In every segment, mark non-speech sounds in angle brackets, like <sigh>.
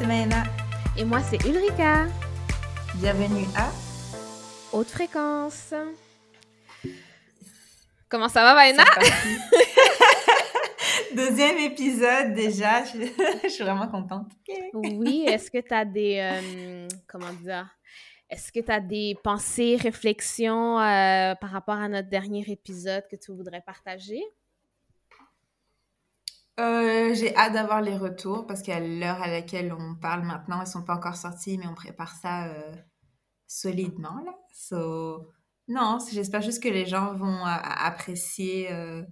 c'est Maëna. Et moi, c'est Ulrika. Bienvenue à Haute fréquence. Comment ça va, Maëna? <laughs> Deuxième épisode déjà. <laughs> Je, suis vraiment contente. oui, est-ce que tu as des. Euh, comment dire? Est-ce que tu as des pensées, réflexions euh, par rapport à notre dernier épisode que tu voudrais partager? Euh, j'ai hâte d'avoir les retours parce qu'à l'heure à laquelle on parle maintenant, ils sont pas encore sortis, mais on prépare ça euh, solidement là. So, non, j'espère juste que les gens vont apprécier euh,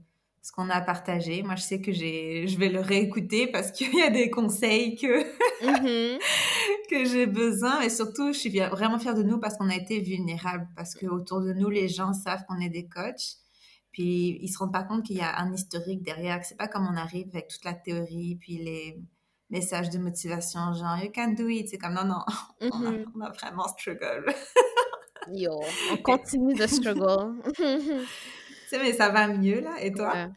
ce qu'on a partagé. Moi, je sais que je vais le réécouter parce qu'il y a des conseils que mm-hmm. <laughs> que j'ai besoin. Et surtout, je suis vraiment fière de nous parce qu'on a été vulnérables parce que autour de nous, les gens savent qu'on est des coachs. Puis ils se rendent pas compte qu'il y a un historique derrière, que c'est pas comme on arrive avec toute la théorie, puis les messages de motivation, genre you can do it. C'est comme non, non, <laughs> mm-hmm. on, a, vraiment struggle. Yo, on <laughs> continue de struggle. tu sais, mais ça va mieux là, et toi?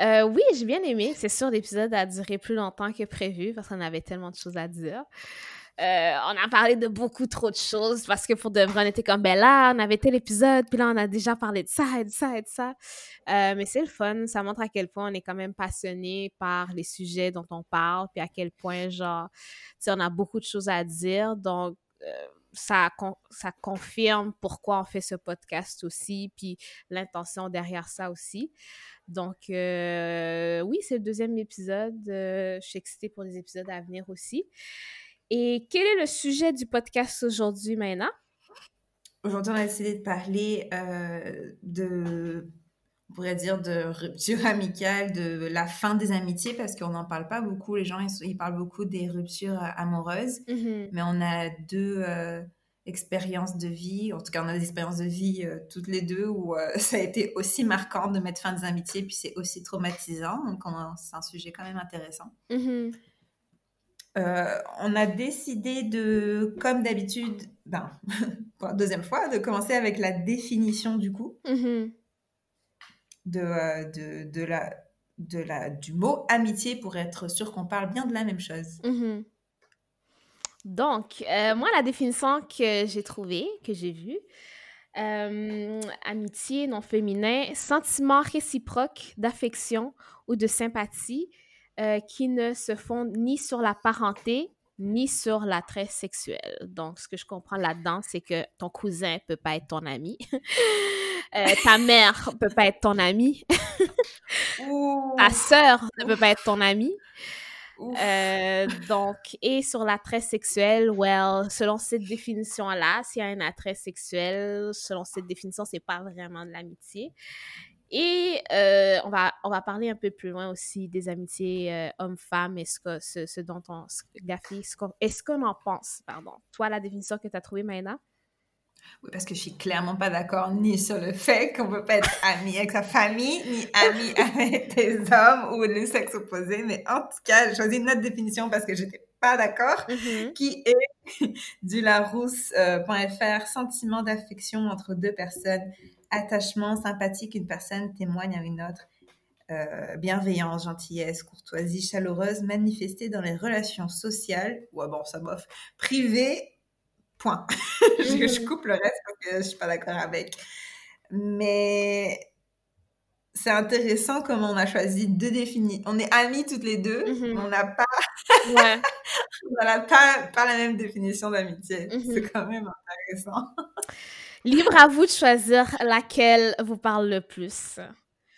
Euh, oui, j'ai bien aimé. C'est sûr, l'épisode a duré plus longtemps que prévu parce qu'on avait tellement de choses à dire. Euh, on a parlé de beaucoup trop de choses parce que pour de vrai, on était comme, ben là, on avait tel épisode, puis là, on a déjà parlé de ça et de ça et de ça. Euh, mais c'est le fun, ça montre à quel point on est quand même passionné par les sujets dont on parle, puis à quel point, genre, tu on a beaucoup de choses à dire. Donc, euh, ça, ça confirme pourquoi on fait ce podcast aussi, puis l'intention derrière ça aussi. Donc, oui, c'est le deuxième épisode. je suis excitée pour les épisodes à venir aussi. Et quel est le sujet du podcast aujourd'hui, Maïna? Aujourd'hui, on a décidé de parler euh, de, on pourrait dire, de rupture amicale, de la fin des amitiés, parce qu'on n'en parle pas beaucoup. Les gens, ils, parlent beaucoup des ruptures amoureuses, mm-hmm. mais on a deux euh, expériences de vie, en tout cas, on a des expériences de vie euh, toutes les deux où <laughs> ça a été aussi marquant de mettre fin des amitiés, puis c'est aussi traumatisant. Donc, c'est un sujet quand même intéressant. Mm-hmm. Euh, on a décidé de, comme d'habitude, ben, <laughs> pour la deuxième fois, de commencer avec la définition du coup mm-hmm. euh, de, de, la, de la, du mot amitié pour être sûr qu'on parle bien de la même chose. Mm-hmm. Donc, euh, moi, la définition que j'ai trouvée, que j'ai vue, amitié non féminin, sentiment réciproque d'affection ou de sympathie euh, qui ne se fondent ni sur la parenté ni sur l'attrait sexuel. Donc, ce que je comprends là-dedans, c'est que ton cousin peut pas être ton ami. <laughs> Euh, ta mère peut pas être ton ami. <laughs> ta sœur ne peut pas être ton ami. Euh, donc, et sur l'attrait sexuel, well, selon cette définition-là, s'il y a un attrait sexuel, selon cette définition, c'est pas vraiment de l'amitié. Et euh, on, va, on va parler un peu plus loin aussi des amitiés euh, hommes-femmes et ce, que, ce, dont on, est-ce qu'on en pense, pardon. Toi, la définition que tu as trouvée, Maïna? Oui, parce que je suis clairement pas d'accord ni sur le fait qu'on peut pas être ami avec sa famille, ni ami <laughs> avec des hommes ou le sexe opposé. Mais en tout cas, j'ai choisi une autre définition parce que j'étais pas d'accord, mm-hmm. qui est <laughs> du larousse.fr, euh, sentiment d'affection entre deux personnes attachement, sympathie qu'une personne témoigne à une autre. Euh, bienveillance, gentillesse, courtoisie chaleureuse manifestée dans les relations sociales, ou bon, ça bof, privées, point. <laughs> je, coupe le reste parce que je suis pas d'accord avec. Mais c'est intéressant comment on a choisi deux définitions. On est amis toutes les deux, mais on n'a pas, on n'a <laughs> pas, pas, la même définition d'amitié. Mm-hmm. C'est quand même intéressant. <laughs> Libre à vous de choisir laquelle vous parle le plus.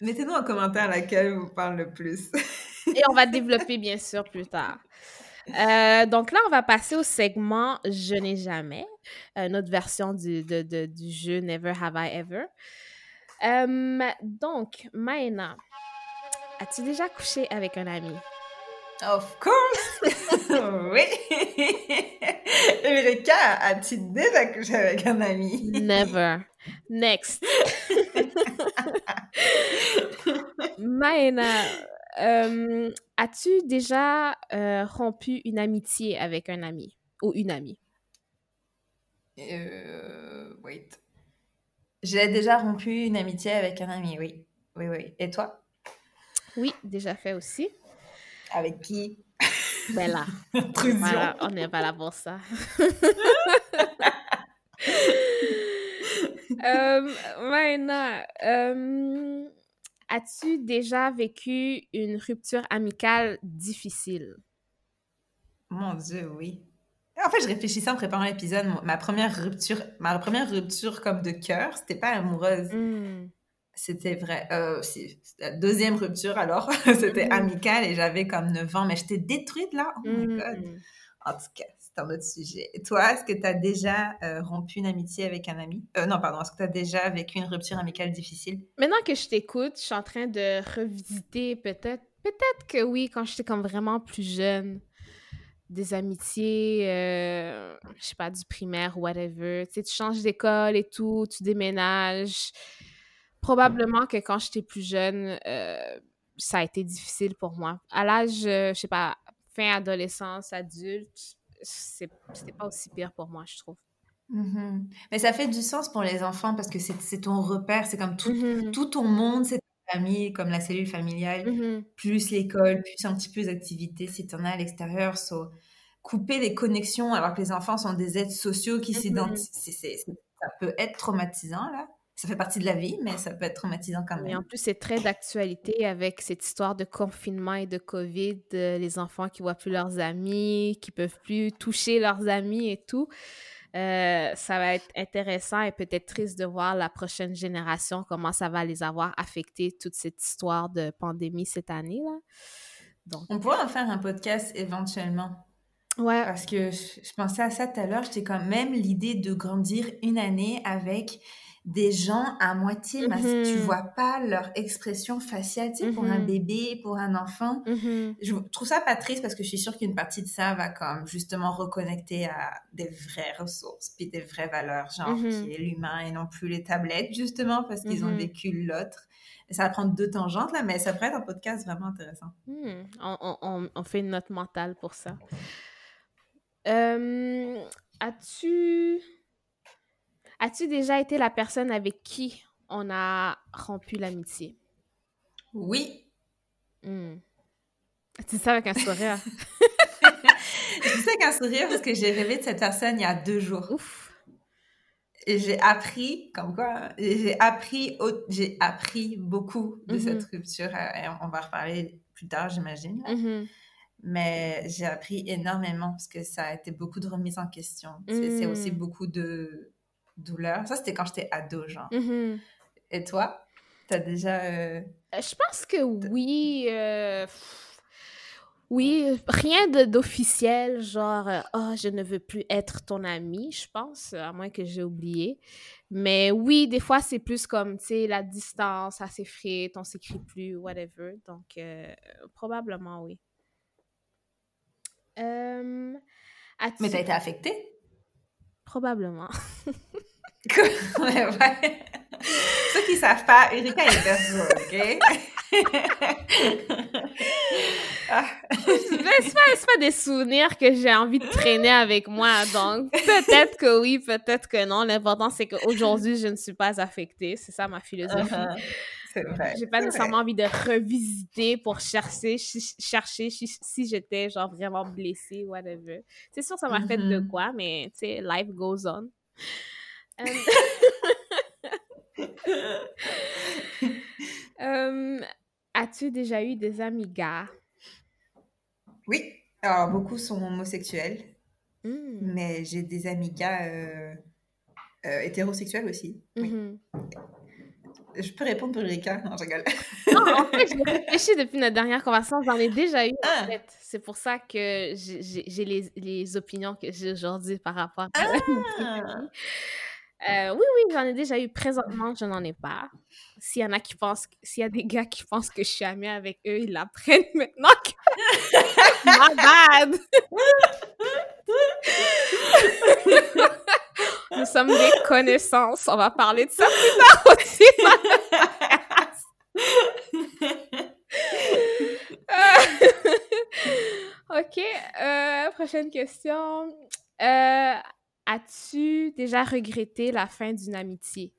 Mettez-nous en commentaire laquelle vous parle le plus. Et on va <laughs> développer, bien sûr, plus tard. Euh, donc là, on va passer au segment Je n'ai jamais, euh, notre version du, du jeu Never Have I Ever. Euh, donc, Maëna, as-tu déjà couché avec un ami? Of course! <laughs> oui! Eureka, as-tu déjà couché avec un ami? Never. Next. <laughs> Maëna, euh, as-tu déjà euh, rompu une amitié avec un ami ou une amie? Euh, wait. J'ai déjà rompu une amitié avec un ami, oui. Oui, oui. Et toi? Oui, déjà fait aussi. Avec qui? Ben là, <laughs> on n'est pas là pour ça. <laughs> euh, maintenant, euh, as-tu déjà vécu une rupture amicale difficile? Mon Dieu, oui. En fait, je réfléchissais en préparant l'épisode. Ma première rupture, ma première rupture comme de cœur, c'était pas amoureuse. Hmm. C'était vrai. Euh, c'est la deuxième rupture alors. <laughs> c'était hmm. amical et j'avais comme 9 ans, mais j'étais détruite là. Oh my god. Hmm. En tout cas, c'est un autre sujet. Et toi, est-ce que tu as déjà euh, rompu une amitié avec un ami? Euh, Non, pardon. Est-ce que tu as déjà vécu une rupture amicale difficile? Maintenant que je t'écoute, je suis en train de revisiter peut-être. Peut-être que oui, quand j'étais comme vraiment plus jeune des amitiés, euh, je sais pas, du primaire, whatever. Tu sais, tu changes d'école et tout, tu déménages. Probablement que quand j'étais plus jeune, euh, ça a été difficile pour moi. À l'âge, euh, je sais pas, fin adolescence, adulte, c'était pas aussi pire pour moi, je trouve. Mm-hmm. Mais ça fait du sens pour les enfants parce que c'est ton repère, c'est comme tout, mm-hmm. tout ton monde, c'est famille, comme la cellule familiale, mmh plus l'école, plus un petit peu d'activités si tu en as à l'extérieur. So, couper les connexions alors que les enfants sont des êtres sociaux qui s'identifient, ça peut être traumatisant là. Ça fait partie de la vie, mais ça peut être traumatisant quand même. Et en plus, c'est très d'actualité avec cette histoire de confinement et de COVID, les enfants qui voient plus leurs amis, qui peuvent plus toucher leurs amis et tout. Euh, ça va être intéressant et peut-être triste de voir la prochaine génération, comment ça va les avoir affectés, toute cette histoire de pandémie cette année. Là. Donc, On pourrait en faire un podcast éventuellement. Ouais. Parce que je, pensais à ça tout à l'heure, j'étais quand même l'idée de grandir une année avec des gens à moitié masqués. Tu mm-hmm. vois pas leur expression faciale, tu sais, pour un bébé, pour un enfant. Mm-hmm. Je trouve ça pas triste parce que je suis sûre qu'une partie de ça va comme justement reconnecter à des vraies ressources, puis des vraies valeurs, genre qui est l'humain et non plus les tablettes, justement, parce qu'ils ont vécu l'autre. Ça va prendre deux tangentes, là, mais ça pourrait être un podcast vraiment intéressant. Hmm. On, on, on, fait une note mentale pour ça. Euh, As-tu As-tu déjà été la personne avec qui on a rompu l'amitié? Oui. Hmm. Tu sais avec un sourire. <laughs> je sais avec un sourire parce que j'ai rêvé de cette personne il y a deux jours. Ouf. Et j'ai appris, comme quoi, j'ai appris, j'ai appris beaucoup de cette mm-hmm. rupture. Et on va reparler plus tard, j'imagine. Mm-hmm. Mais j'ai appris énormément parce que ça a été beaucoup de remise en question. C'est aussi mm. beaucoup de douleur. Ça, c'était quand j'étais ado, genre. Mm-hmm. Et toi, t'as déjà... Euh. Je pense que oui. Euh... Oui, rien d'officiel, genre, euh, oh, je ne veux plus être ton ami, je pense, à moins que j'ai oublié. Mais oui, des fois, c'est plus comme, tu sais, la distance, ça s'effrite, on s'écrit plus, whatever. Donc, euh, probablement, oui. Mais t'as été affectée? Probablement. <laughs> <laughs> ouais, ouais. Ceux qui savent pas, Erika est perso, OK? <laughs> ah. c'est pas, pas, des souvenirs que j'ai envie de traîner avec moi, donc peut-être que oui, peut-être que non. L'important, c'est qu'aujourd'hui, je ne suis pas affectée. C'est ça ma philosophie. Uh-huh. C'est vrai. J'ai pas nécessairement envie de revisiter pour chercher, chercher si, j'étais genre vraiment blessée, whatever. C'est sûr, ça m'a fait de mm-hmm. quoi, mais tu sais, life goes on. Euh, <laughs> as-tu déjà eu des amis gars? Oui. Alors, beaucoup sont homosexuels. Hmm. Mais j'ai des amis gars euh, euh, hétérosexuels aussi. Oui. Je peux répondre pour Erika? Non, je rigole. non, en fait, <laughs> j'ai réfléchi depuis notre dernière conversation. J'en ai déjà eu, en ah! fait. C'est pour ça que j'ai les, les, opinions que j'ai aujourd'hui par rapport à ah! <laughs> Euh, oui, oui, j'en ai déjà eu. Présentement, je n'en ai pas. S'il y en a qui pensent, s'il y a des gars qui pensent que je suis amie avec eux, ils l'apprennent <laughs> maintenant. My bad! Nous sommes des connaissances. On va parler de ça plus tard aussi. <laughs> ok. Euh, prochaine question. Euh, As-tu déjà regretté la fin d'une amitié?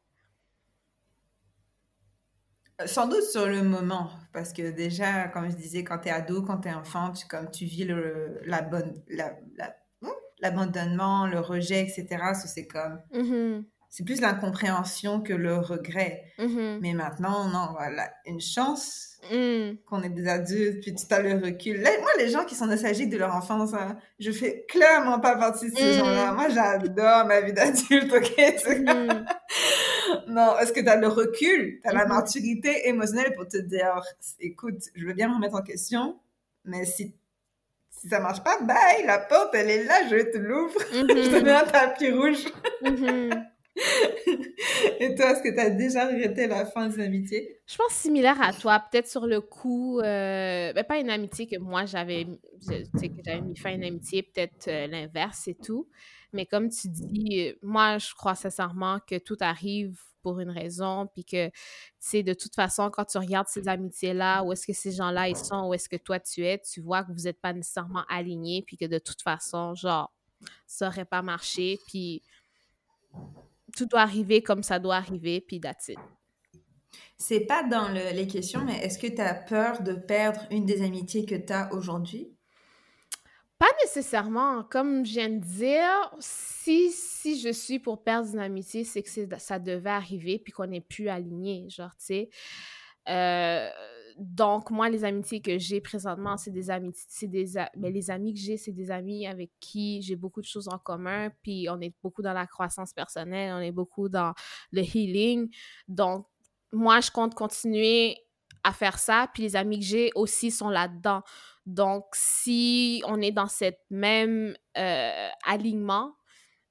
Sans doute sur le moment, parce que déjà, comme je disais, quand tu es ado, quand tu es enfant, tu, comme tu vis le, la bonne, la, l'abandonnement, le rejet, etc. c'est comme... Mm-hmm. C'est plus l'incompréhension que le regret. Mm-hmm. Mais maintenant, non, voilà, une chance mm. qu'on est des adultes, puis tu as le recul. moi, les gens qui sont nostalgiques de leur enfance, hein, je fais clairement pas partie de ces mm. gens-là. Moi, j'adore ma vie d'adulte, OK? Mm-hmm. <laughs> non, est-ce que tu as le recul, tu as la maturité émotionnelle pour te dire, écoute, je veux bien me remettre en question, mais si si ça marche pas, bye, la porte, elle est là, je te l'ouvre. <laughs> je te mets un tapis rouge. Mm-hmm. Et toi, est-ce que tu as déjà regretté la fin des amitiés? Je pense similaire à toi, peut-être sur le coup, euh, ben, pas une amitié que moi j'avais, que j'avais mis fin à une amitié, peut-être euh, l'inverse et tout. Mais comme tu dis, moi je crois sincèrement que tout arrive pour une raison, puis que, tu sais, de toute façon, quand tu regardes ces amitiés-là, où est-ce que ces gens-là, ils sont, où est-ce que toi, tu es, tu vois que vous n'êtes pas nécessairement alignés, puis que de toute façon, genre, ça n'aurait pas marché, puis tout doit arriver comme ça doit arriver, puis that's it. C'est pas dans les questions, mais est-ce que tu as peur de perdre une des amitiés que tu as aujourd'hui? Pas nécessairement. Comme je viens de dire, si, si je suis pour perdre une amitié, c'est que ça devait arriver puis qu'on n'est plus aligné, genre, tu sais. Euh, donc, moi, les amitiés que j'ai présentement, c'est des amitiés, c'est des, mais les amis que j'ai, c'est des amis avec qui j'ai beaucoup de choses en commun, puis on est beaucoup dans la croissance personnelle, on est beaucoup dans le healing. Donc, moi, je compte continuer à faire ça, puis les amis que j'ai aussi sont là-dedans. Donc, si on est dans cette même euh, alignement,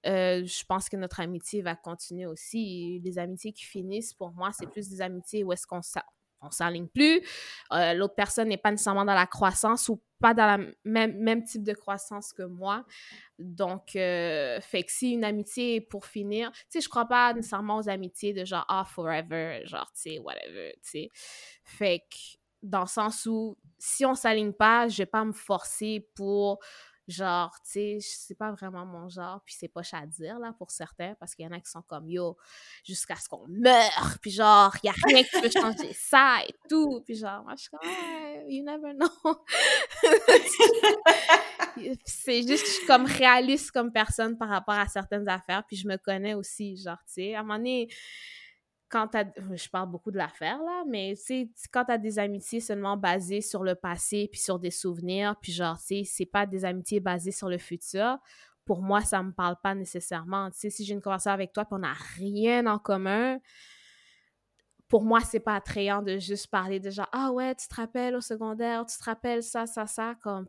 euh, je pense que notre amitié va continuer aussi. Les amitiés qui finissent, pour moi, c'est plus des amitiés où est-ce qu'on on s'aligne plus. Euh, l'autre personne n'est pas nécessairement dans la croissance ou pas dans le même, type de croissance que moi. Donc, fait que si une amitié est pour finir, tu sais, je crois pas nécessairement aux amitiés de genre, ah, forever, genre, tu sais, whatever, tu sais. Fait que dans le sens où si on s'aligne pas, je vais pas me forcer pour genre, tu sais, c'est pas vraiment mon genre, puis c'est pas à dire, là, pour certains, parce qu'il y en a qui sont comme, yo, jusqu'à ce qu'on meure, puis genre, il y a rien qui peut changer <laughs> ça et tout, puis genre, moi, je suis comme, you never know. <laughs> c'est juste, je suis comme réaliste comme personne par rapport à certaines affaires, puis je me connais aussi, genre, tu sais, à un moment donné, quand je parle beaucoup de l'affaire là, mais tu quand tu as des amitiés seulement basées sur le passé puis sur des souvenirs, puis genre, tu sais, c'est pas des amitiés basées sur le futur, pour moi, ça me parle pas nécessairement. Tu sais, si j'ai une conversation avec toi puis on n'a rien en commun, pour moi, c'est pas attrayant de juste parler de genre, ah ouais, tu te rappelles au secondaire, tu te rappelles ça, ça, ça, comme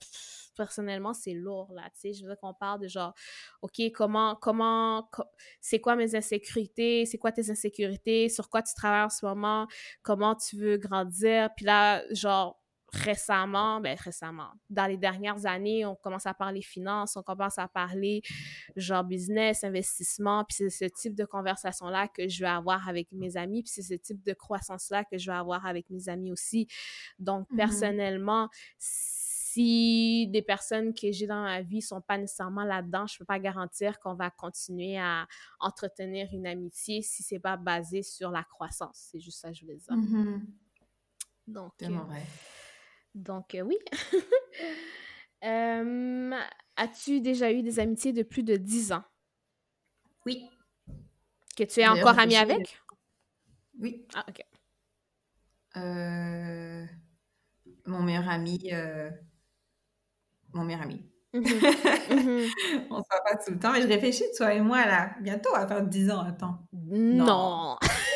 personnellement, c'est lourd, là, tu sais, je veux qu'on parle de genre, ok, comment, comment, c'est quoi mes insécurités, c'est quoi tes insécurités, sur quoi tu travailles en ce moment, comment tu veux grandir, puis là, genre, récemment, ben récemment, dans les dernières années, on commence à parler finances, on commence à parler genre business, investissement, puis c'est ce type de conversation-là que je vais avoir avec mes amis, puis c'est ce type de croissance-là que je vais avoir avec mes amis aussi. Donc, mm-hmm. personnellement, si des personnes que j'ai dans ma vie sont pas nécessairement là-dedans, je peux pas garantir qu'on va continuer à entretenir une amitié si c'est pas basé sur la croissance. C'est juste ça que je voulais dire. Mm-hmm. Donc, euh, vrai. Donc, euh, oui. <laughs> As-tu déjà eu des amitiés de plus de 10 ans? Oui. Que tu es encore ami avec? Oui. Ah, OK. Euh, mon meilleur ami. Euh, mon meilleur ami. Mhm. <laughs> On se voit pas tout le temps, mais je réfléchis, toi et moi, là. Bientôt, va faire 10 ans, attends. non. <laughs>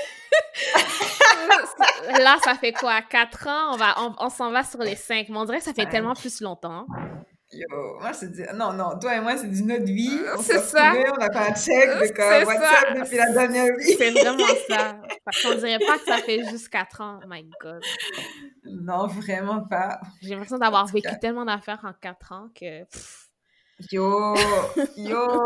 <laughs> là, ça fait quoi? Quatre ans? On, va, on, s'en va sur les cinq. Mais on dirait que ça fait tellement plus longtemps. Yo, moi, te dis, non, non, toi et moi, c'est d'une autre vie. On c'est ça. on a fait un check de comme WhatsApp ça. depuis la dernière vie. C'est vraiment ça. Parce qu'on dirait pas que ça fait juste quatre ans. Oh my God. Non, vraiment pas. J'ai l'impression d'avoir vécu tellement d'affaires en quatre ans que... Yo, yo. <laughs>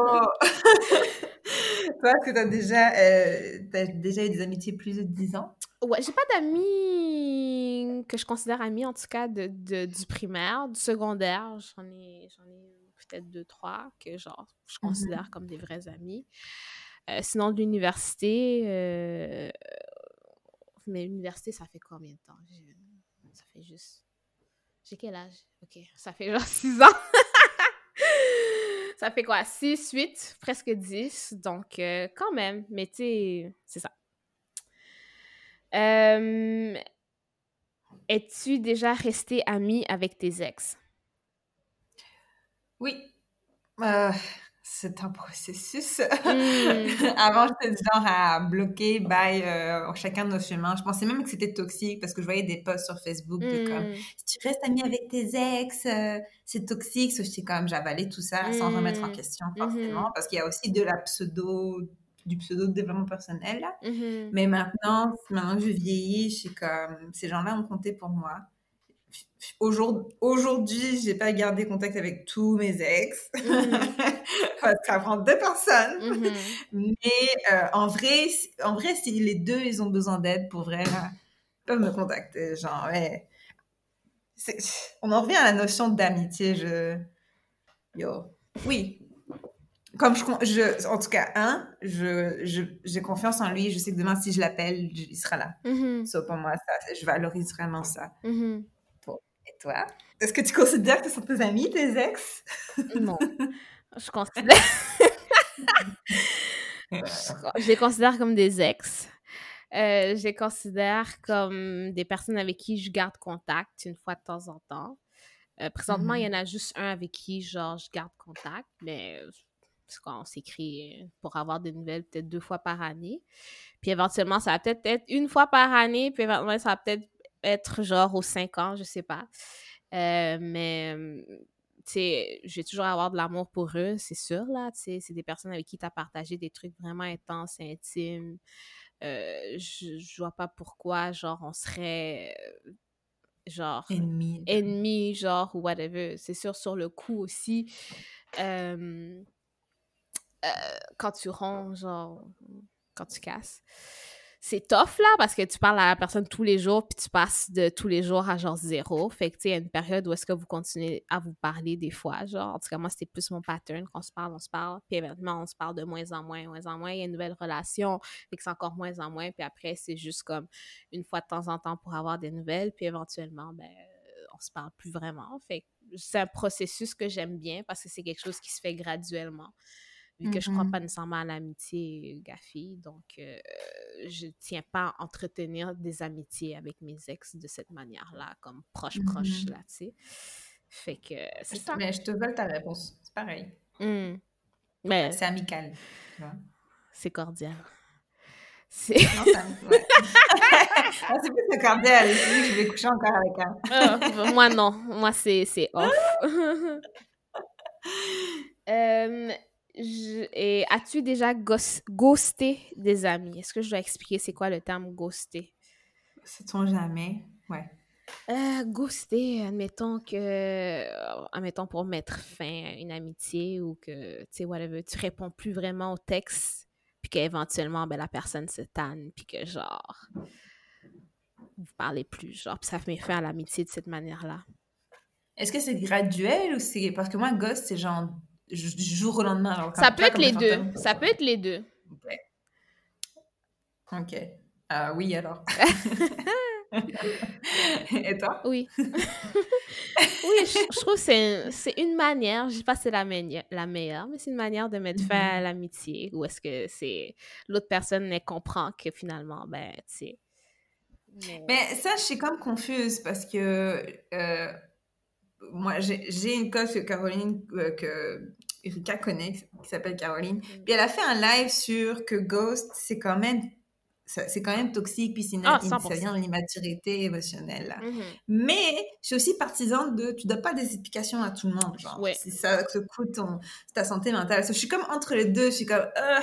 Toi, est-ce que tu as déjà, euh, as déjà eu des amitiés plus de 10 ans? Ouais, j'ai pas d'amis que je considère amis, en tout cas, de, de du primaire, du secondaire. J'en ai, j'en ai peut-être deux, trois que genre, je mm-hmm. considère comme des vrais amis. Euh, sinon, de l'université, euh, mais l'université, ça fait combien de temps? Ça fait juste... J'ai quel âge? OK, ça fait genre <laughs> 6 ans. ça fait quoi? 6, 8, presque 10. Donc, euh, quand même. Mais tu sais, c'est ça. Euh, Es-tu déjà resté ami avec tes ex? Oui. Euh, c'est un processus. Hmm. <laughs> Avant, j'étais du genre à bloquer by euh, chacun de nos chemins. Je pensais même que c'était toxique parce que je voyais des posts sur Facebook de comme hmm. si tu restes ami avec tes ex, euh, c'est toxique. J'étais comme j'avalais tout ça sans remettre en hmm. question forcément parce qu'il y a aussi de la pseudo du pseudo développement personnel. Mais maintenant, maintenant que je vieillis, je suis comme ces gens-là ont compté pour moi aujourd'hui, j'ai pas gardé contact avec tous mes ex. Mhm. <laughs> ça prend deux personnes. Mhm. Mais euh, en vrai, en vrai, si les deux, ils ont besoin d'aide pour vrai, ils peuvent me contacter. Genre, ouais. On en revient à la notion d'amitié. Je... Yo. Oui. Comme je, je, en tout cas, un, je, j'ai confiance en lui. Je sais que demain, si je l'appelle, il sera là. Mm pour moi, ça, je valorise vraiment ça. Mhm toi? Est-ce que tu considères que ce sont tes amis, tes ex? Non. <laughs> Je considère. <laughs> je les considère comme des ex. Euh, je les considère comme des personnes avec qui je garde contact une fois de temps en temps. Euh, présentement, il y mm-hmm. en a juste un avec qui, genre, je garde contact, mais on s'écrit pour avoir des nouvelles peut-être deux fois par année. Puis éventuellement, ça va peut-être être une fois par année, puis éventuellement, ça va peut-être être genre aux 5 ans, je sais pas. Euh, mais, tu sais, je vais toujours avoir de l'amour pour eux, c'est sûr, là, tu sais. C'est des personnes avec qui tu as partagé des trucs vraiment intenses, intimes. Euh, je, je vois pas pourquoi, genre, on serait genre ennemi ennemi genre ou whatever c'est sûr sur le coup aussi euh, quand tu ronds genre quand tu casses c'est tough là parce que tu parles à la personne tous les jours puis tu passes de tous les jours à genre zéro. Fait que tu sais, il y a une période où est-ce que vous continuez à vous parler des fois. Genre, en tout cas, moi, c'était plus mon pattern. Quand on se parle, on se parle. Puis éventuellement, on se parle de moins en moins, moins en moins. Il y a une nouvelle relation. Fait que c'est encore moins en moins. Puis après, c'est juste comme une fois de temps en temps pour avoir des nouvelles. Puis éventuellement, ben, on se parle plus vraiment. Fait que c'est un processus que j'aime bien parce que c'est quelque chose qui se fait graduellement vu que je crois mm-hmm. pas nécessairement à l'amitié Gafi. Donc, euh, je tiens pas à entretenir des amitiés avec mes ex de cette manière-là, comme proche-proche, mm-hmm. là, tu sais. Fait que c'est ça. Mais je te vole ta réponse. C'est pareil. Mm. Mais... C'est amical. C'est cordial. C'est... Non, <laughs> ouais. c'est plus cordial. Je vais coucher encore avec elle. Ah, moi, non. Moi, c'est, c'est off. <laughs> <laughs> euh, et as-tu déjà ghosté des amis? Est-ce que je dois expliquer c'est quoi le terme ghoster? Sait-on jamais? Ouais. Euh, ghoster, admettons que, euh, admettons pour mettre fin à une amitié ou que, tu sais, whatever, tu réponds plus vraiment au texte, puis qu'éventuellement, ben, la personne se tanne, puis que genre, vous parlez plus, genre, puis ça met fin à l'amitié de cette manière-là. Est-ce que c'est graduel ou c'est. Parce que moi, ghost, c'est genre du jour au lendemain. ça peut être les deux. Ça peut être les deux. Ok. Euh, oui, alors. <laughs> <laughs> Et toi? Oui. <laughs> oui, je, trouve que c'est une manière, je sais pas si c'est la, la meilleure, mais c'est une manière de mettre fin à mm-hmm. l'amitié. Ou est-ce que c'est l'autre personne ne comprend que finalement, ben, tu sais. Mais... ça, je suis comme confuse parce que euh, moi, j'ai une coach, Caroline, euh, que Erika connaît, qui s'appelle Caroline. Mm. Puis elle a fait un live sur que Ghost, c'est quand même c'est quand même toxique, puis c'est ah, ça vient de l'immaturité émotionnelle. Mm-hmm. Mais je suis aussi partisane de, tu donnes pas des explications à tout le monde, genre. Si ça te coûte ton, ta santé mentale. Je suis comme entre les deux, je suis comme, euh,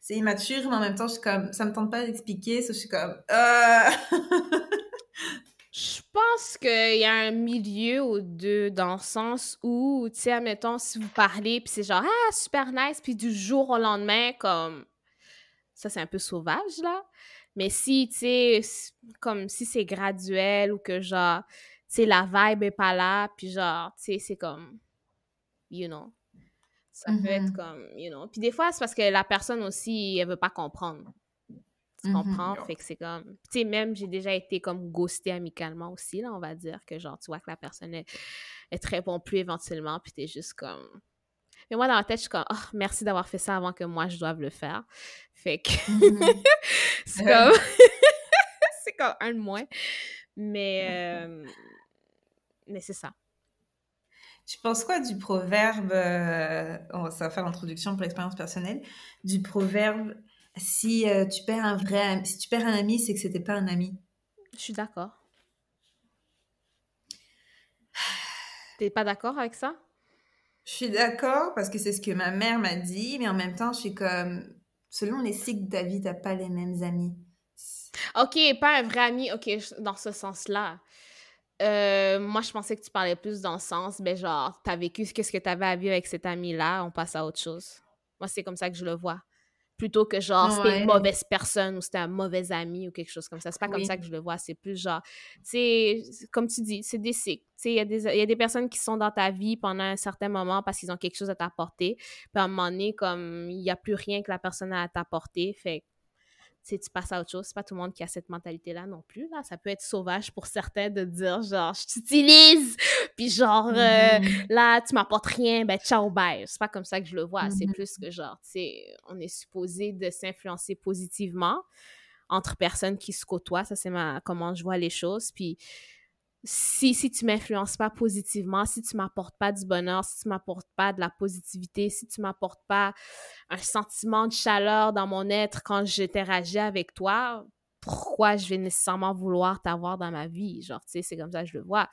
c'est immature, mais en même temps, je suis comme, ça me tente pas d'expliquer, je suis comme, euh... <laughs> Je pense qu'il y a un milieu ou deux dans le sens où, tu sais, admettons, si vous parlez, puis c'est genre, ah, super nice, puis du jour au lendemain, comme, ça, c'est un peu sauvage, là. Mais si, tu sais, comme si c'est graduel ou que, genre, tu sais, la vibe est pas là, puis genre, tu sais, c'est comme, you know, ça peut être mm-hmm. comme, you know. Puis des fois, c'est parce que la personne aussi, elle veut pas comprendre. Tu comprends? Fait que c'est comme. Tu sais, même, j'ai déjà été comme ghostée amicalement aussi, là, on va dire, que genre, tu vois que la personne est, est très bon plus éventuellement, puis t'es juste comme. Mais moi, dans la tête, je suis comme, oh, merci d'avoir fait ça avant que moi, je doive le faire. Fait que. Mm-hmm. <laughs> c'est comme. <laughs> c'est comme un de moins. Mais. Euh, mais c'est ça. Tu penses quoi du proverbe, euh, ça va faire l'introduction pour l'expérience personnelle, du proverbe si euh, tu perds un vrai si tu perds un ami, c'est que c'était pas un ami. Je suis d'accord. T'es pas d'accord avec ça? Je suis d'accord parce que c'est ce que ma mère m'a dit, mais en même temps, je suis comme selon les cycles de ta vie, t'as pas les mêmes amis. Ok, pas un vrai ami, ok, dans ce sens-là. Euh, moi, je pensais que tu parlais plus dans le sens, ben genre, t'as vécu qu'est-ce que t'avais à vivre avec cet ami-là, on passe à autre chose. Moi, c'est comme ça que je le vois. Plutôt que genre, c'était une mauvaise personne ou c'était un mauvais ami ou quelque chose comme ça. C'est pas comme ça que je le vois. C'est plus genre, c'est comme tu dis, c'est des cycles. Il y, a des, y a des personnes qui sont dans ta vie pendant un certain moment parce qu'ils ont quelque chose à t'apporter. Puis à un moment donné, comme il n'y a plus rien que la personne a à t'apporter. Fait tu passes à autre chose. C'est pas tout le monde qui a cette mentalité-là non plus. Là. Ça peut être sauvage pour certains de dire genre, je t'utilise, puis genre, euh, mm-hmm. là, tu m'apportes rien, ben ciao, bye. C'est pas comme ça que je le vois. C'est mm-hmm. plus que genre, tu sais, on est supposé de s'influencer positivement entre personnes qui se côtoient. Ça, c'est ma, comment je vois les choses. Puis, si, si tu m'influences pas positivement, si tu m'apportes pas du bonheur, si tu m'apportes pas de la positivité, si tu m'apportes pas un sentiment de chaleur dans mon être quand j'interagis avec toi, pourquoi je vais nécessairement vouloir t'avoir dans ma vie? Genre, tu sais, c'est comme ça que je le vois.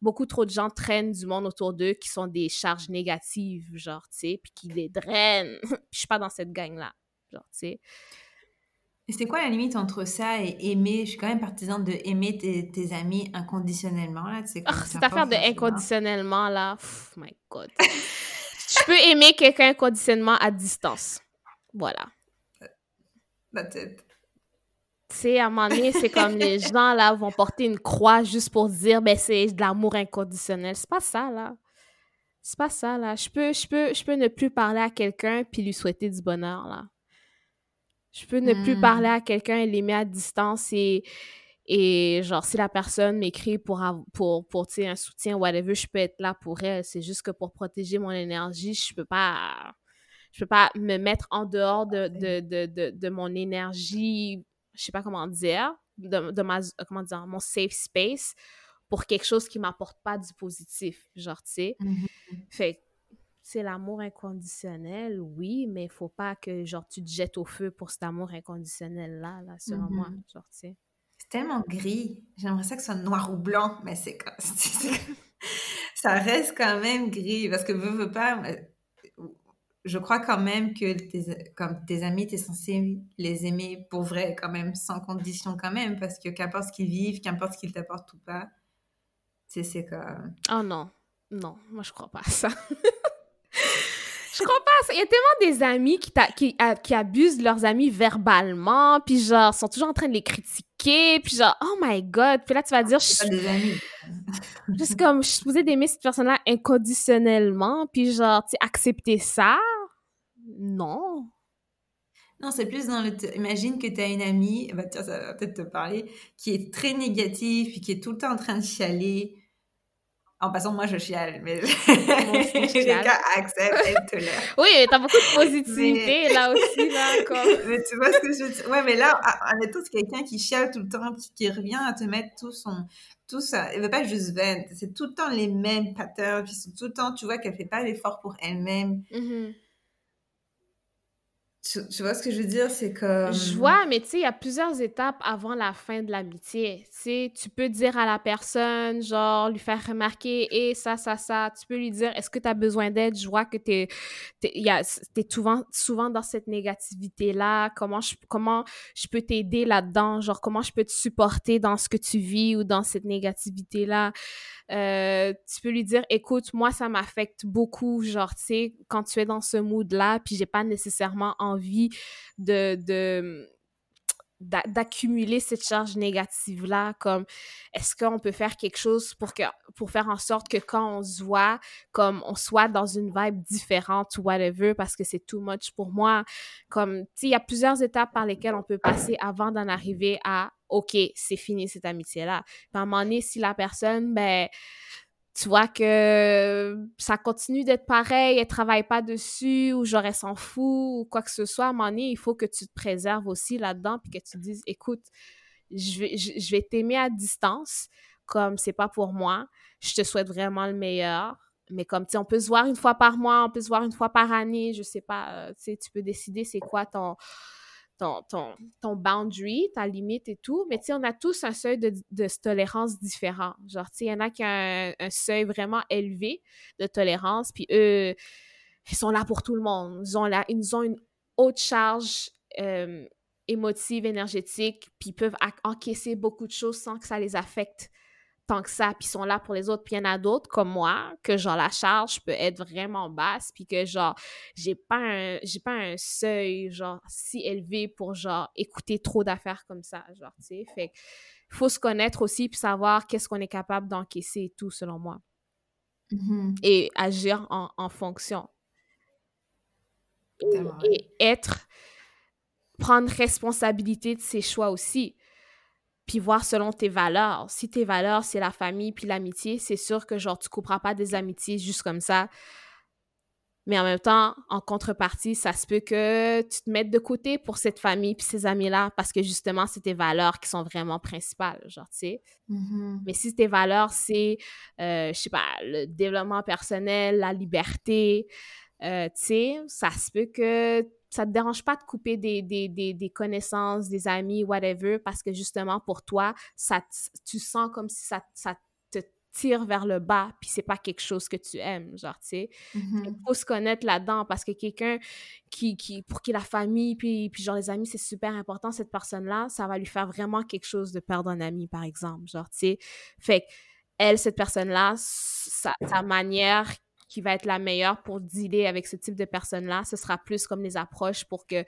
Beaucoup trop de gens traînent du monde autour d'eux qui sont des charges négatives, genre, tu sais, puis qui les drainent. <laughs> je suis pas dans cette gang-là, genre, tu sais. Et c'est quoi la limite entre ça et aimer? Je suis quand même partisane de aimer tes, amis inconditionnellement. Là, oh, cette affaire de inconditionnellement, là, my God. je peux aimer quelqu'un inconditionnellement à distance. Voilà. That's it. Tu sais, à un moment donné, c'est comme les <laughs> gens, là, vont porter une croix juste pour dire, ben, c'est de l'amour inconditionnel. C'est pas ça, là. C'est pas ça, là. Je peux, je, peux, je peux ne plus parler à quelqu'un puis lui souhaiter du bonheur, là. Je peux ne plus parler hmm. à quelqu'un et l'aimer à distance et, et genre, si la personne m'écrit pour, pour, pour un soutien, whatever, je peux être là pour elle. C'est juste que pour protéger mon énergie, je peux pas je peux pas me mettre en dehors de, de, de, de, mon énergie, je sais pas comment dire, de, de ma, comment dire, mon safe space pour quelque chose qui m'apporte pas du positif, genre, tu sais. Mmh fait c'est l'amour inconditionnel, oui, mais il faut pas que, genre, tu te jettes au feu pour cet amour inconditionnel-là, là, selon moi, mm-hmm. genre, tu sais. C'est tellement gris. J'aimerais ça que ce soit noir ou blanc, mais c'est comme... <laughs> ça reste quand même gris, parce que veux, veux pas... Je crois quand même que tes, comme tes amis, tu es censé les aimer pour vrai, quand même, sans condition quand même, parce que qu'importe ce qu'ils vivent, qu'importe ce qu'ils t'apportent ou pas, tu sais, c'est comme... Oh non, non, moi je crois pas à ça. <laughs> Je crois pas. Il y a tellement des amis qui, qui, qui, abusent de leurs amis verbalement, puis genre, sont toujours en train de les critiquer, puis genre, oh my god. Puis là, tu vas dire, je suis. des amis. <laughs> Juste comme, je suis supposée d'aimer cette personne-là inconditionnellement, puis genre, tu accepter ça? Non. Non, c'est plus dans le. Imagine que tu as une amie, bah, ça va peut-être te parler, qui est très négative, puis qui est tout le temps en train de chialer en passant, moi, je chiale, mais <laughs> les gars acceptent et tolèrent. Oui, t'as beaucoup de positivité là aussi, là. Comme... <laughs> mais tu vois ce que je veux dire? Ouais, mais là, on est tous quelqu'un qui chiale tout le temps, qui, revient à te mettre tout son... Tout ça. Elle veut pas juste vendre. C'est tout le temps les mêmes patterns. Puis tout le temps, tu vois qu'elle fait pas l'effort pour elle-même. Mm-hmm. Tu, vois ce que je veux dire? C'est que... Je vois, mais tu sais, il y a plusieurs étapes avant la fin de l'amitié. Tu sais, tu peux dire à la personne, genre, lui faire remarquer, et ça, ça, ça. Tu peux lui dire, est-ce que tu as besoin d'aide? Je vois que tu es, es, souvent, souvent dans cette négativité-là. Comment je, comment je peux t'aider là-dedans? Genre, comment je peux te supporter dans ce que tu vis ou dans cette négativité-là? Euh, tu peux lui dire, écoute, moi, ça m'affecte beaucoup, genre, tu sais, quand tu es dans ce mood-là, puis j'ai pas nécessairement envie de, de, d'accumuler cette charge négative là comme est-ce qu'on peut faire quelque chose pour que pour faire en sorte que quand on se voit comme on soit dans une vibe différente ou whatever parce que c'est too much pour moi? Comme tu sais il y a plusieurs étapes par lesquelles on peut passer avant d'en arriver à OK, c'est fini cette amitié là. Puis à un moment donné si la personne ben tu vois que ça continue d'être pareil, elle travaille pas dessus, ou elle s'en fout, ou quoi que ce soit, à un il faut que tu te préserves aussi là-dedans, puis que tu dises, écoute, je vais, je, vais t'aimer à distance, comme c'est pas pour moi, je te souhaite vraiment le meilleur, mais comme, tu sais, on peut se voir une fois par mois, on peut se voir une fois par année, je sais pas, euh, tu sais, tu peux décider c'est quoi ton ton, boundary, ta limite et tout. Mais tu sais, on a tous un seuil de, tolérance différent. Genre, tu il y en a qui ont un, seuil vraiment élevé de tolérance, puis eux, ils sont là pour tout le monde. Ils ont, là, ils ont une haute charge euh, émotive, énergétique, puis ils peuvent encaisser beaucoup de choses sans que ça les affecte tant que ça, puis ils sont là pour les autres. Puis il y en a d'autres comme moi, que genre la charge peut être vraiment basse, puis que genre j'ai pas un, j'ai pas un seuil genre si élevé pour genre écouter trop d'affaires comme ça, genre, tu sais. Fait faut se connaître aussi, puis savoir qu'est-ce qu'on est capable d'encaisser et tout, selon moi. Mm-hmm. Et agir en, en fonction. et être, prendre responsabilité de ses choix aussi puis voir selon tes valeurs. Si tes valeurs, c'est la famille puis l'amitié, c'est sûr que genre tu couperas pas des amitiés juste comme ça. Mais en même temps, en contrepartie, ça se peut que tu te mettes de côté pour cette famille puis ces amis-là parce que justement, c'est tes valeurs qui sont vraiment principales, genre, tu sais. Mm-hmm. Mais si tes valeurs, c'est, euh, je sais pas, le développement personnel, la liberté, euh, tu sais, ça se peut que ça te dérange pas de couper des, des, des, connaissances, des amis, whatever, parce que justement, pour toi, ça tu sens comme si ça, ça te tire vers le bas, puis c'est pas quelque chose que tu aimes, genre, tu sais. Mm-hmm. Il faut se connaître là-dedans, parce que quelqu'un qui, qui, pour qui la famille, puis, puis genre les amis, c'est super important, cette personne-là, ça va lui faire vraiment quelque chose de perdre un ami, par exemple, genre, tu sais. Fait elle, cette personne-là, sa, sa manière qui va être la meilleure pour dealer avec ce type de personnes-là. Ce sera plus comme les approches pour que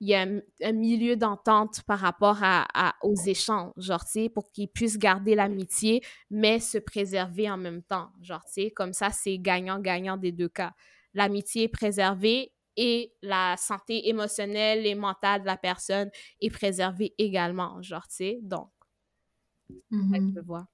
il y ait un, milieu d'entente par rapport à, aux échanges, genre, tu sais, pour qu'ils puissent garder l'amitié, mais se préserver en même temps, genre, tu sais, comme ça, c'est gagnant-gagnant des deux cas. L'amitié est préservée et la santé émotionnelle et mentale de la personne est préservée également, genre, tu sais, donc, mm je vois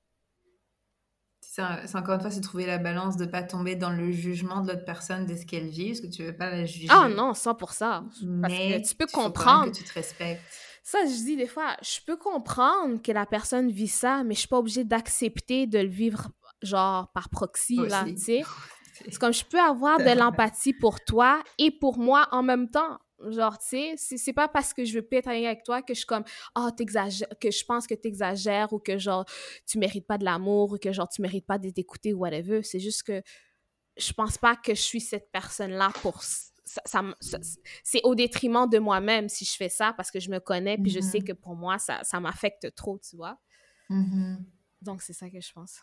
c'est encore une fois, c'est trouver la balance de pas tomber dans le jugement de l'autre personne de ce qu'elle vit, parce que tu veux pas la juger. Ah non, 100%. Parce Mais que tu peux comprendre. que tu te respectes. Ça, je dis des fois, je peux comprendre que la personne vit ça, mais je suis pas obligée d'accepter de le vivre, genre, par proxy, là, tu sais. <laughs> C'est comme je peux avoir de <laughs> l'empathie pour toi et pour moi en même temps. Genre, tu sais, c'est pas parce que je veux pas avec toi que je suis comme, oh, t'exagères, que je pense que t'exagères ou que genre, tu mérites pas de l'amour ou que genre, tu mérites pas d'être écouté ou whatever. C'est juste que je pense pas que je suis cette personne-là pour. Ça, ça, c'est au détriment de moi-même si je fais ça parce que je me connais puis je sais mm-hmm. que pour moi, ça, ça m'affecte trop, tu vois. Mm-hmm. Donc, c'est ça que je pense.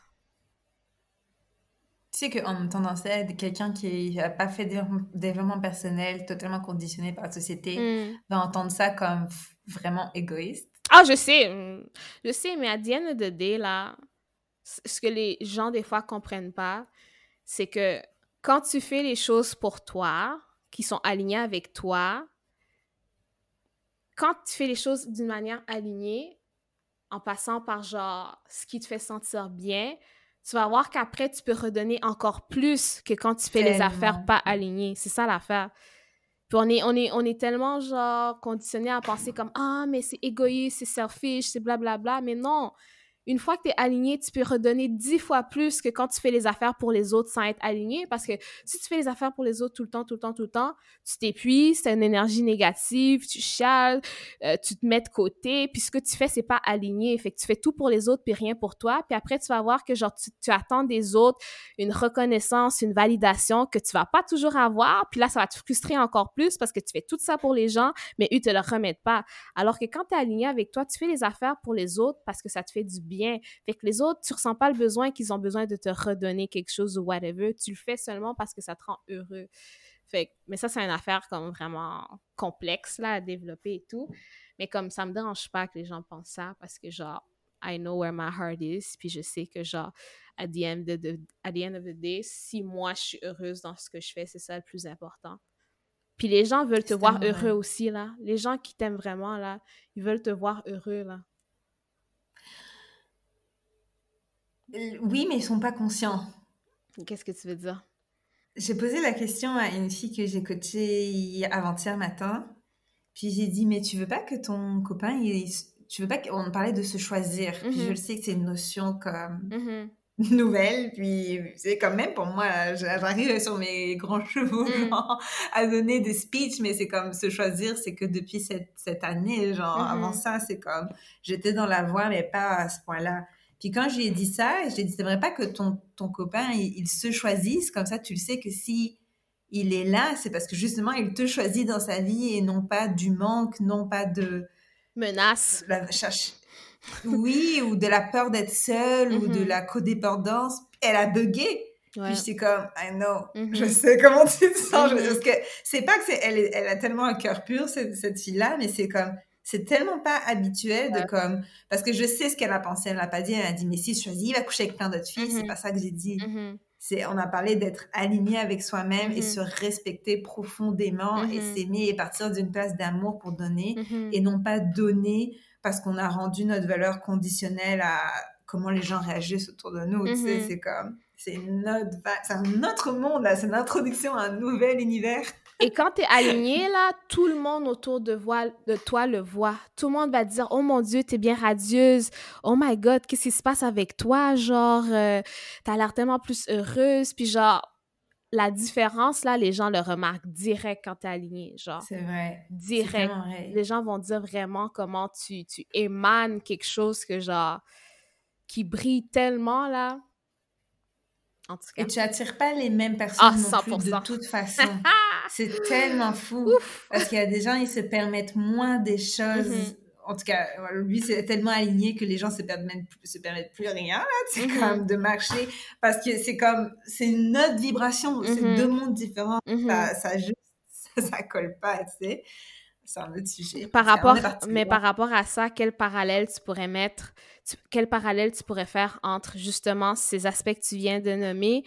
Tu sais qu'en tendance à être quelqu'un qui n'a pas fait de développement personnel, totalement conditionné par la société, hmm. va entendre ça comme vraiment égoïste? Ah, je sais. Hmm. Je sais, mais à Diane de D, là, ce que les gens, des fois, comprennent pas, c'est que quand tu fais les choses pour toi, qui sont alignées avec toi, quand tu fais les choses d'une manière alignée, en passant par genre ce qui te fait sentir bien, tu vas voir qu'après, tu peux redonner encore plus que quand tu fais les affaires pas alignées. C'est ça l'affaire. Puis on est, on, est, on est tellement, genre, conditionné à penser comme « Ah, mais c'est égoïste, c'est selfish, c'est blablabla. » Mais non, une fois que tu es aligné, tu peux redonner dix fois plus que quand tu fais les affaires pour les autres sans être aligné. Parce que si tu fais les affaires pour les autres tout le temps, tout le temps, tout le temps, tu t'épuises, as une énergie négative, tu chiales, euh, tu te mets de côté. Puis ce que tu fais, c'est pas aligné. Fait que tu fais tout pour les autres puis rien pour toi. Puis après, tu vas voir que genre tu, attends des autres une reconnaissance, une validation que tu vas pas toujours avoir. Puis là, ça va te frustrer encore plus parce que tu fais tout ça pour les gens, mais eux te le remettent pas. Alors que quand tu es aligné avec toi, tu fais les affaires pour les autres parce que ça te fait du bien fait que les autres, tu ressens pas le besoin qu'ils ont besoin de te redonner quelque chose ou whatever. Tu le fais seulement parce que ça te rend heureux. Fait mais ça, c'est une affaire comme vraiment complexe là, à développer et tout. Mais comme ça me dérange pas que les gens pensent ça parce que genre, I know where my heart is. Puis je sais que genre, at the end of the, at the, end of the day, si moi je suis heureuse dans ce que je fais, c'est ça le plus important. Puis les gens veulent te voir heureux aussi, là. Les gens qui t'aiment vraiment, là, ils veulent te voir heureux, là. Oui, mais ils sont pas conscients. Qu'est-ce que tu veux dire? J'ai posé la question à une fille que j'ai coachée avant-hier matin. Puis j'ai dit, mais tu veux pas que ton copain, il, tu veux pas qu'on parlait de se choisir? Puis je mm-hmm. le sais que c'est une notion comme mm-hmm. <laughs> nouvelle. Puis c'est quand même pour moi, j'arrive sur mes grands chevaux mm. à donner des speeches, mais c'est comme se choisir, c'est que depuis cette, cette année, genre avant ça, c'est comme j'étais dans la voie, mais pas à ce point-là. Puis quand j'ai dit ça, j'ai dit, c'est pas que ton, ton copain, il, se choisisse, comme ça tu le sais que si il est là, c'est parce que justement, il te choisit dans sa vie et non pas du manque, non pas de... Menace. La cherche. Oui, ou de la peur d'être seule, ou de mm-hmm. la codépendance. Elle a bugué. Puis c'est comme, I know, je mm-hmm. sais comment tu te sens. Parce que c'est pas que c'est, elle, elle a tellement un cœur pur, cette, cette fille-là, mais c'est comme, c'est tellement pas habituel de comme parce que je sais ce qu'elle a pensé elle n'a pas dit elle a dit mais si je choisis il va coucher avec plein d'autres filles c'est mm-hmm. pas ça que j'ai dit mm-hmm. c'est on a parlé d'être aligné avec soi-même et mm-hmm. se respecter profondément et s'aimer et partir d'une place d'amour pour donner et non pas donner parce qu'on a rendu notre valeur conditionnelle à comment les gens réagissent autour de nous tu sais c'est comme c'est notre c'est un autre monde là c'est une introduction à un nouvel univers et quand tu es aligné, là, tout le monde autour de, de toi le voit. Tout le monde va dire Oh mon Dieu, tu es bien radieuse. Oh my God, qu'est-ce qui se passe avec toi? Genre, euh, tu as l'air tellement plus heureuse. Puis, genre, la différence, là, les gens le remarquent direct quand tu es aligné. Genre, c'est vrai. Direct. Les gens vont dire vraiment comment tu, tu émanes quelque chose que, genre, qui brille tellement, là. En tout cas. Et tu attires pas les mêmes personnes ah, non plus, de toute façon. <laughs> c'est tellement fou. Parce qu'il y a des gens, ils se permettent moins des choses. Mm-hmm. En tout cas, lui, c'est tellement aligné que les gens se permettent, se permettent plus rien, là. C'est mm-hmm. comme de marcher. Parce que c'est comme, c'est une autre vibration. C'est mm-hmm. deux mondes différents. Ça, ça, juste, ça, colle pas, tu sais c'est un autre sujet. Par rapport, mais par rapport à ça, quel parallèle tu pourrais mettre, quel parallèle tu pourrais faire entre justement ces aspects que tu viens de nommer,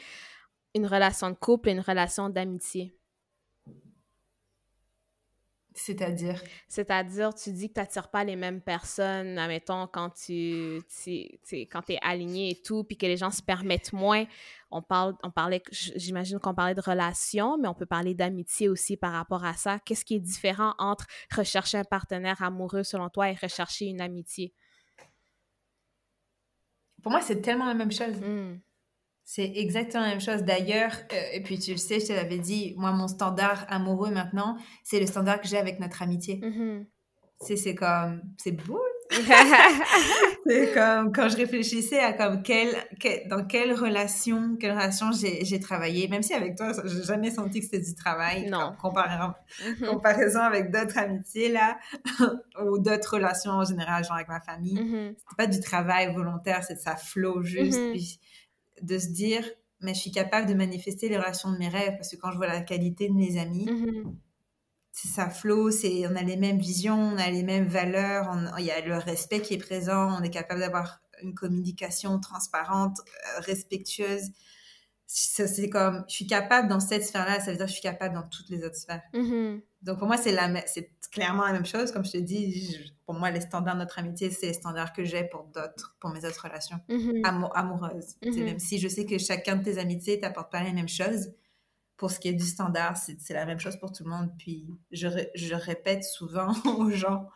une relation de couple et une relation d'amitié? C'est-à-dire? C'est-à-dire, tu dis que tu n'attires pas les mêmes personnes, admettons, quand tu, quand es aligné et tout, puis que les gens se permettent moins. On, parle, on parlait, j'imagine qu'on parlait de relations, mais on peut parler d'amitié aussi par rapport à ça. Qu'est-ce qui est différent entre rechercher un partenaire amoureux, selon toi, et rechercher une amitié? Pour moi, c'est tellement la même chose. Hmm. C'est exactement la même chose. D'ailleurs, euh, et puis tu le sais, je te l'avais dit, moi, mon standard amoureux maintenant, c'est le standard que j'ai avec notre amitié. Mm-hmm. C'est comme, c'est beau. <laughs> c'est comme, quand je réfléchissais à comme quelle, dans quelle relation, quelle relation j'ai travaillé, même si avec toi, j'ai jamais senti que c'était du travail. Non. Comparaison, mm-hmm. comparaison avec d'autres amitiés, là, <laughs> ou d'autres relations en général, genre avec ma famille. Mm-hmm. C'était pas du travail volontaire, c'est ça flow juste. Puis, de se dire, mais je suis capable de manifester les relations de mes rêves parce que quand je vois la qualité de mes amis, mm-hmm. C'est ça flow, c'est on a les mêmes visions, on a les mêmes valeurs, il y a le respect qui est présent, on est capable d'avoir une communication transparente, euh, respectueuse. C'est comme, je suis capable dans cette sphère-là, ça veut dire que je suis capable dans toutes les autres sphères. Mm-hmm. Donc pour moi, c'est c'est clairement la même chose. Comme je te dis, pour moi, les standards de notre amitié, c'est les standards que j'ai pour d'autres, pour mes autres relations mm-hmm. amoureuses. Mm-hmm. Même si je sais que chacun de tes amitiés t'apporte pas les mêmes choses, pour ce qui est du standard, c'est la même chose pour tout le monde. Puis je, je répète souvent <laughs> aux gens,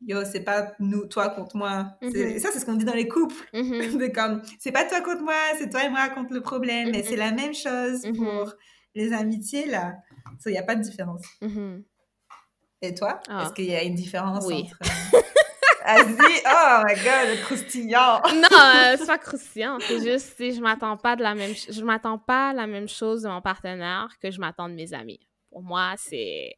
yo, c'est pas nous, toi contre moi. Mm-hmm. Ça, c'est ce qu'on dit dans les couples. <laughs> C'est comme, c'est pas toi contre moi, c'est toi et moi contre le problème. Mais c'est la même chose pour les amitiés, là. Il n'y a pas de différence. Et toi, ah. est-ce qu'il y a une différence oui. entre... <laughs> Vas-y, oh my god, croustillant. non, euh, c'est pas croustillant, c'est juste si je m'attends pas de la même je m'attends pas la même chose de mon partenaire que je m'attends de mes amis. Pour moi, c'est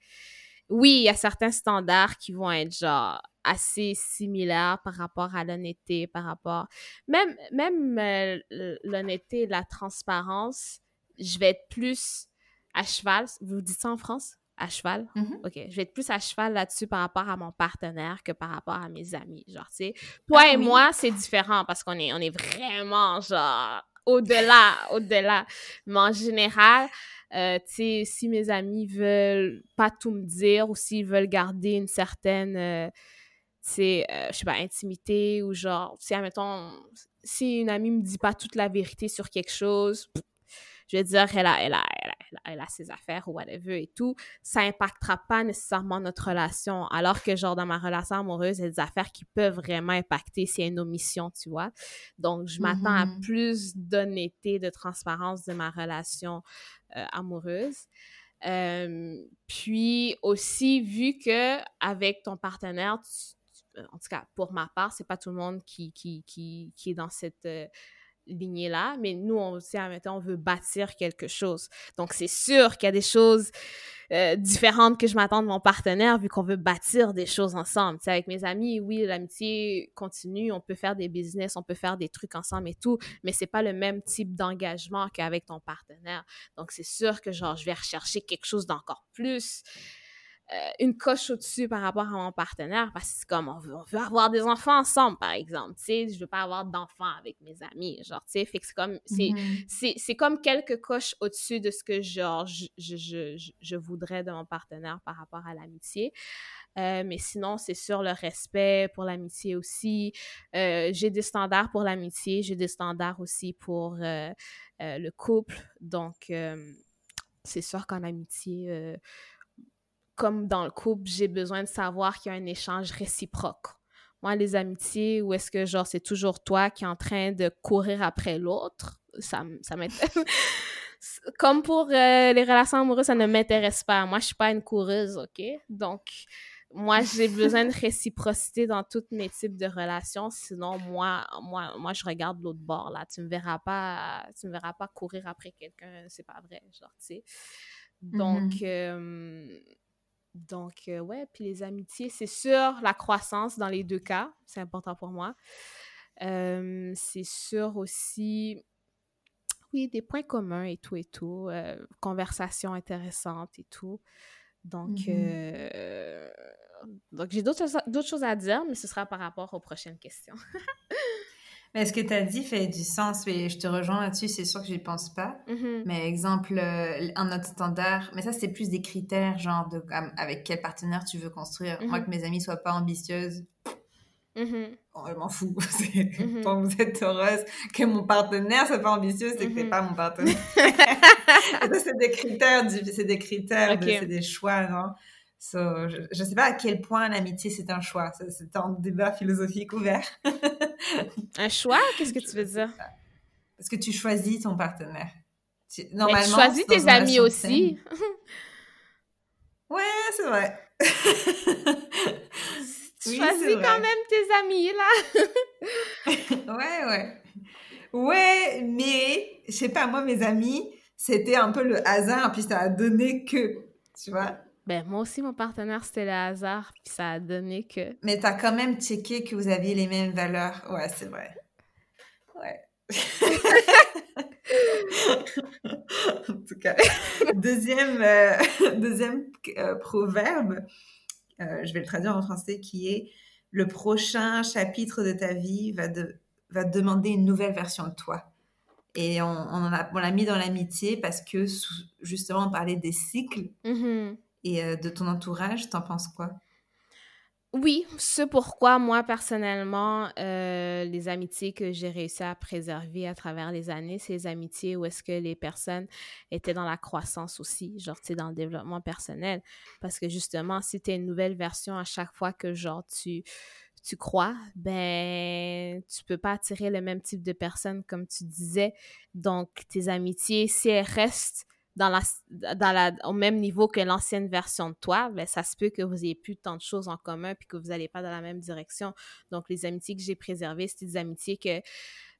oui, il y a certains standards qui vont être genre assez similaires par rapport à l'honnêteté, par rapport même même euh, l'honnêteté, la transparence, je vais être plus à cheval, vous dites ça en France? À cheval. Mhm. OK, je vais être plus à cheval là-dessus par rapport à mon partenaire que par rapport à mes amis. Genre, tu sais, toi Ah et oui. moi, c'est différent parce qu'on est, on est vraiment, genre, au-delà, au-delà. Mais en général, euh, tu sais, si mes amis veulent pas tout me dire ou s'ils veulent garder une certaine, euh, tu sais, euh, je sais pas, intimité ou genre, si, admettons, si une amie me dit pas toute la vérité sur quelque chose, je vais dire, elle a, elle, a, elle, a, elle, a, ses affaires ou whatever et tout, ça impactera pas nécessairement notre relation. Alors que, genre, dans ma relation amoureuse, il y a des affaires qui peuvent vraiment impacter s'il y a une omission, tu vois. Donc, je m'attends à Mhm. plus d'honnêteté, de transparence de ma relation euh, amoureuse. Euh, puis aussi, vu que avec ton partenaire, tu- tu- en tout cas pour ma part, c'est pas tout le monde qui, qui, qui, qui est dans cette euh, lignée-là, mais nous, on, on veut bâtir quelque chose. Donc, c'est sûr qu'il y a des choses euh, différentes que je m'attends de mon partenaire, vu qu'on veut bâtir des choses ensemble. Tu avec mes amis, oui, l'amitié continue, on peut faire des business, on peut faire des trucs ensemble et tout, mais c'est pas le même type d'engagement qu'avec ton partenaire. Donc, c'est sûr que, genre, je vais rechercher quelque chose d'encore plus une coche au-dessus par rapport à mon partenaire parce que c'est comme on veut, on veut avoir des enfants ensemble par exemple tu sais je veux pas avoir d'enfants avec mes amis genre tu sais fait que c'est comme c'est c'est c'est comme quelques coches au-dessus de ce que genre je, je, je, je- voudrais de mon partenaire par rapport à l'amitié. Euh, mais sinon c'est sur le respect pour l'amitié aussi. Euh, j'ai des standards pour l'amitié j'ai des standards aussi pour euh, euh, le couple. Donc euh, c'est sûr qu'en amitié euh, comme dans le couple, j'ai besoin de savoir qu'il y a un échange réciproque. Moi, les amitiés, où est-ce que, genre, c'est toujours toi qui es en train de courir après l'autre, ça, ça m'intéresse. <laughs> Comme pour euh, les relations amoureuses, ça ne m'intéresse pas. Moi, je suis pas une coureuse, OK? Donc, moi, j'ai besoin de réciprocité dans tous mes types de relations. Sinon, moi, moi, moi je regarde l'autre bord, là. Tu me verras pas, tu me verras pas courir après quelqu'un. C'est pas vrai, genre, tu sais. Donc, Mhm. euh, donc, euh, ouais, puis les amitiés, c'est sûr, la croissance dans les deux cas, c'est important pour moi. Euh, c'est sûr aussi, oui, des points communs et tout et tout, euh, conversations intéressantes et tout. Donc, Mhm. euh, donc j'ai d'autres d'autres choses à dire, mais ce sera par rapport aux prochaines questions. <laughs> Mais ce que tu as dit fait du sens, et je te rejoins là-dessus, c'est sûr que je n'y pense pas. Mhm. Mais exemple, euh, un autre standard, mais ça c'est plus des critères, genre de avec quel partenaire tu veux construire. Moi, Mhm. que mes amis soient pas ambitieuses, Mhm. oh, je m'en fous. <laughs> C'est-. Tant que vous êtes heureuse, que mon partenaire soit pas ambitieux, c'est que t'es Mhm. pas mon partenaire. <laughs> c'est des critères, du- c'est des critères, de- c'est des choix, non? So, je, je sais pas à quel point l'amitié c'est un choix. C'est un débat philosophique ouvert. <laughs> Un choix, qu'est-ce que tu veux dire? Parce que tu choisis ton partenaire. Tu- Mais tu Normalement, choisis tes amis aussi. Ouais, c'est vrai. Tu <laughs> Oui, choisis quand même tes amis, là. <laughs> Ouais, ouais. Ouais, mais je sais pas, moi, mes amis, c'était un peu le hasard, puis ça a donné que, tu vois. Ben, moi aussi, mon partenaire, c'était le hasard, puis ça a donné que... Mais t'as quand même checké que vous aviez les mêmes valeurs. Ouais, c'est vrai. Ouais. <laughs> en tout cas, deuxième, euh, <laughs> deuxième euh, proverbe, euh, je vais le traduire en français, qui est le prochain chapitre de ta vie va, de, va demander une nouvelle version de toi. Et on, on l'a mis dans l'amitié parce que justement on parlait des cycles Mhm. Et euh, de ton entourage. T'en penses quoi? Oui, c'est pourquoi moi, personnellement, euh, les amitiés que j'ai réussi à préserver à travers les années, c'est les amitiés où est-ce que les personnes étaient dans la croissance aussi, genre, tu sais, dans le développement personnel. Parce que justement, si tu une nouvelle version à chaque fois que, genre, tu, tu crois, ben, tu peux pas attirer le même type de personnes comme tu disais. Donc, tes amitiés, si elles restent dans la, dans la, au même niveau que l'ancienne version de toi, ben, ça se peut que vous ayez plus tant de choses en commun puis que vous n'allez pas dans la même direction. Donc, les amitiés que j'ai préservées, c'est des amitiés que,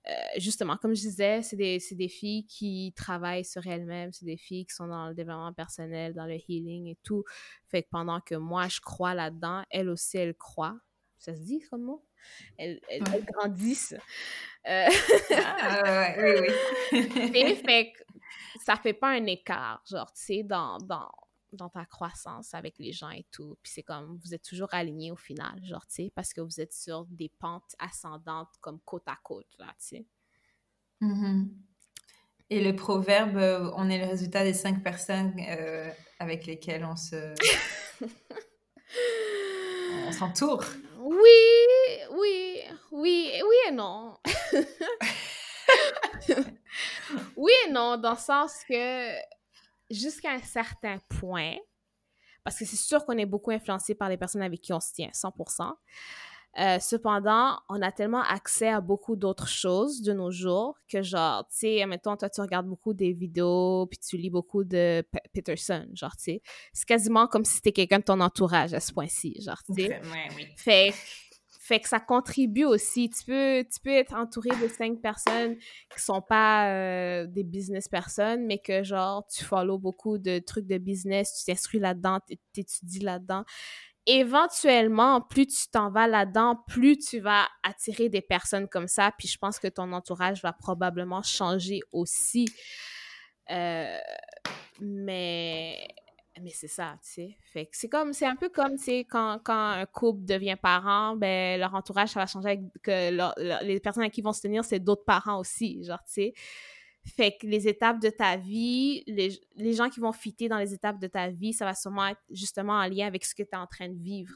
euh, justement, comme je disais, c'est des, des filles qui travaillent sur elles-mêmes, c'est des filles qui sont dans le développement personnel, dans le healing et tout. Fait que pendant que moi, je crois là-dedans, elles aussi, elles croient. Ça se dit comme mot? Elles, elles, Ouais. elles grandissent. Euh, Ah, ouais, oui, oui. <laughs> et fait que ça fait pas un écart, genre, tu sais, dans, dans, dans ta croissance avec les gens et tout. Puis c'est comme, vous êtes toujours alignés au final, genre, tu sais, parce que vous êtes sur des pentes ascendantes comme côte à côte, là, tu sais. Mm-hmm. Et le proverbe, euh, on est le résultat des cinq personnes euh, avec lesquelles on se... <laughs> on s'entoure. Oui, oui, oui, oui et non. <laughs> <laughs> oui et non, dans le sens que jusqu'à un certain point, parce que c'est sûr qu'on est beaucoup influencé par les personnes avec qui on se tient, 100%. Euh, cependant, on a tellement accès à beaucoup d'autres choses de nos jours que, genre, tu sais, mettons, toi, tu regardes beaucoup des vidéos, puis tu lis beaucoup de Peterson, genre, tu sais. C'est quasiment comme si c'était quelqu'un de ton entourage à ce point-ci, genre, tu sais. oui. Fait fait que ça contribue aussi. Tu peux, tu peux être entouré de cinq personnes qui sont pas euh, des business personnes, mais que genre, tu follow beaucoup de trucs de business, tu t'instruis là-dedans, tu étudies là-dedans. Éventuellement, plus tu t'en vas là-dedans, plus tu vas attirer des personnes comme ça. Puis je pense que ton entourage va probablement changer aussi. Euh, mais mais c'est ça, tu sais. Fait c'est comme, c'est un peu comme, tu sais, quand, quand un couple devient parent, ben, leur entourage, ça va changer avec que les personnes à qui vont se tenir, c'est d'autres parents aussi, genre, tu sais. Fait que les étapes de ta vie, les, les gens qui vont fitter dans les étapes de ta vie, ça va sûrement être justement en lien avec ce que tu es en train de vivre.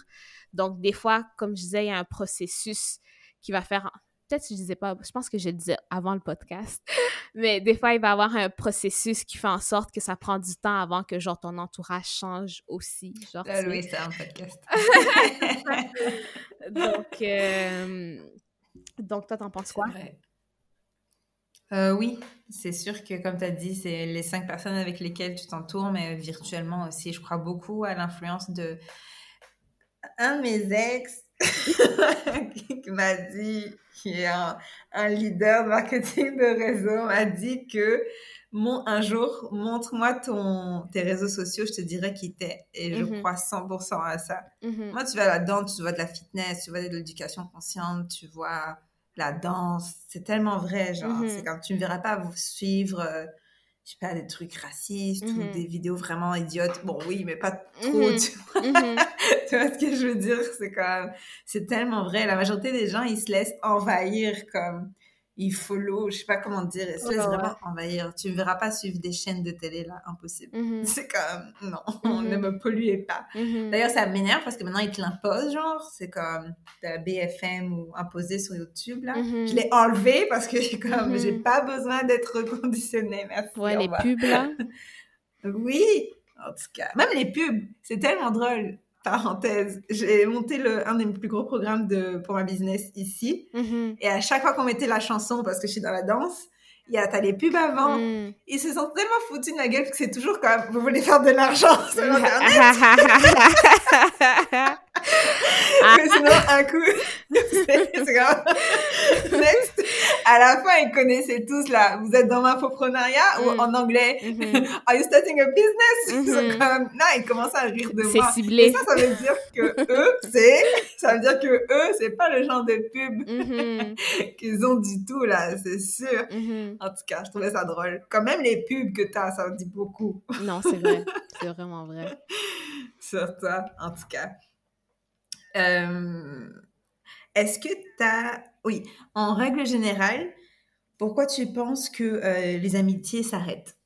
Donc, des fois, comme je disais, il y a un processus qui va faire peut-être que je disais pas, je pense que je le disais avant le podcast, <laughs> mais des fois, il va y avoir un processus qui fait en sorte que ça prend du temps avant que, genre, ton entourage change aussi. Genre, oui, c'est un podcast. <laughs> donc, euh, donc, toi, t'en penses quoi? Euh, oui, c'est sûr que, comme tu as dit, c'est les cinq personnes avec lesquelles tu t'entoures, mais virtuellement aussi. Je crois beaucoup à l'influence de un de mes ex <laughs> qui m'a dit, qui est un, leader de marketing de réseau, m'a dit que mon, un jour, montre-moi ton, tes réseaux sociaux, je te dirai qui t'es. Et je mhm. crois 100% à ça. Mhm. Moi, tu vas là-dedans, tu vois de la fitness, tu vois de l'éducation consciente, tu vois la danse. C'est tellement vrai, genre, mhm. c'est comme tu ne me verras pas vous suivre. Je sais pas, des trucs racistes ou mhm. des vidéos vraiment idiotes. Bon, oui, mais pas trop, mhm. tu, vois? Mhm. <laughs> tu vois ce que je veux dire? C'est comme, c'est tellement vrai. La majorité des gens, ils se laissent envahir comme, il follow, je sais pas comment dire, se laisse vraiment envahir. Tu ne verras pas suivre des chaînes de télé, là, impossible. Mm-hmm. <laughs> C'est comme, non, <laughs> mm-hmm. ne me polluez pas. Mm-hmm. D'ailleurs, ça m'énerve parce que maintenant, ils te l'imposent, genre, c'est comme BFM ou imposé sur YouTube, là. Je l'ai enlevé parce que comme, j'ai pas besoin d'être reconditionnée, merci. Ouais, les pubs, là. <laughs> oui, en tout cas. Même les pubs, c'est tellement drôle parenthèse, j'ai monté le, un des plus gros programmes de, pour ma business ici. Mm-hmm. Et à chaque fois qu'on mettait la chanson, parce que je suis dans la danse, il y a, t'as les pubs avant. Mm. Ils se sont tellement foutus de ma gueule que c'est toujours comme, vous voulez faire de l'argent <laughs> sur <laughs> Mais sinon, un coup, <laughs> c'est grave. Next, à la fin, ils connaissaient tous là, vous êtes dans l'infoprenariat ou mm. en anglais, mm-hmm. are you starting a business? Mm comme, non, ils commencent à rire de moi. C'est ciblé. Et ça, ça veut dire que eux, c'est, ça veut dire que eux, c'est pas le genre de pub mm-hmm. <laughs> qu'ils ont du tout là, c'est sûr. En tout cas, je trouvais ça drôle. Quand même les pubs que t'as, ça me dit beaucoup. non, c'est vrai. <laughs> C'est vraiment vrai. Sur toi, en tout cas. Euh, est-ce que tu as... Oui, en règle générale, pourquoi tu penses que euh, les amitiés s'arrêtent?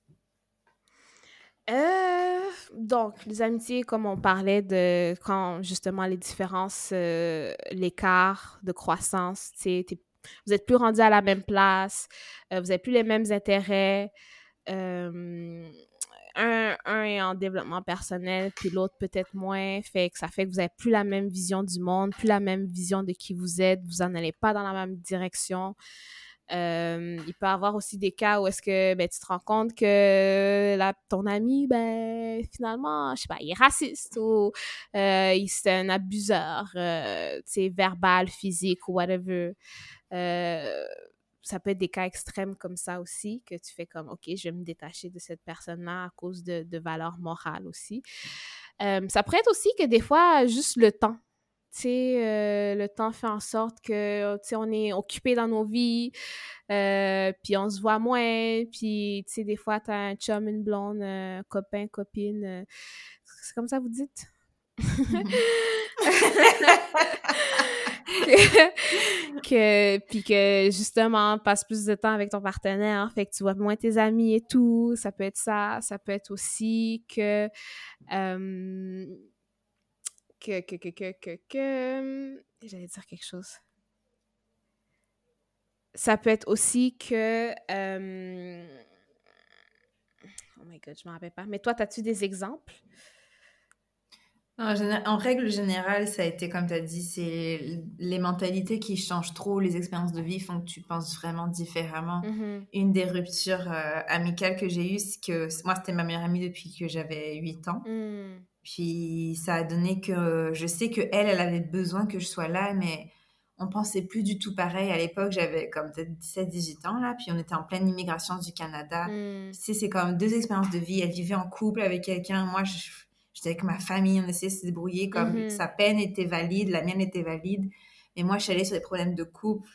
Euh, donc, les amitiés, comme on parlait de quand justement les différences, l'écart de croissance, vous êtes plus rendu à la même place, vous n'avez plus les mêmes intérêts un, est en développement personnel, puis l'autre peut-être moins, fait que ça fait que vous n'avez plus la même vision du monde, plus la même vision de qui vous êtes, vous n'en allez pas dans la même direction. Euh, il peut y avoir aussi des cas où est-ce que ben, tu te rends compte que ton ami, ben, finalement, je sais pas, il est raciste ou euh, c'est un abuseur, euh, verbal, physique ou whatever. Ça peut être des cas extrêmes comme ça aussi, que tu fais comme, OK, je vais me détacher de cette personne-là à cause de, de valeurs morales aussi. Euh, ça pourrait être aussi que des fois, juste le temps. Tu sais, euh, le temps fait en sorte que, tu sais, on est occupé dans nos vies, euh, puis on se voit moins, puis, tu sais, des fois, tu as un chum, une blonde, un copain, copine, c'est comme ça vous dites? <laughs> <laughs> <laughs> que, puis que justement, passe plus de temps avec ton partenaire, fait que tu vois moins tes amis et tout. Ça peut être ça. Ça peut être aussi que. Euh, que, que, que, que. J'allais dire quelque chose. Ça peut être aussi que. Euh, oh my god, je me rappelle pas. Mais toi, as-tu des exemples? En, règle générale, ça a été, comme tu as dit, c'est les mentalités qui changent trop, les expériences de vie font que tu penses vraiment différemment. Mm-hmm. Une des ruptures euh, amicales que j'ai eues, c'est que moi, c'était ma meilleure amie depuis que j'avais 8 ans. Mm. Puis ça a donné que je sais que elle, elle avait besoin que je sois là, mais on pensait plus du tout pareil. À l'époque, j'avais comme peut-être 17-18 ans, là, puis on était en pleine immigration du Canada. Mm. Tu sais, c'est comme deux expériences de vie. Elle vivait en couple avec quelqu'un. Moi, je J'étais avec ma famille, on essayait de se débrouiller comme mm-hmm. sa peine était valide, la mienne était valide. Mais moi, je suis allée sur des problèmes de couple.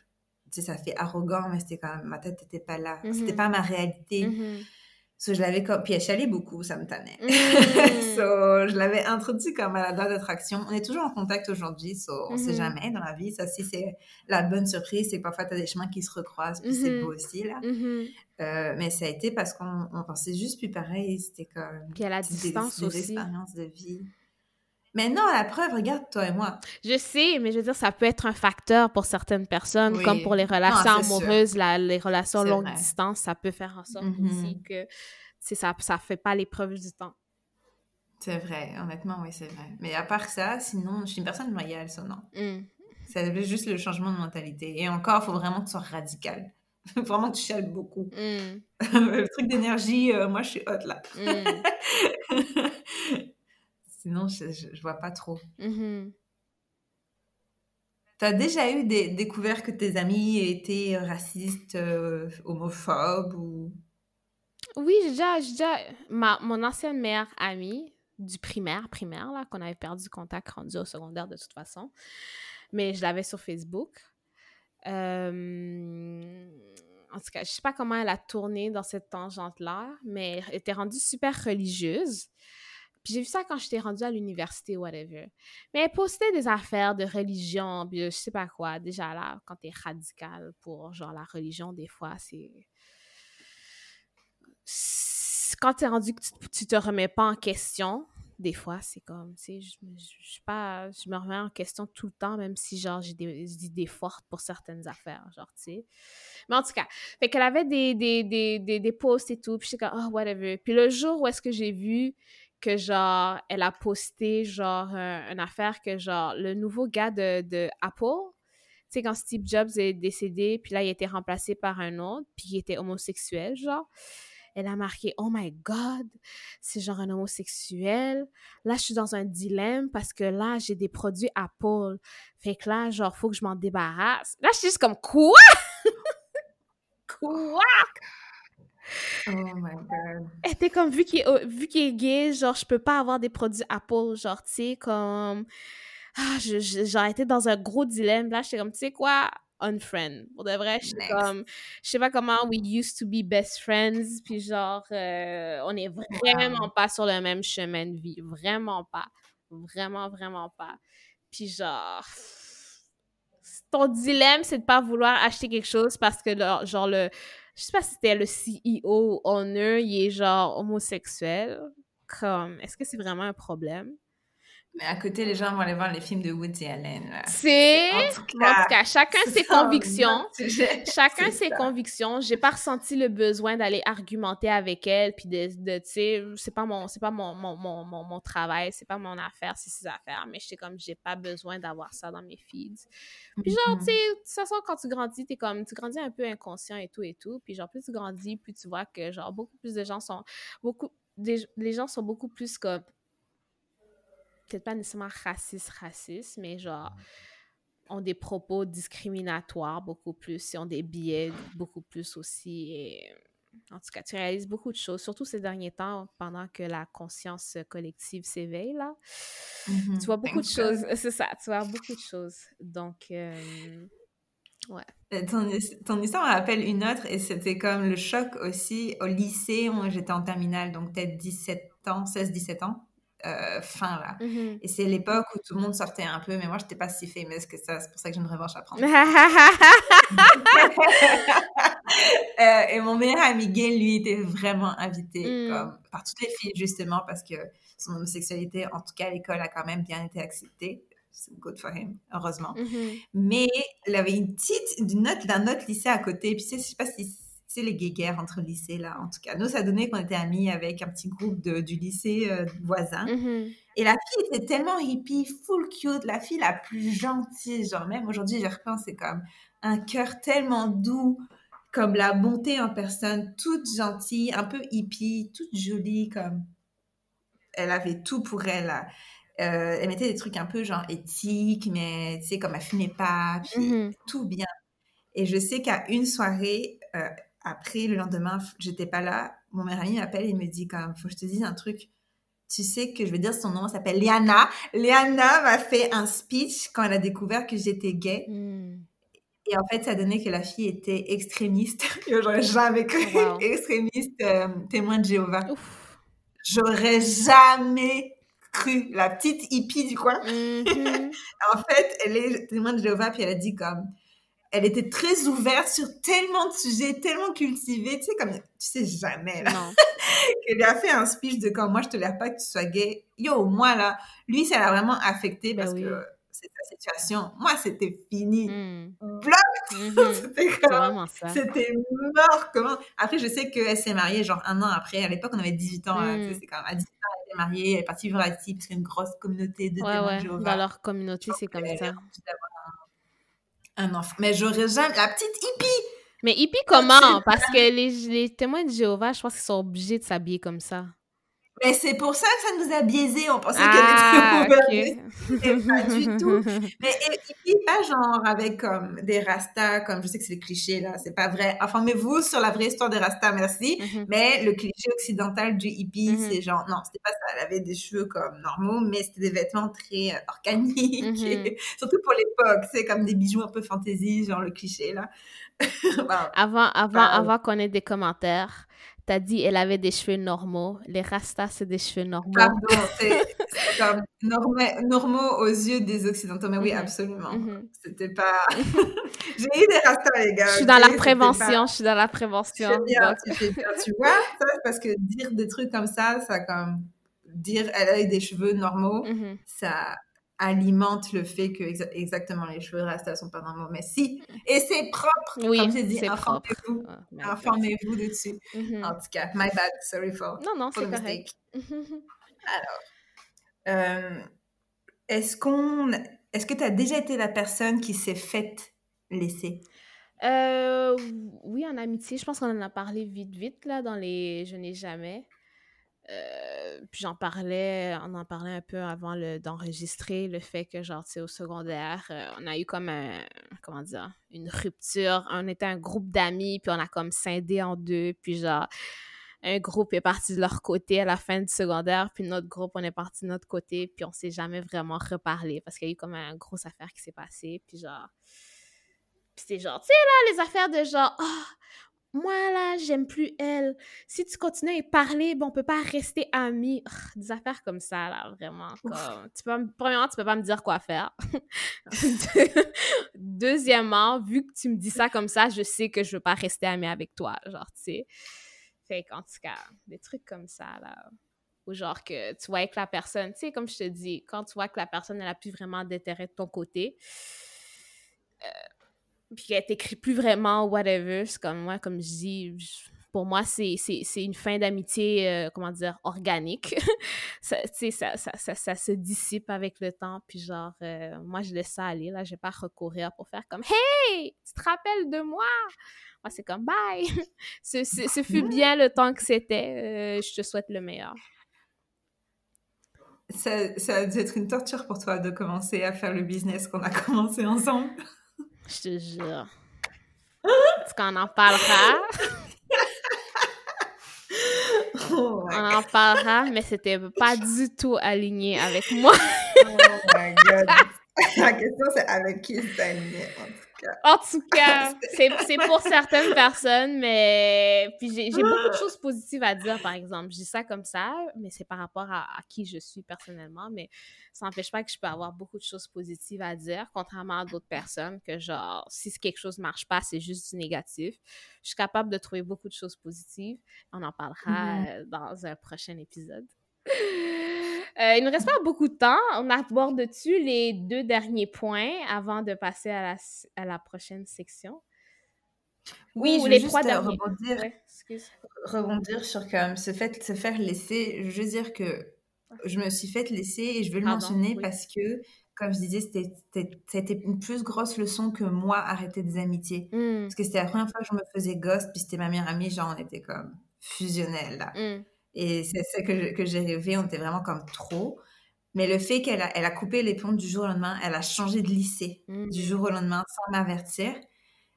Tu sais, ça fait arrogant, mais c'était quand même, ma tête n'était pas là. C'était mm-hmm. pas ma réalité. Mm-hmm. So, je l'avais comme... Puis elle chialait beaucoup, ça me tannait. <laughs> so, je l'avais introduit comme à la date d'attraction. On est toujours en contact aujourd'hui, so, on sait jamais dans la vie. Ça, si c'est la bonne surprise, c'est parfois, tu as des chemins qui se recroisent, puis c'est beau aussi, là. Euh, mais ça a été parce qu'on pensait juste plus pareil. C'était comme. Puis à la distance des, aussi. Expériences de vie. Mais non, la preuve, regarde toi et moi. Je sais, mais je veux dire, ça peut être un facteur pour certaines personnes, comme pour les relations amoureuses, la, les relations longue distance, ça peut faire en sorte mm-hmm. aussi que ça ça fait pas l'épreuve du temps. C'est vrai, honnêtement, oui, c'est vrai. Mais à part ça, sinon, je suis une personne loyale, ça, non. Mm. C'est juste le changement de mentalité. Et encore, il faut vraiment que tu sois radical. <laughs> Vraiment, tu chiales beaucoup. Mm. <laughs> le truc d'énergie, euh, moi, je suis hot là. Mm. <laughs> Sinon, je, je, vois pas trop. Mm-hmm. Tu as déjà eu des découvertes que tes amis étaient racistes, euh, homophobes ou... Oui, j'ai déjà, déjà ma, mon ancienne meilleure amie du primaire, primaire, là, qu'on avait perdu contact rendu au secondaire de toute façon. Mais je l'avais sur Facebook. Euh, en tout cas, je sais pas comment elle a tourné dans cette tangente-là, mais elle était rendue super religieuse. Puis j'ai vu ça quand j'étais rendue à l'université, whatever. Mais elle postait des affaires de religion, puis je sais pas quoi. Déjà là, quand t'es radical pour genre la religion, des fois, c'est. Quand t'es rendu que tu, tu te remets pas en question, des fois, c'est comme, tu sais, je, je, pas, je me remets en question tout le temps, même si, genre, j'ai des, idées fortes pour certaines affaires, genre, tu sais. Mais en tout cas, fait qu'elle avait des, des, des, des, des posts et tout, puis j'étais comme, oh, whatever. Puis le jour où est-ce que j'ai vu que, genre, elle a posté, genre, une affaire que, genre, le nouveau gars de, de Apple, tu sais, quand Steve Jobs est décédé, puis là, il a été remplacé par un autre, puis il était homosexuel, genre elle a marqué Oh my God, c'est genre un homosexuel. Là, je suis dans un dilemme parce que là, j'ai des produits Apple. Fait que là, genre, faut que je m'en débarrasse. Là, je suis juste comme Quoi? <laughs> Quoi Oh my God. Elle était comme, vu qu'il est, vu est gay, genre, je peux pas avoir des produits Apple. Genre, tu sais, comme. Ah, j'ai été dans un gros dilemme. Là, j'étais comme, tu sais quoi, unfriend. Pour de vrai, je sais comme, je sais pas comment we used to be best friends, puis genre, euh, on est vraiment pas sur le même chemin de vie, vraiment pas, vraiment, vraiment pas. Puis genre, ton dilemme, c'est de pas vouloir acheter quelque chose parce que genre le, je sais pas si c'était le CEO owner, il est genre homosexuel. Comme, est-ce que c'est vraiment un problème? Mais à côté, les gens vont aller voir les films de Woody Allen. C'est. En, tout cas, chacun ses convictions. <laughs> chacun ses convictions. J'ai pas ressenti le besoin d'aller argumenter avec elle. Puis de, de tu sais, c'est pas, mon, pas mon, mon, mon, mon, travail, c'est pas mon affaire, c'est ses affaires. Mais je sais comme, j'ai pas besoin d'avoir ça dans mes feeds. Puis genre, tu sais, de toute façon, quand tu grandis, t'es comme, tu grandis un peu inconscient et tout et tout. Puis genre, plus tu grandis, plus tu vois que genre, beaucoup plus de gens sont. Beaucoup. les gens sont beaucoup plus comme peut-être pas nécessairement raciste, raciste, mais genre ont des propos discriminatoires beaucoup plus, et ont des biais beaucoup plus aussi. Et en tout cas, tu réalises beaucoup de choses, surtout ces derniers temps, pendant que la conscience collective s'éveille, là. Mm-hmm. Tu vois beaucoup de choses, <laughs> c'est ça, tu vois beaucoup de choses. Donc, euh, ouais. Euh, ton, ton, histoire rappelle une autre, et c'était comme le choc aussi au lycée. Moi, j'étais en terminale, donc peut-être 17 ans, 16-17 ans. Euh, fin là. Mhm. Et c'est l'époque où tout le monde sortait un peu, mais moi, j'étais pas si famous que ça. C'est pour ça que j'ai une revanche à prendre. <laughs> <laughs> Euh, et mon meilleur ami gay, lui, était vraiment invité Mm. comme, par toutes les filles, justement, parce que son homosexualité, en tout cas à l'école, a quand même bien été acceptée. C'est good for him, heureusement. Mhm. Mais il avait une petite une note d'un autre lycée à côté. Puis tu sais, je sais pas si c'est les guéguerres entre lycées là. En tout cas, nous ça donnait qu'on était amis avec un petit groupe de, du lycée euh, voisin. Mhm. Et la fille était tellement hippie, full cute, la fille la plus gentille. Genre même aujourd'hui, j'y repense, c'est comme un cœur tellement doux, comme la bonté en personne, toute gentille, un peu hippie, toute jolie, comme elle avait tout pour elle. là. Euh, elle mettait des trucs un peu genre éthiques, mais tu sais, comme elle fumait pas, puis Mhm. tout bien. Et je sais qu'à une soirée, euh, après, le lendemain, j'étais pas là, mon meilleur ami m'appelle et me dit comme, faut que je te dise un truc. Tu sais que je vais dire son nom, elle s'appelle Liana. Liana m'a fait un speech quand elle a découvert que j'étais gay. Mhm. Et en fait, ça donnait que la fille était extrémiste. <laughs> J'aurais jamais cru. Wow. Extrémiste, euh, témoin de Jéhovah. J'aurais jamais cru. La petite hippie du coin. Mhm. <laughs> En fait, elle est témoin de Jéhovah, puis elle a dit comme... Elle était très ouverte sur tellement de sujets, tellement cultivés. Tu sais, comme... Tu sais jamais, là. Non. <laughs> Elle lui a fait un speech de comme... Moi, je tolère pas que tu sois gay. Yo, moi, là... Lui, ça l'a vraiment affecté parce oui. que c'est sa situation. Moi, c'était fini. Mhm. Bloc! Mhm. <laughs> C'était comme... C'était mort. Comment? Après, je sais qu'elle s'est mariée genre un an après. À l'époque, on avait 18 ans. hein, Mm. sais, c'est quand même à 18 ans, elle était mariée. Elle est partie vivre à Haïti parce qu'il y a une grosse communauté de Ouais, ouais. Dans leur communauté, c'est comme ça. Un, enfant. Mais j'aurais jamais... La petite hippie Mais hippie comment? Parce que les, les témoins de Jéhovah, je pense qu'ils sont obligés de s'habiller comme ça. Mais c'est pour ça que ça nous a biaisés. On pensait Ah, qu'elle était ok. ouverte. Et pas du tout. Mais et- hippie, pas genre avec comme des rastas, comme je sais que c'est des clichés là, c'est pas vrai. Informez-vous sur la vraie histoire des rastas, merci. Mhm. Mais le cliché occidental du hippie, Mhm. c'est genre, non, c'était pas ça. Elle avait des cheveux comme normaux, mais c'était des vêtements très euh, organiques. Mhm. et- <laughs> surtout pour l'époque, c'est comme des bijoux un peu fantasy, genre le cliché là. <laughs> Avant, avant, Bah, avant qu'on ait des commentaires, t'as dit elle avait des cheveux normaux. Les rastas, c'est des cheveux normaux. Pardon, <laughs> c'est comme norma- normaux aux yeux des occidentaux. Mais oui, Mhm. absolument. Mhm. C'était pas. <laughs> J'ai eu des rastas, les gars. Je suis dans la prévention, je suis dans la prévention. Tu fais bien, donc- tu fais bien. Tu vois, ça, parce que dire des trucs comme ça, ça comme dire elle a eu des cheveux normaux, Mhm. ça alimente le fait que exa- exactement les cheveux rastas sont pas normaux. Mais si, <laughs> et c'est propre. Oui, comme j'ai dit, informez-vous. Ah. Informez-vous dessus. Mhm. En tout cas, my bad, sorry for, Non, non, c'est the correct. mistake. <laughs> Euh, est-ce qu'on, est-ce que tu as déjà été la personne qui s'est faite laisser? Euh, oui, en amitié, je pense qu'on en a parlé vite, vite, là, dans les Je n'ai jamais. Euh, puis j'en parlais, on en parlait un peu avant d'enregistrer, le fait que, genre, tu sais, au secondaire, euh, on a eu comme un, comment dire, une rupture. On était un groupe d'amis, puis on a comme scindé en deux, puis genre, un groupe est parti de leur côté à la fin du secondaire, puis notre groupe, on est parti de notre côté, puis on s'est jamais vraiment reparlé, parce qu'il y a eu comme une grosse affaire qui s'est passée, puis genre... Puis c'est genre, tu sais, là, les affaires de genre, ah, moi, là, j'aime plus elle. Si tu continues à y parler, bon, on peut pas rester amis. Ah, Des affaires comme ça, là, vraiment. Comme, tu peux, premièrement, tu peux pas me dire quoi faire. <laughs> Deuxièmement, vu que tu me dis ça comme ça, je sais que je veux pas rester amie avec toi, genre, tu sais. Fait qu'en tout cas, des trucs comme ça, là. Ou genre que tu vois que la personne, tu sais, comme je te dis, quand tu vois que la personne, elle a plus vraiment d'intérêt de ton côté, puis qu'elle t'écrit plus vraiment, whatever, c'est comme moi, comme je dis, je- pour moi, c'est une fin d'amitié, euh, comment dire, organique. <laughs> ça, ça, ça, ça se dissipe avec le temps, puis genre, euh, moi, je laisse ça aller, là, je vais pas recourir pour faire comme « Hey, tu te rappelles de moi? » Moi, c'est comme « Bye! <laughs> » ce, ce, ce fut <laughs> bien le temps que c'était, euh, je te souhaite le meilleur. Ça, ça a dû être une torture pour toi de commencer à faire le business qu'on a commencé ensemble. Je te jure. Est-ce qu'on en parlera? Oh my On en parlera, mais c'était pas du tout aligné avec moi. my god. <laughs> La question, c'est avec qui se aligné, en tout cas. En tout cas, c'est pour certaines personnes, mais. Puis j'ai beaucoup de choses positives à dire, par exemple. Je dis ça comme ça, mais c'est par rapport à, qui je suis personnellement. Mais ça n'empêche pas que je peux avoir beaucoup de choses positives à dire, contrairement à d'autres personnes, que genre, si quelque chose ne marche pas, c'est juste du négatif. Je suis capable de trouver beaucoup de choses positives. On en parlera mm-hmm. dans un prochain épisode. Euh, il ne reste pas beaucoup de temps. On aborde dessus les deux derniers points avant de passer à la, à la prochaine section? Oui, je les trois euh, derniers. Rebondir, rebondir sur comme se, fait, se faire laisser. Je veux dire que je me suis fait laisser et je veux le mentionner parce que, comme je disais, c'était une plus grosse leçon que moi arrêter des amitiés. Hmm. Parce que c'était la première fois que je me faisais ghost, puis c'était ma meilleure amie, genre on était comme fusionnels là. Hmm. Et c'est ça que, j'ai rêvé, on était vraiment comme trop. Mais le fait qu'elle a, elle a coupé les ponts du jour au lendemain, elle a changé de lycée du mmh. jour au lendemain sans m'avertir,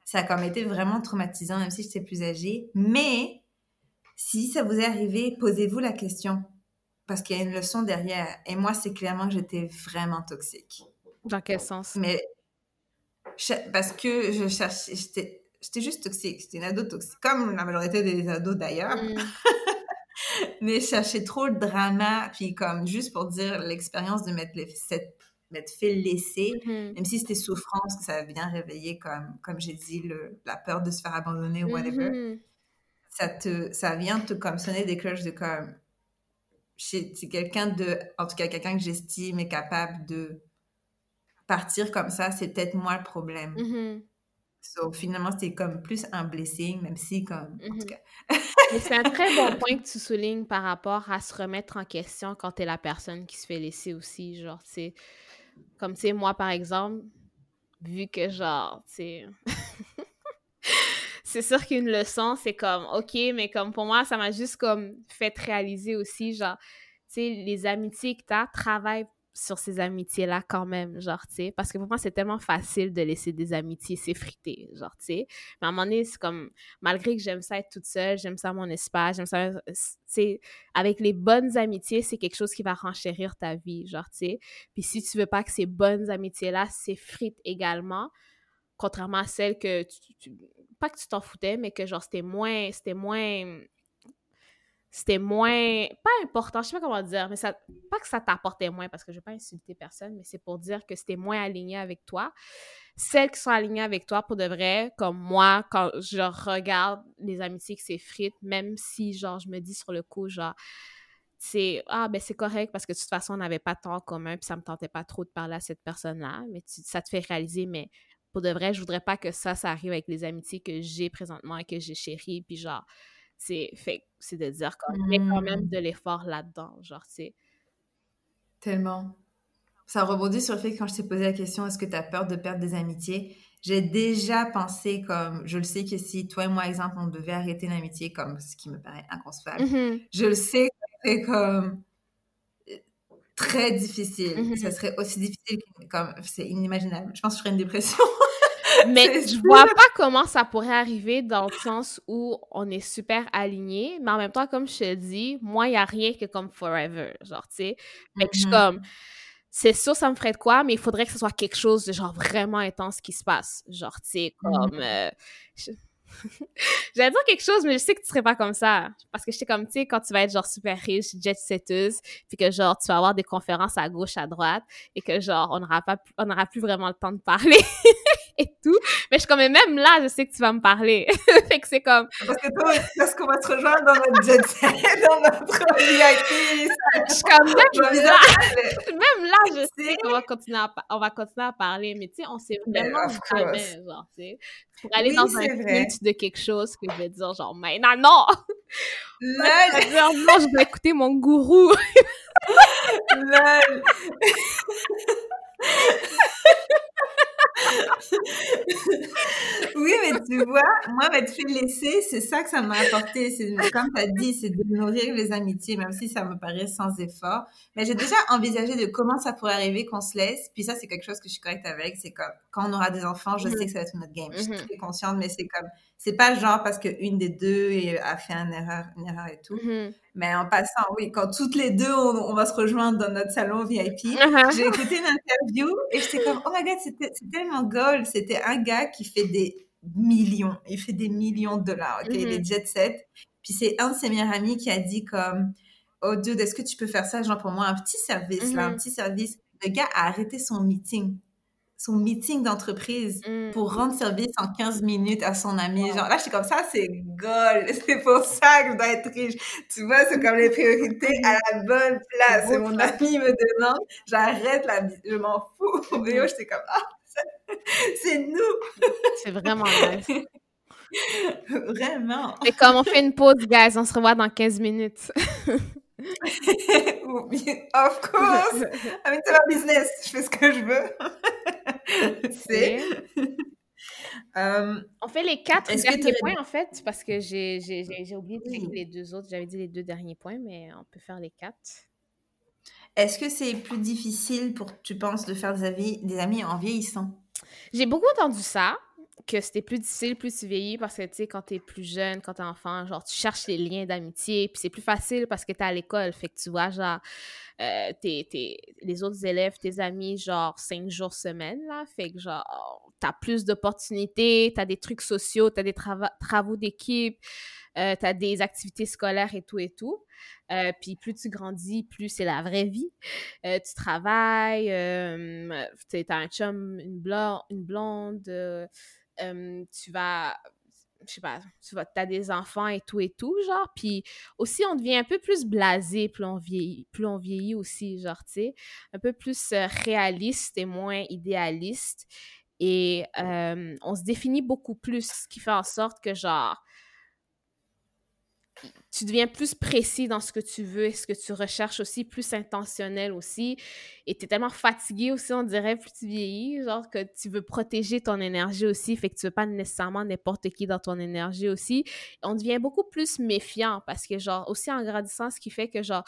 ça a comme été vraiment traumatisant, même si j'étais plus âgée. Mais si ça vous est arrivé, posez-vous la question. Parce qu'il y a une leçon derrière. Et moi, c'est clairement que j'étais vraiment toxique. Dans quel sens? Mais parce que je cherchais, j'étais juste toxique. J'étais une ado toxique, comme la majorité des ados d'ailleurs. Mmh. <laughs> <laughs> mais chercher trop le drama, puis comme juste pour dire l'expérience de m'être fait laisser, mm-hmm. même si c'était souffrance, que ça vient réveiller, comme, comme j'ai dit, le, la peur de se faire abandonner ou whatever, mm-hmm. ça, te, ça vient te comme sonner des cloches de comme, c'est quelqu'un de, en tout cas quelqu'un que j'estime est capable de partir comme ça, c'est peut-être moi le problème. Mm-hmm. So, finalement, c'était comme plus un blessing, même si comme, en tout cas. c'est un très bon <laughs> point que tu soulignes par rapport à se remettre en question quand tu es la personne qui se fait laisser aussi. Genre, tu comme tu sais, moi, par exemple, vu que genre, tu sais. <laughs> c'est sûr qu'une leçon, c'est comme, OK, mais comme pour moi, ça m'a juste comme fait réaliser aussi, genre, tu sais, les amitiés que tu as travaillent sur ces amitiés-là quand même, genre, tu sais, parce que pour moi, c'est tellement facile de laisser des amitiés s'effriter, genre, tu sais. Mais à un moment donné, c'est comme, malgré que j'aime ça être toute seule, j'aime ça mon espace, j'aime ça, tu sais, avec les bonnes amitiés, c'est quelque chose qui va renchérir ta vie, genre, tu sais. Puis si tu veux pas que ces bonnes amitiés-là s'effritent également, contrairement à celles que tu, pas que tu t'en foutais, mais que genre, c'était moins, c'était moins c'était moins pas important, je sais pas comment dire, mais ça pas que ça t'apportait moins parce que je vais pas insulter personne, mais c'est pour dire que c'était moins aligné avec toi. Celles qui sont alignées avec toi pour de vrai, comme moi quand je regarde les amitiés qui s'effritent, même si genre je me dis sur le coup genre c'est ah ben c'est correct parce que de toute façon on n'avait pas temps en commun puis ça me tentait pas trop de parler à cette personne-là, mais ça te fait réaliser mais pour de vrai, je voudrais pas que ça ça arrive avec les amitiés que j'ai présentement et que j'ai chéries puis genre c'est fait c'est de dire qu'on met quand même mmh. de l'effort là-dedans genre c'est tellement. Ça rebondit sur le fait que quand je t'ai posé la question est-ce que tu as peur de perdre des amitiés? J'ai déjà pensé comme je le sais que si toi et moi exemple on devait arrêter une amitié comme ce qui me paraît inconcevable mmh je le sais que c'est comme très difficile. Mmh ça serait aussi difficile comme c'est inimaginable. Je pense que je ferais une dépression <laughs> <laughs> Mais je vois pas comment ça pourrait arriver dans le sens où on est super alignés, mais en même temps, comme je te dis, moi, il n'y a rien que comme forever, genre, tu sais. Mais je suis mm-hmm. comme, c'est sûr, ça me ferait de quoi, mais il faudrait que ce soit quelque chose de genre vraiment intense qui se passe. Genre, tu sais, comme. Mm-hmm. Euh, <laughs> J'allais dire quelque chose, mais je sais que tu serais pas comme ça. Parce que j'étais comme, tu sais, quand tu vas être genre super riche, jet setteuse, puis que genre, tu vas avoir des conférences à gauche, à droite, et que genre, on n'aura pas, on n'aura plus vraiment le temps de parler. <laughs> et tout. Mais je suis comme, même là, je sais que tu vas me parler. <laughs> fait que c'est comme. Parce que toi, parce qu'on va se rejoindre dans notre jet set, <laughs> dans notre VIP. Je suis comme, même là, <laughs> même là, je sais qu'on va continuer à, on va continuer à parler. Mais tu sais, on s'est vraiment jamais, genre, tu sais. Pour aller dans un pitch de quelque chose que je vais dire, genre, mais non, non! Là, je vais dire, non, je vais écouter mon gourou. Lol. Oui, mais tu vois, moi, m'être fait laisser, c'est ça que ça m'a apporté. Comme tu as dit, c'est de nourrir les amitiés, même si ça me paraît sans effort. Mais j'ai déjà envisagé de comment ça pourrait arriver qu'on se laisse. Puis ça, c'est quelque chose que je suis correcte avec. C'est comme, quand on aura des enfants, je sais mm-hmm. que ça va être notre game. Je suis mm-hmm. très consciente, mais c'est comme, c'est pas genre parce qu'une des deux a fait une erreur, une erreur et tout. Mm-hmm. Mais en passant, oui, quand toutes les deux, on, va se rejoindre dans notre salon VIP, <laughs> uh-huh. j'ai écouté une interview et j'étais comme, oh my god, c'était tellement gold. C'était un gars qui fait des millions. Il fait des millions de dollars, ok? Il est jet set. Puis c'est un de ses meilleurs amis qui a dit comme, oh dude, est-ce que tu peux faire ça, genre pour moi, un petit service, là, un petit service. Le gars a arrêté son meeting son meeting d'entreprise mm. pour rendre service en 15 minutes à son ami. Genre, là, je suis comme ça, c'est gold. <laughs> C'est pour ça que je dois être riche. Tu vois, c'est comme les priorités à la bonne place. Et mon ami me demande, j'arrête la vie. Je m'en fous. <laughs> Mais je j'étais comme, ah, <laughs> c'est nous. C'est vraiment nice. Vraiment. Et comme on fait une pause, guys, on se revoit dans 15 minutes. <laughs> of course! <laughs> I mean, c'est ma business. Je fais ce que je veux. <laughs> c'est. Euh, on fait les quatre derniers points, en fait, parce que j'ai oublié de les deux autres. J'avais dit les deux derniers points, mais on peut faire les quatre. Est-ce que c'est plus difficile pour, tu penses, de faire des, amis, des amis en vieillissant? J'ai beaucoup entendu ça que c'était plus difficile plus tu vieillis parce que, tu sais, quand t'es plus jeune, quand t'es enfant, genre, tu cherches les liens d'amitié, puis c'est plus facile parce que t'es à l'école, fait que tu vois, genre, euh, les autres élèves, tes amis, genre, cinq jours semaine, là, fait que, genre, t'as plus d'opportunités, t'as des trucs sociaux, t'as des travaux d'équipe, euh, t'as des activités scolaires et tout et tout. Euh, puis plus tu grandis, plus c'est la vraie vie. Euh, tu travailles, tu as un chum, une, blonde, une blonde tu vas je sais pas, tu vas, as des enfants et tout et tout, genre. Puis aussi, on devient un peu plus blasé plus on vieillit, plus on vieillit aussi, genre, tu sais. Un peu plus euh, réaliste et moins idéaliste. Et on se définit beaucoup plus, ce qui fait en sorte que, genre, tu deviens plus précis dans ce que tu veux et ce que tu recherches aussi, plus intentionnel aussi. Et tu es tellement fatigué aussi, on dirait, plus tu vieillis, genre que tu veux protéger ton énergie aussi, fait que tu veux pas nécessairement n'importe qui dans ton énergie aussi. On devient beaucoup plus méfiant parce que, genre, aussi en grandissant, ce qui fait que, genre,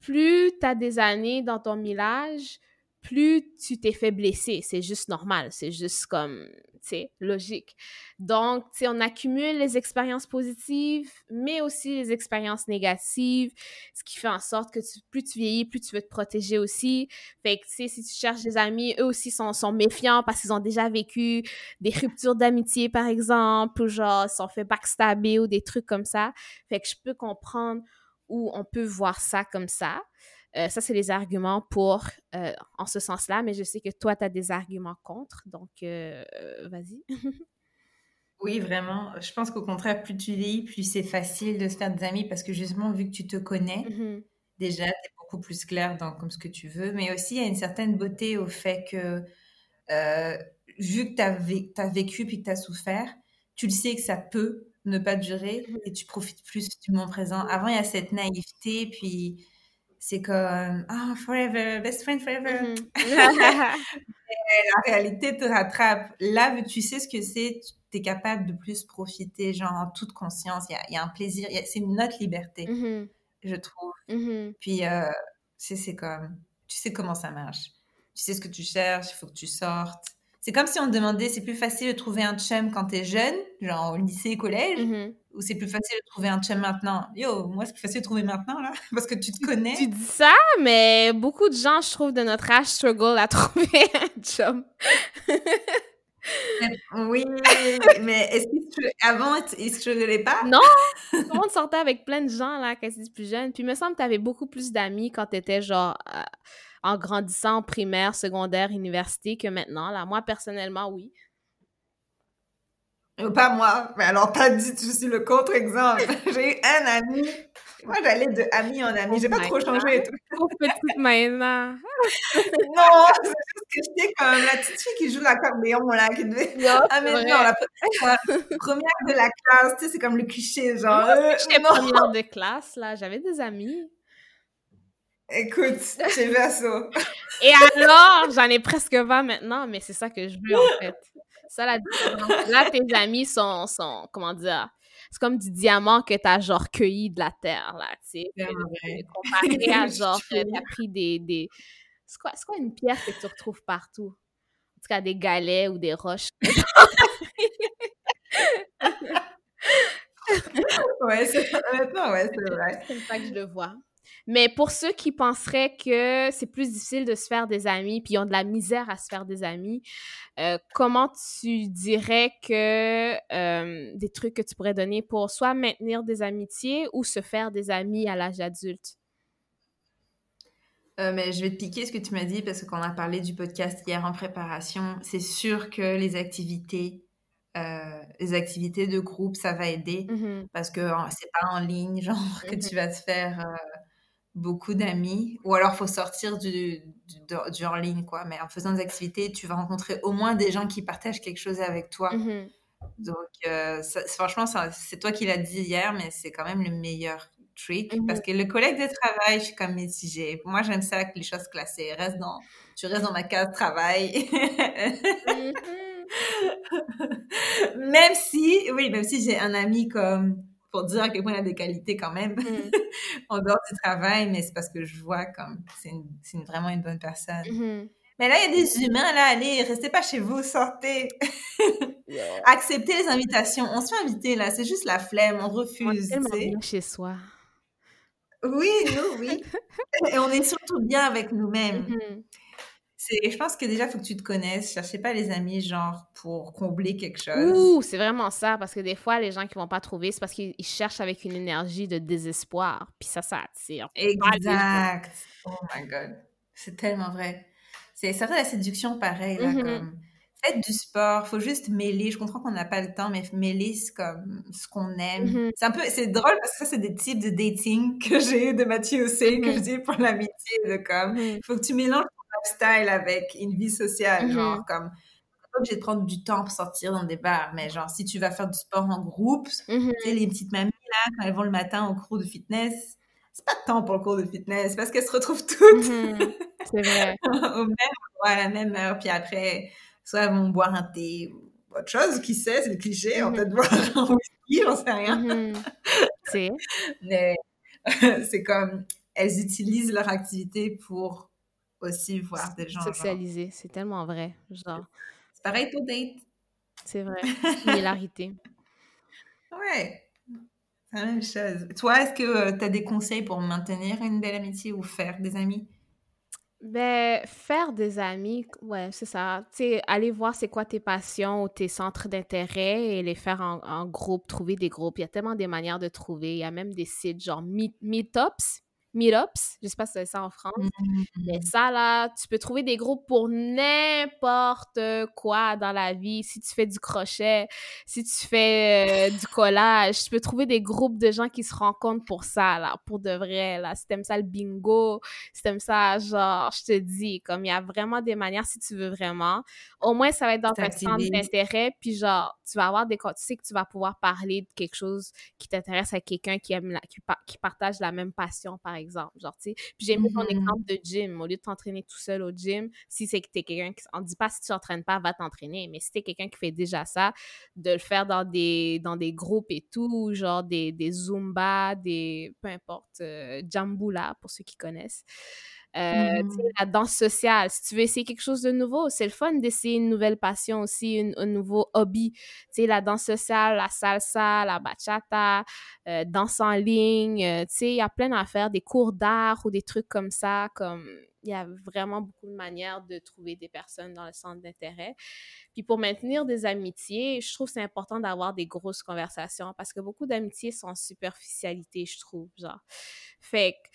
plus tu as des années dans ton millage, plus tu t'es fait blesser. C'est juste normal. C'est juste comme, tu sais, logique. Donc, tu sais, on accumule les expériences positives, mais aussi les expériences négatives, ce qui fait en sorte que plus tu vieillis, plus tu veux te protéger aussi. Fait que, tu sais, si tu cherches des amis, eux aussi sont, sont méfiants parce qu'ils ont déjà vécu des ruptures d'amitié, par exemple, ou genre, ils sont fait backstabber ou des trucs comme ça. Fait que je peux comprendre où on peut voir ça comme ça. Euh, ça, c'est les arguments pour, euh, en ce sens-là, mais je sais que toi, tu as des arguments contre, donc euh, vas-y. <laughs> oui, vraiment. Je pense qu'au contraire, plus tu lis, plus c'est facile de se faire des amis parce que justement, vu que tu te connais, mm-hmm. déjà, tu es beaucoup plus clair dans comme ce que tu veux, mais aussi, il y a une certaine beauté au fait que, vu que tu as, vécu puis que tu as souffert, tu le sais que ça peut ne pas durer mm-hmm. et tu profites plus du moment présent. Avant, il y a cette naïveté, puis c'est comme ah forever best friend forever. Mm-hmm. <laughs> <laughs> la réalité te rattrape. Là tu sais ce que c'est tu es capable de plus profiter genre en toute conscience. Il y a, un plaisir c'est une autre liberté mm-hmm. je trouve. Mm-hmm. puis euh, c'est comme tu sais comment ça marche. Tu sais ce que tu cherches il faut que tu sortes. C'est comme si on te demandait, c'est plus facile de trouver un chum quand t'es jeune, genre au lycée, collège, ou c'est plus facile de trouver un chum maintenant? Yo, moi, c'est plus facile de trouver maintenant, là, <laughs> parce que tu te connais. Tu dis ça, mais beaucoup de gens, je trouve, de notre âge, struggle à <laughs> trouver un chum. oui, mais est-ce qu'avant, ils strugglaient pas? Non! <laughs> Tout le monde sortait avec plein de gens, là, quand ils plus jeunes. Puis, il me semble que tu avais beaucoup plus d'amis quand tu étais, genre... Euh, en grandissant en primaire, secondaire, université que maintenant. Là, moi, personnellement, oui. Pas moi. Mais alors, t'as dit, je suis le contre-exemple. <laughs> J'ai eu un ami. Moi, j'allais de ami en ami. J'ai pas trop changé et tout. Pauvre petite maintenant. <laughs> non, c'est juste que j'étais comme la petite fille qui joue l'accordéon, là, qui devait... <laughs> ah, mais non, la, première de la classe, tu sais, c'est comme le cliché, genre... J'étais euh, première de classe, là. J'avais des amis. Écoute, c'est Verso. Et alors, j'en ai presque 20 maintenant, mais c'est ça que je veux, en fait. Ça, la différence. Là, tes amis sont, sont comment dire, c'est comme du diamant que t'as, genre, cueilli de la terre, là, tu sais. Comparé à, <laughs> genre, t'as pris des... des... C'est quoi, quoi une pierre que tu retrouves partout? En tout cas, des galets ou des roches. <laughs> ouais, c'est ouais, c'est vrai. C'est ça que je le vois. Mais pour ceux qui penseraient que c'est plus difficile de se faire des amis, puis ils ont de la misère à se faire des amis, euh, comment tu dirais que euh, des trucs que tu pourrais donner pour soit maintenir des amitiés ou se faire des amis à l'âge adulte? Euh, mais je vais te piquer ce que tu m'as dit parce qu'on a parlé du podcast hier en préparation. C'est sûr que les activités, les activités de groupe, ça va aider mmh parce que c'est pas en ligne, <laughs> genre, que mmh tu vas te faire beaucoup d'amis, ou alors faut sortir du, du, en ligne, quoi. Mais en faisant des activités, tu vas rencontrer au moins des gens qui partagent quelque chose avec toi. Mmh Donc, euh, franchement, c'est toi qui l'as dit hier, mais c'est quand même le meilleur trick. Mmh Parce que le collègue de travail, je suis comme mitigée. Moi, j'aime ça que les choses classées. Reste dans, tu restes dans ma case travail. Mmh <laughs> même si, oui, même si j'ai un ami comme pour dire à quel point il a des qualités quand même mm. <laughs> en dehors du travail, mais c'est parce que je vois comme c'est une, vraiment une bonne personne. Mm-hmm. Mais là, il y a des humains, là, allez, restez pas chez vous, sortez. <laughs> Acceptez les invitations. On se fait inviter, là, c'est juste la flemme, on refuse. On est bien chez soi. Oui, nous, oui. <laughs> Et on est surtout bien avec nous-mêmes. Mm-hmm je pense que déjà, il faut que tu te connaisses. Cherchez pas les amis, genre, pour combler quelque chose. Ouh, c'est vraiment ça. Parce que des fois, les gens qui vont pas trouver, c'est parce qu'ils cherchent avec une énergie de désespoir. Puis ça, ça attire. Exact. Oh my God. C'est tellement vrai. C'est ça la séduction pareil, là, mm-hmm. comme... Faites du sport, faut juste mêler. Je comprends qu'on n'a pas le temps, mais mêler comme ce qu'on aime. Mm-hmm. C'est un peu, c'est drôle parce que ça, c'est des types de dating que j'ai de Mathieu aussi, que je mm-hmm. dis pour l'amitié, de comme, il faut que tu mélanges lifestyle avec une vie sociale. Mm-hmm. Genre, comme, pas obligé de prendre du temps pour sortir dans des bars, mais genre, si tu vas faire du sport en groupe, mm-hmm. tu sais, les petites mamies, là, quand elles vont le matin au cours de fitness, c'est pas de temps pour le cours de fitness parce qu'elles se retrouvent toutes mm-hmm. c'est vrai. <laughs> au même à la même heure. Puis après, soit elles vont boire un thé ou autre chose, qui sait, c'est le cliché, on peut boire <laughs> un whisky, j'en sais rien. c'est. <laughs> Mais c'est comme, elles utilisent leur activité pour aussi voir des gens. Socialiser, c'est tellement vrai. Genre. C'est pareil pour date. C'est vrai. <laughs> Similarité. ouais. C'est la même chose. Toi, est-ce que euh, tu as des conseils pour maintenir une belle amitié ou faire des amis? Ben, faire des amis, ouais, c'est ça. Tu sais, aller voir c'est quoi tes passions ou tes centres d'intérêt et les faire en, en, groupe, trouver des groupes. Il y a tellement des manières de trouver. Il y a même des sites genre Meetups meetups, je sais pas si c'est ça en France, mais mmh. ça là, tu peux trouver des groupes pour n'importe quoi dans la vie. Si tu fais du crochet, si tu fais euh, du collage, tu peux trouver des groupes de gens qui se rencontrent pour ça là, pour de vrai là. Si t'aimes ça le bingo, si t'aimes ça genre, je te dis, comme il y a vraiment des manières si tu veux vraiment. Au moins ça va être dans ton centre d'intérêt, puis genre tu vas avoir des, tu sais que tu vas pouvoir parler de quelque chose qui t'intéresse à quelqu'un qui aime la, qui, qui partage la même passion par exemple. Genre, tu sais. Puis j'ai mis ton mmh exemple de gym. Au lieu de t'entraîner tout seul au gym, si c'est que t'es quelqu'un qui. On dit pas si tu t'entraînes pas, va t'entraîner. Mais si t'es quelqu'un qui fait déjà ça, de le faire dans des, dans des groupes et tout, genre des, des Zumba, des. peu importe, euh, Jambula, pour ceux qui connaissent. Euh, mmh. La danse sociale, si tu veux essayer quelque chose de nouveau, c'est le fun d'essayer une nouvelle passion aussi, un nouveau hobby. Tu sais, la danse sociale, la salsa, la bachata, euh, danse en ligne, euh, tu sais, il y a plein d'affaires, des cours d'art ou des trucs comme ça, comme il y a vraiment beaucoup de manières de trouver des personnes dans le centre d'intérêt. Puis pour maintenir des amitiés, je trouve c'est important d'avoir des grosses conversations parce que beaucoup d'amitiés sont en superficialité, je trouve, genre. Fait que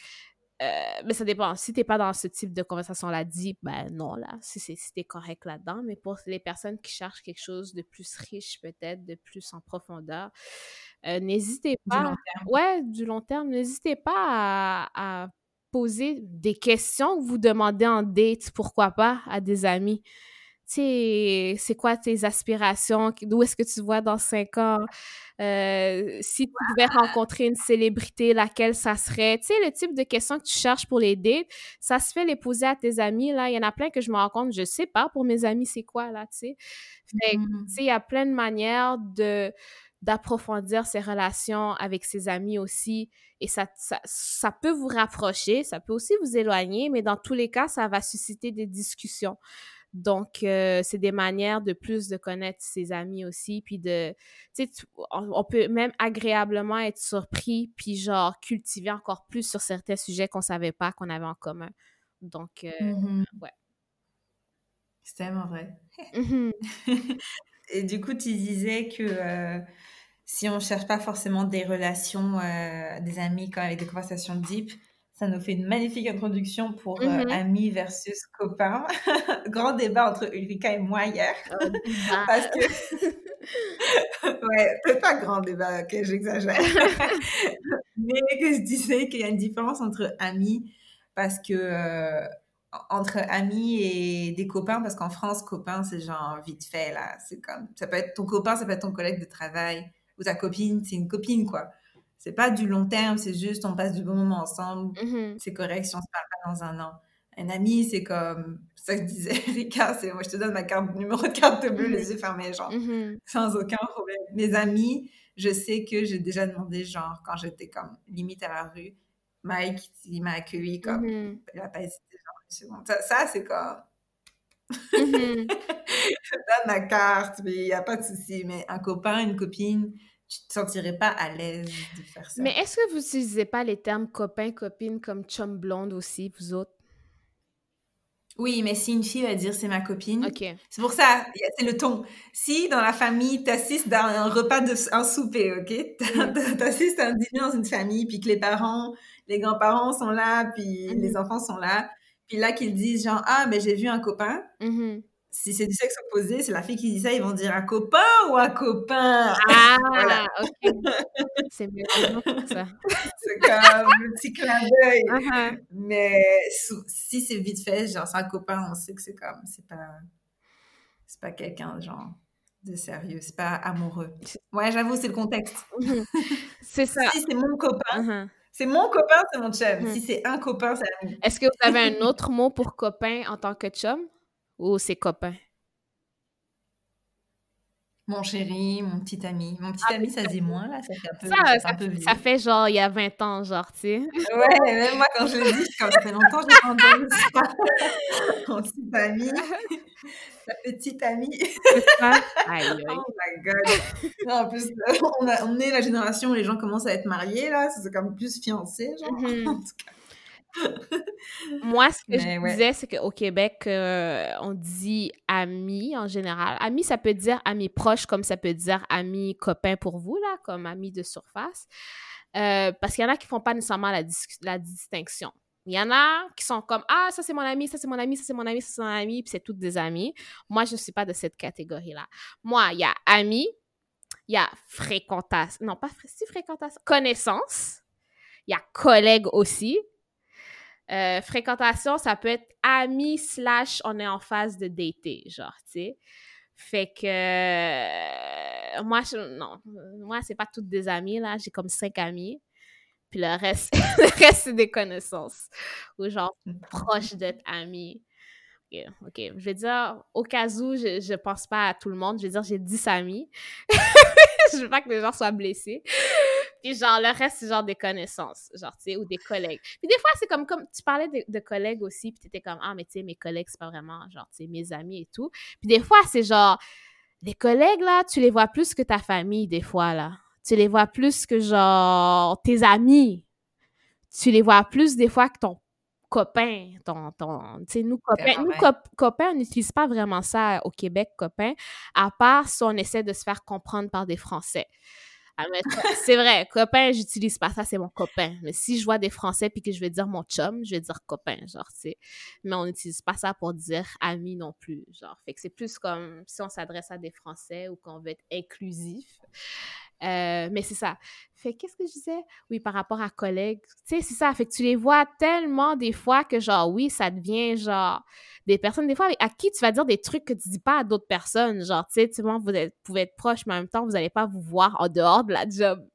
euh, mais ça dépend. Si t'es pas dans ce type de conversation-là, dis, ben non, là, si, si t'es correct là-dedans. Mais pour les personnes qui cherchent quelque chose de plus riche, peut-être, de plus en profondeur, euh, n'hésitez pas. Du long terme. Ouais, du long terme. N'hésitez pas à, à, poser des questions que vous demandez en date, pourquoi pas, à des amis. Sais, c'est quoi tes aspirations? D'où est-ce que tu vois dans cinq ans? Euh, si tu pouvais rencontrer une célébrité, laquelle ça serait? Tu sais, le type de questions que tu cherches pour les dates, ça se fait les poser à tes amis, là. Il y en a plein que je me rends compte, je sais pas pour mes amis c'est quoi, là, tu sais. Fait mmh tu sais, il y a plein de manières de d'approfondir ses relations avec ses amis aussi. Et ça, ça, ça, peut vous rapprocher, ça peut aussi vous éloigner, mais dans tous les cas, ça va susciter des discussions. Donc, euh, c'est des manières de plus de connaître ses amis aussi, puis de, tu sais, on, peut même agréablement être surpris, puis genre cultiver encore plus sur certains sujets qu'on savait pas qu'on avait en commun. Donc, euh, mmh ouais. C'est tellement vrai. Mmh <laughs> Et du coup, tu disais que euh, si on cherche pas forcément des relations, des amis quand avec des conversations deep, ça nous fait une magnifique introduction pour euh, mm-hmm. amis versus copains. <laughs> Grand débat entre Ulrika et moi hier. Oh, <laughs> Parce que. <laughs> ouais, peut-être pas grand débat, que j'exagère. Mais que je disais qu'il y a une différence entre amis. Parce que. Euh, entre amis et des copains, parce qu'en France, copain, c'est genre vite fait, là. C'est comme. Ça peut être ton copain, ça peut être ton collègue de travail. Ou ta copine, c'est une copine, quoi c'est pas du long terme, c'est juste on passe du bon moment ensemble. Mm-hmm. C'est correct si on se parle pas dans un an. Un ami, c'est comme ça que disait <laughs> Rika, c'est moi je te donne ma carte numéro de carte bleue, les yeux fermés, genre mm-hmm. sans aucun problème. Mes amis, je sais que j'ai déjà demandé genre quand j'étais comme limite à la rue, Mike, il m'a accueilli comme mm-hmm. il a pas hésité genre une seconde. Ça, c'est comme <laughs> je donne ma carte, mais il n'y a pas de souci. Mais un copain, une copine, tu te sentirais pas à l'aise de faire ça. Mais est-ce que vous n'utilisez pas les termes copain, copine comme chum blonde aussi, vous autres? Oui, mais si une fille va dire c'est ma copine, c'est pour ça, c'est le ton. Si dans la famille, tu assistes à un repas, de, un souper, ok? Mm. <laughs> Tu assistes à un dîner dans une famille, puis que les parents, les grands-parents sont là, puis mm-hmm. les enfants sont là, puis là qu'ils disent genre, ah, mais j'ai vu un copain, mm-hmm si c'est du sexe opposé, c'est la fille qui dit ça, ils vont dire un copain ou un copain? Ah, voilà. ok. c'est mieux ça. <laughs> c'est comme un petit clin d'œil. Uh-huh. Mais si c'est vite fait, genre c'est un copain, on sait que c'est comme, c'est pas, c'est pas quelqu'un genre de sérieux, c'est pas amoureux. Ouais, j'avoue, c'est le contexte. <laughs> C'est ça. Si c'est mon copain. Uh-huh. C'est mon copain, c'est mon chum. Mhm. Si c'est un copain, c'est ami. Est-ce que vous avez un autre mot pour copain en tant que chum? Ou ses copains? Mon chéri, mon petit ami. Mon petit ah, ami, ça dit moins, là. Ça fait un peu, ça, ça, peu ça, fait genre il y a 20 ans, genre, tu sais. Ouais, même moi, quand je le dis, comme ça fait longtemps que j'ai entendu ça. <laughs> Mon petit ami. La petite amie. Aïe, aïe. Oh my god. Non, en plus, on, a, on est la génération où les gens commencent à être mariés, là. C'est comme plus fiancés, genre. Mm-hmm. En tout cas. <laughs> Moi, ce que je disais, c'est qu'au Québec, euh, on dit ami en général. Ami, ça peut dire ami proche, comme ça peut dire ami copain pour vous, là, comme ami de surface. Euh, parce qu'il y en a qui font pas nécessairement la, la distinction. Il y en a qui sont comme Ah, ça c'est mon ami, ça c'est mon ami, ça c'est mon ami, ça c'est mon ami, puis c'est toutes des amis. Moi, je ne suis pas de cette catégorie-là. Moi, il y a ami, il y a fréquentation, non pas si fréquentation, connaissance, il y a collègue aussi, euh, fréquentation, ça peut être ami slash on est en phase de dater, genre, tu sais. Fait que euh, moi, je, non, moi, c'est pas toutes des amis, là. J'ai comme cinq amis. Puis le reste, <laughs> le reste c'est des connaissances. Ou genre proches d'être amis. OK, Je vais dire, au cas où, je, je pense pas à tout le monde. Je vais dire, j'ai 10 amis. <laughs> je veux pas que les gens soient blessés. Puis genre, le reste, c'est genre des connaissances, genre, tu sais, ou des collègues. Puis des fois, c'est comme, comme tu parlais de, collègues aussi, puis t'étais comme, ah, mais tu sais, mes collègues, c'est pas vraiment, genre, tu sais, mes amis et tout. Puis des fois, c'est genre, les collègues, là, tu les vois plus que ta famille, des fois, là. Tu les vois plus que, genre, tes amis. Tu les vois plus, des fois, que ton copain, ton, ton tu sais, nous, copains, nous, copains, on n'utilise pas vraiment ça au Québec, copain, à part si on essaie de se faire comprendre par des Français. C'est vrai, copain, j'utilise pas ça, c'est mon copain. Mais si je vois des Français puis que je vais dire mon chum, je vais dire copain, genre, tu sais. Mais on n'utilise pas ça pour dire ami non plus, genre. Fait que c'est plus comme si on s'adresse à des Français ou qu'on veut être inclusif. Euh, mais c'est ça. Fait qu'est-ce que je disais? Oui, par rapport à collègues. Tu sais, c'est ça. Fait que tu les vois tellement des fois que, genre, oui, ça devient, genre, des personnes, des fois, à qui tu vas dire des trucs que tu dis pas à d'autres personnes. Genre, tu sais, tu vois, vous, pouvez être proches, mais en même temps, vous n'allez pas vous voir en dehors de la job.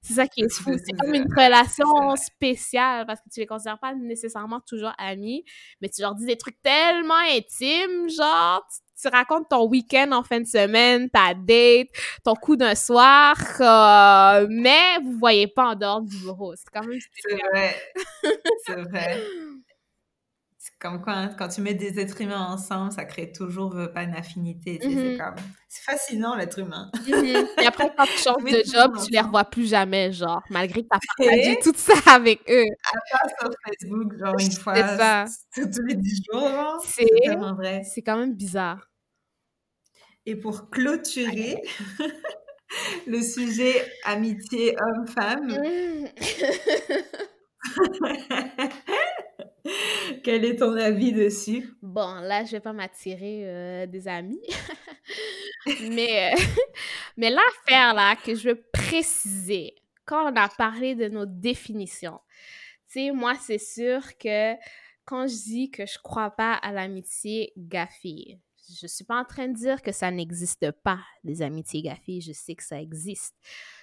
C'est ça qui est fou. C'est comme une relation spéciale parce que tu les considères pas nécessairement toujours amis, mais tu leur dis des trucs tellement intimes, genre, tu racontes ton week-end en fin de semaine, ta date, ton coup d'un soir, mais vous voyez pas en dehors du bureau. C'est quand même... C'est vrai. <laughs> C'est vrai. C'est comme quand, quand tu mets des êtres humains ensemble, ça crée toujours euh, pas une affinité. C'est mm-hmm. comme... C'est fascinant, l'être humain. Mm-hmm. Et après, quand tu changes de job, tu les revois plus jamais, genre, malgré que tu as <laughs> partagé tout ça avec eux. À part sur Facebook, genre une fois tous les 10 jours. C'est vraiment vrai. C'est quand même bizarre. Et pour clôturer <laughs> le sujet amitié homme-femme, mmh. <laughs> quel est ton avis dessus? Bon, là, je vais pas m'attirer euh, des amis. <laughs> mais euh, mais l'affaire là que je veux préciser, quand on a parlé de nos définitions, tu sais, moi, c'est sûr que quand je dis que je crois pas à l'amitié gaffée, je suis pas en train de dire que ça n'existe pas, les amitiés gaffées. Je sais que ça existe.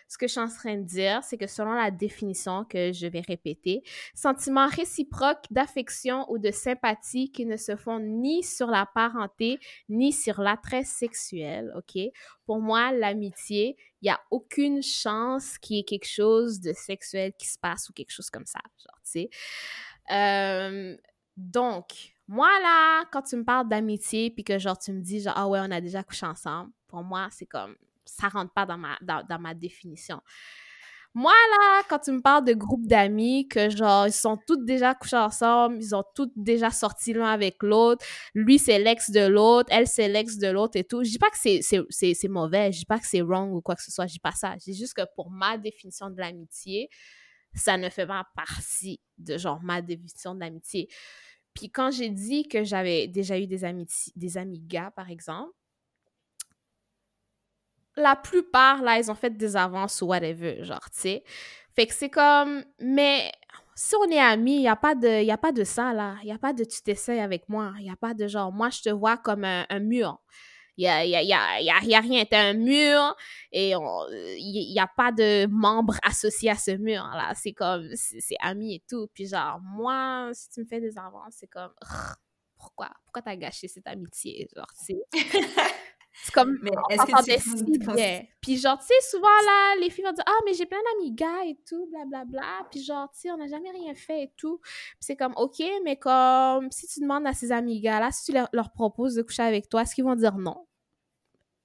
Ce que je suis en train de dire, c'est que selon la définition que je vais répéter, sentiments réciproques d'affection ou de sympathie qui ne se font ni sur la parenté ni sur l'attrait sexuel, OK? Pour moi, l'amitié, il n'y a aucune chance qu'il y ait quelque chose de sexuel qui se passe ou quelque chose comme ça, tu sais. Euh, donc, moi, là, quand tu me parles d'amitié, puis que genre tu me dis, genre, ah ouais, on a déjà couché ensemble, pour moi, c'est comme, ça rentre pas dans ma, dans, ma définition. Moi, là, quand tu me parles de groupe d'amis, que genre, ils sont tous déjà couchés ensemble, ils ont tous déjà sorti l'un avec l'autre, lui, c'est l'ex de l'autre, elle, c'est l'ex de l'autre et tout. Je dis pas que c'est mauvais, je dis pas que c'est wrong ou quoi que ce soit, je dis pas ça. Je dis juste que pour ma définition de l'amitié, ça ne fait pas partie de genre ma définition de l'amitié. Puis quand j'ai dit que j'avais déjà eu des amis, des amis gars, par exemple, la plupart, là, ils ont fait des avances ou whatever, genre, tu sais. Fait que c'est comme, mais si on est amis, il n'y a, pas de, a pas de ça, là. Il n'y a pas de tu t'essayes avec moi. Il n'y a pas de genre, moi, je te vois comme un mur. Il n'y a, y a, y a, y a, y a rien. Un mur et il n'y a pas de membres associés à ce mur-là. C'est comme, c'est ami et tout. Puis genre, moi, si tu me fais des avances, c'est comme, pourquoi? Pourquoi t'as gâché cette amitié? Genre, c'est... <laughs> C'est comme, mais est-ce que si bien. Puis genre, tu sais, souvent, là, les filles vont dire « Ah, mais j'ai plein d'amis gars et tout, blablabla. Bla, bla. Puis genre, tu sais, on n'a jamais rien fait et tout. Puis c'est comme, OK, mais comme, si tu demandes à ces amis gars-là, si tu leur, leur proposes de coucher avec toi, est-ce qu'ils vont dire non?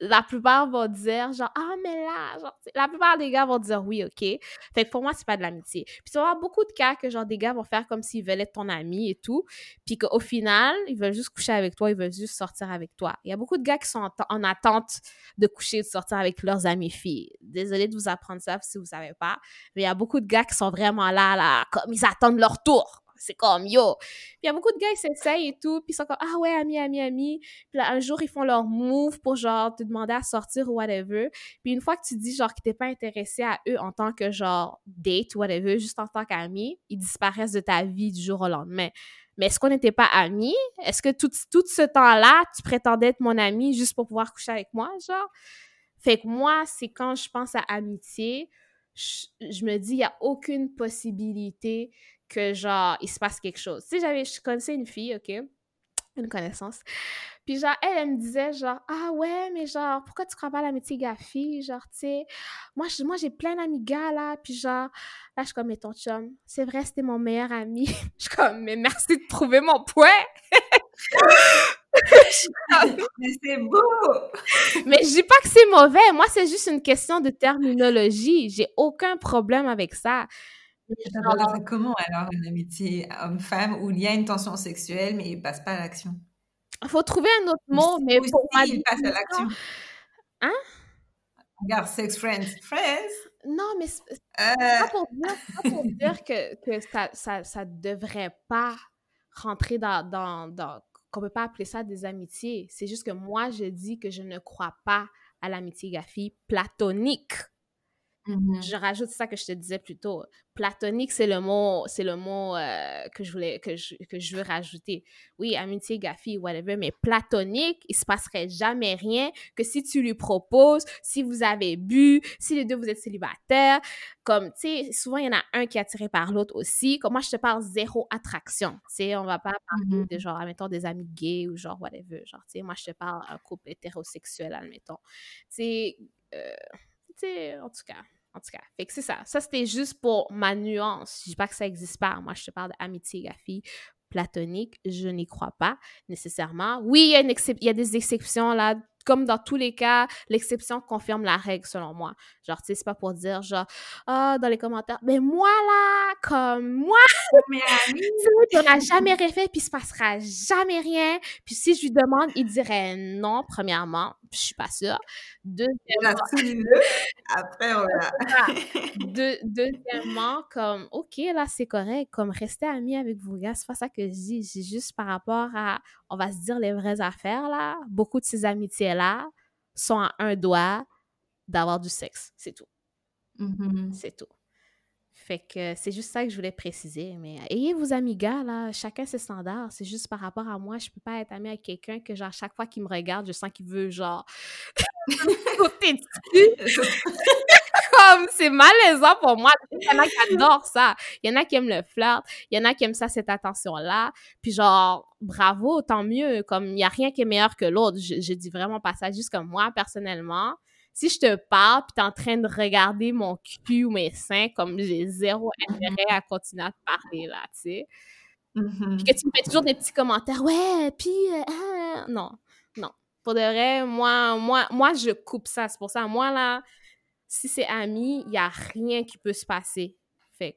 La plupart vont dire genre ah mais là genre la plupart des gars vont dire oui ok. Fait que pour moi c'est pas de l'amitié. Puis tu vas avoir beaucoup de cas que genre des gars vont faire comme s'ils veulent être ton ami et tout puis qu'au final ils veulent juste coucher avec toi ils veulent juste sortir avec toi. Il y a beaucoup de gars qui sont en, attente de coucher de sortir avec leurs amis filles. Désolée de vous apprendre ça si vous savez pas mais il y a beaucoup de gars qui sont vraiment là là comme ils attendent leur tour c'est comme yo. Puis il y a beaucoup de gars qui s'essayent et tout, puis ils sont comme ah ouais, ami, ami, ami. Puis là, un jour, ils font leur move pour genre te demander à sortir ou whatever. Puis une fois que tu dis genre que t'es pas intéressé à eux en tant que genre date ou whatever, juste en tant qu'ami, ils disparaissent de ta vie du jour au lendemain. Mais est-ce qu'on n'était pas amis? Est-ce que tout, tout ce temps-là, tu prétendais être mon ami juste pour pouvoir coucher avec moi, genre? Fait que moi, c'est quand je pense à amitié, je, je me dis, il n'y a aucune possibilité que genre, il se passe quelque chose. Tu sais, j'avais, je connaissais une fille, OK? Une connaissance. Puis genre, elle, elle me disait genre, ah ouais, mais genre, pourquoi tu crois pas à l'amitié gars-fille? Genre, tu sais, moi, moi j'ai plein d'amis gars, là. Puis genre, là, je suis comme, mais ton chum, c'est vrai, c'était mon meilleur ami. <laughs> je suis comme, mais merci de trouver mon point. <laughs> mais c'est beau! mais je dis pas que c'est mauvais. Moi, c'est juste une question de terminologie. J'ai aucun problème avec ça. Comment alors une amitié homme-femme où il y a une tension sexuelle mais il passe pas à l'action? Il faut trouver un autre mot, mais pour moi, il passe à l'action. Hein? Regarde, sex friends. Friends? Non, mais c'est pas pour dire, pas pour dire que, que ça, ça, ça devrait pas rentrer dans, dans, dans qu'on peut pas appeler ça des amitiés. C'est juste que moi, je dis que je ne crois pas à l'amitié gaffi platonique. Mhm. Je rajoute ça que je te disais plus tôt. Platonique, c'est le mot, c'est le mot euh, que je voulais, que je, que je veux rajouter. Oui, amitié, gaffi, whatever, mais platonique, il se passerait jamais rien que si tu lui proposes, si vous avez bu, si les deux vous êtes célibataires, comme, tu sais, souvent il y en a un qui est attiré par l'autre aussi. Comme moi, je te parle zéro attraction. Tu sais, on va pas parler Mhm. de genre, admettons, des amis gays ou genre, whatever. Genre, tu sais, moi, je te parle un couple hétérosexuel, admettons. Tu sais, euh, en tout cas. En tout cas, fait que c'est ça. Ça, c'était juste pour ma nuance. Je dis pas que ça existe pas. Moi, je te parle d'amitié, gaffi, platonique. Je n'y crois pas nécessairement. Oui, il y, il y a des exceptions là. Comme dans tous les cas, l'exception confirme la règle selon moi. Genre, tu sais, c'est pas pour dire genre, ah, dans les commentaires, mais moi là, comme moi, Mais ami, puis on n'a jamais rien fait, puis il se passera jamais rien. Puis si je lui demande, il dirait non, premièrement. Je suis pas sûre. Deuxièmement. Après, on va. <laughs> deux- deuxièmement, comme, OK, là, c'est correct. Comme, rester amis avec vos gars, c'est pas ça que je dis. C'est juste par rapport à, on va se dire les vraies affaires, là. Beaucoup de ces amitiés-là sont à un doigt d'avoir du sexe. C'est tout. Mhm. C'est tout. Fait que c'est juste ça que je voulais préciser. Mais ayez vos amis gars, là. Chacun ses standards. C'est juste par rapport à moi. Je peux pas être amie avec quelqu'un que, genre, chaque fois qu'il me regarde, je sens qu'il veut, genre, <laughs> sauter dessus. <laughs> Comme, c'est malaisant pour moi. <laughs> Il y en a qui adorent ça. Il y en a qui aiment le flirt. Il y en a qui aiment ça, cette attention-là. Puis genre, bravo, tant mieux. Comme, il n'y a rien qui est meilleur que l'autre. Je, je dis vraiment pas ça. Juste comme moi, personnellement, si je te parle puis t'es en train de regarder mon cul ou mes seins, comme j'ai zéro intérêt à continuer à te parler, là, tu sais. Mhm. Puis que tu me fais toujours des petits commentaires. Ouais, puis... euh, ah. Non, non. Pour de vrai, moi, moi, moi, je coupe ça. C'est pour ça, moi, là, si c'est ami, il n'y a rien qui peut se passer. Fait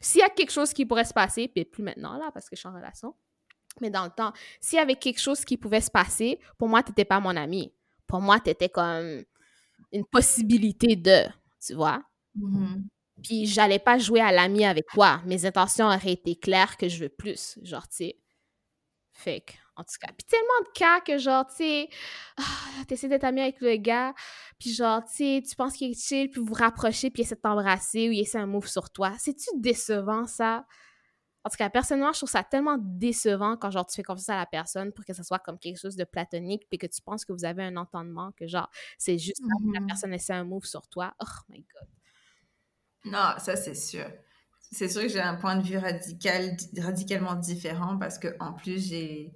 s'il y a quelque chose qui pourrait se passer, puis plus maintenant, là, parce que je suis en relation, mais dans le temps, s'il y avait quelque chose qui pouvait se passer, pour moi, tu n'étais pas mon ami. Pour moi, tu étais comme une possibilité de, tu vois? Mhm. Puis j'allais pas jouer à l'ami avec toi. Mes intentions auraient été claires que je veux plus, genre, tu sais. Fait que, en tout cas. Puis tellement de cas que, genre, tu sais, ah, t'essaies d'être ami avec le gars, puis genre, tu sais, tu penses qu'il est chill, puis vous vous rapprochez, puis il essaie de t'embrasser ou il essaie un move sur toi. C'est-tu décevant, ça? En tout cas, personnellement, je trouve ça tellement décevant quand, genre, tu fais confiance à la personne pour que ça soit comme quelque chose de platonique, puis que tu penses que vous avez un entendement, que, genre, c'est juste que la Mhm. personne essaie un move sur toi. Oh my God. Non, ça c'est sûr. C'est sûr que j'ai un point de vue radical, radicalement différent parce que en plus j'ai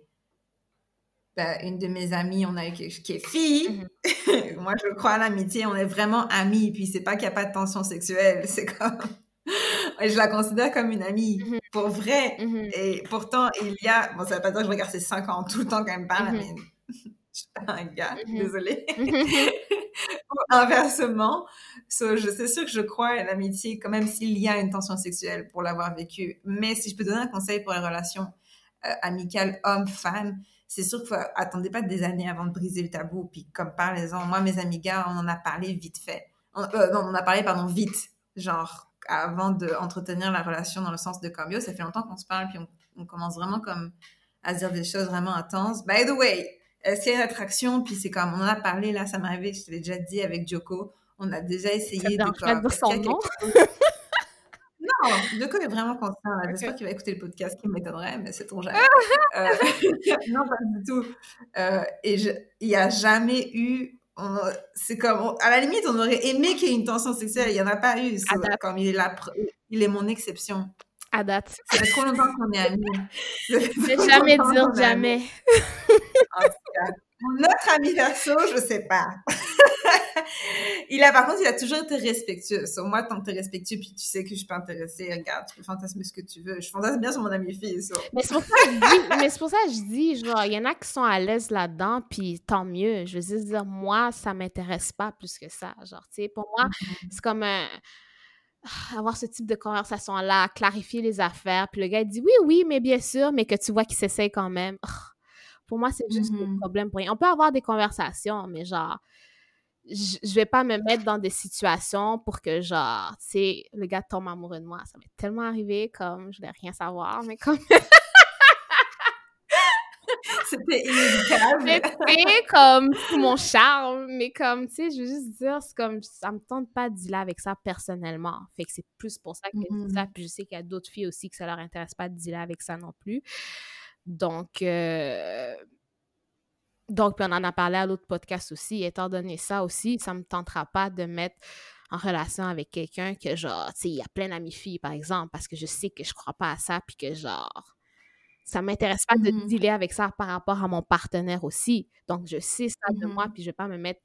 ben, une de mes amies, on a eu qui est fille. <laughs> Moi, je crois à l'amitié, on est vraiment amis. Puis c'est pas qu'il n'y a pas de tension sexuelle, c'est comme <laughs> je la considère comme une amie Mhm. pour vrai. Mhm. Et pourtant, il y a bon, ça veut pas dire que je regarde ses 5 ans tout le temps quand elle me parle, Mhm. mais <laughs> je suis pas un gars, Mhm. désolée. Mhm. Inversement. So, je c'est sûr que je crois à l'amitié, quand même s'il y a une tension sexuelle pour l'avoir vécu. Mais si je peux donner un conseil pour les relations euh, amicales homme-femme, c'est sûr qu'il faut attendez pas des années avant de briser le tabou. Puis comme parlez-en, moi mes amis gars, on en a parlé vite fait. On, euh, non, on en a parlé pardon vite, genre avant de entretenir la relation dans le sens de yo, ça fait longtemps qu'on se parle, puis on, on commence vraiment comme à se dire des choses vraiment intenses. By the way, y a une attraction, puis c'est comme on en a parlé là, ça m'est arrivé, je te l'ai déjà dit avec Joko, on a déjà essayé de de comme Joko est vraiment conscient? là. J'espère qu'il va écouter le podcast, qui m'étonnerait, mais c'est trop jamais. <laughs> Euh, <laughs> non, pas du tout. Euh, et je- il n'y a jamais eu. C'est comme. on- à la limite, on aurait aimé qu'il y ait une tension sexuelle. Il n'y en a pas eu. comme il est, la, il est mon exception. À date. Ça fait trop longtemps qu'on est amis. Trop jamais dire jamais. En tout cas, Notre ami perso, je sais pas. <laughs> il a, par contre, il a toujours été respectueux. Sur moi, tant que t'es respectueux, puis tu sais que je suis pas intéressée, regarde, tu peux fantasmer ce que tu veux. Je fantasme bien sur mon ami fille. Mais c'est pour ça que je dis, mais c'est pour ça que je dis, genre, il y en a qui sont à l'aise là-dedans, puis tant mieux. Je veux juste dire, moi, ça m'intéresse pas plus que ça. Genre, tu sais, pour moi, c'est comme un- avoir ce type de conversation-là, clarifier les affaires, puis le gars il dit oui, oui, mais bien sûr, mais que tu vois qu'il s'essaye quand même. Oh, pour moi, c'est juste Mhm. un problème pour rien. On peut avoir des conversations, mais genre, je vais pas me mettre dans des situations pour que, genre, tu sais, le gars tombe amoureux de moi. Ça m'est tellement arrivé, comme, je voulais rien savoir, mais comme... <laughs> C'était inévitable. C'était comme mon charme, mais comme, tu sais, je veux juste dire, c'est comme, ça me tente pas de dealer avec ça personnellement. Fait que c'est plus pour ça que je dis ça. Mhm. Puis je sais qu'il y a d'autres filles aussi que ça leur intéresse pas de dealer avec ça non plus. Donc, euh, donc, puis on en a parlé à l'autre podcast aussi. Étant donné ça aussi, ça me tentera pas de mettre en relation avec quelqu'un que, genre, tu sais, il y a plein d'amis filles, par exemple, parce que je sais que je crois pas à ça, puis que, genre, ça m'intéresse pas de Mhm. dealer avec ça par rapport à mon partenaire aussi. Donc, je sais ça de moi, Mhm. puis je vais pas me mettre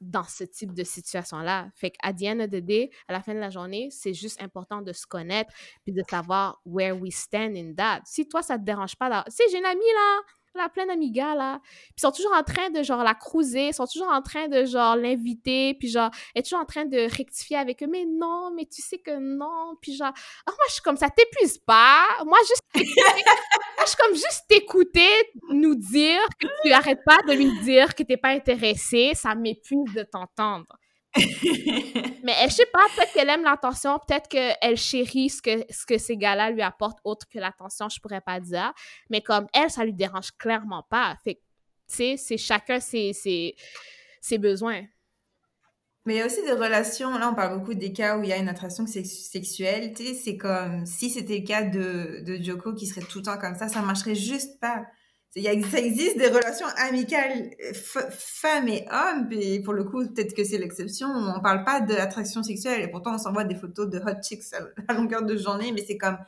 dans ce type de situation-là. Fait qu'à the end of the day, à la fin de la journée, c'est juste important de se connaître puis de savoir where we stand in that. Si toi, ça te dérange pas, là, sais, j'ai une amie, là, elle a plein d'amis gars, là, puis ils sont toujours en train de, genre, la cruiser, ils sont toujours en train de, genre, l'inviter, puis, genre, est toujours en train de rectifier avec eux, mais non, mais tu sais que non, puis, genre, ah, moi, je suis comme ça, t'épuises pas, moi, juste <laughs> moi, je suis comme juste t'écouter nous dire que tu arrêtes pas de lui dire que t'es pas intéressé, ça m'épuise de t'entendre. Mais elle, je sais pas, peut-être qu'elle aime l'attention, peut-être qu'elle chérit ce que, ce que ces gars-là lui apportent autre que l'attention, je pourrais pas dire. Mais comme elle, ça lui dérange clairement pas. Fait c'est chacun ses, ses, ses besoins. Mais il y a aussi des relations, là on parle beaucoup des cas où il y a une attraction sex- sexuelle, tu sais, c'est comme si c'était le cas de, de Joko qui serait tout le temps comme ça, ça marcherait juste pas. Il y a, ça existe des relations amicales euh, femmes et hommes, et pour le coup peut-être que c'est l'exception, on parle pas d'attraction sexuelle et pourtant on s'envoie des photos de hot chicks <laughs> à, longueur de journée, mais c'est comme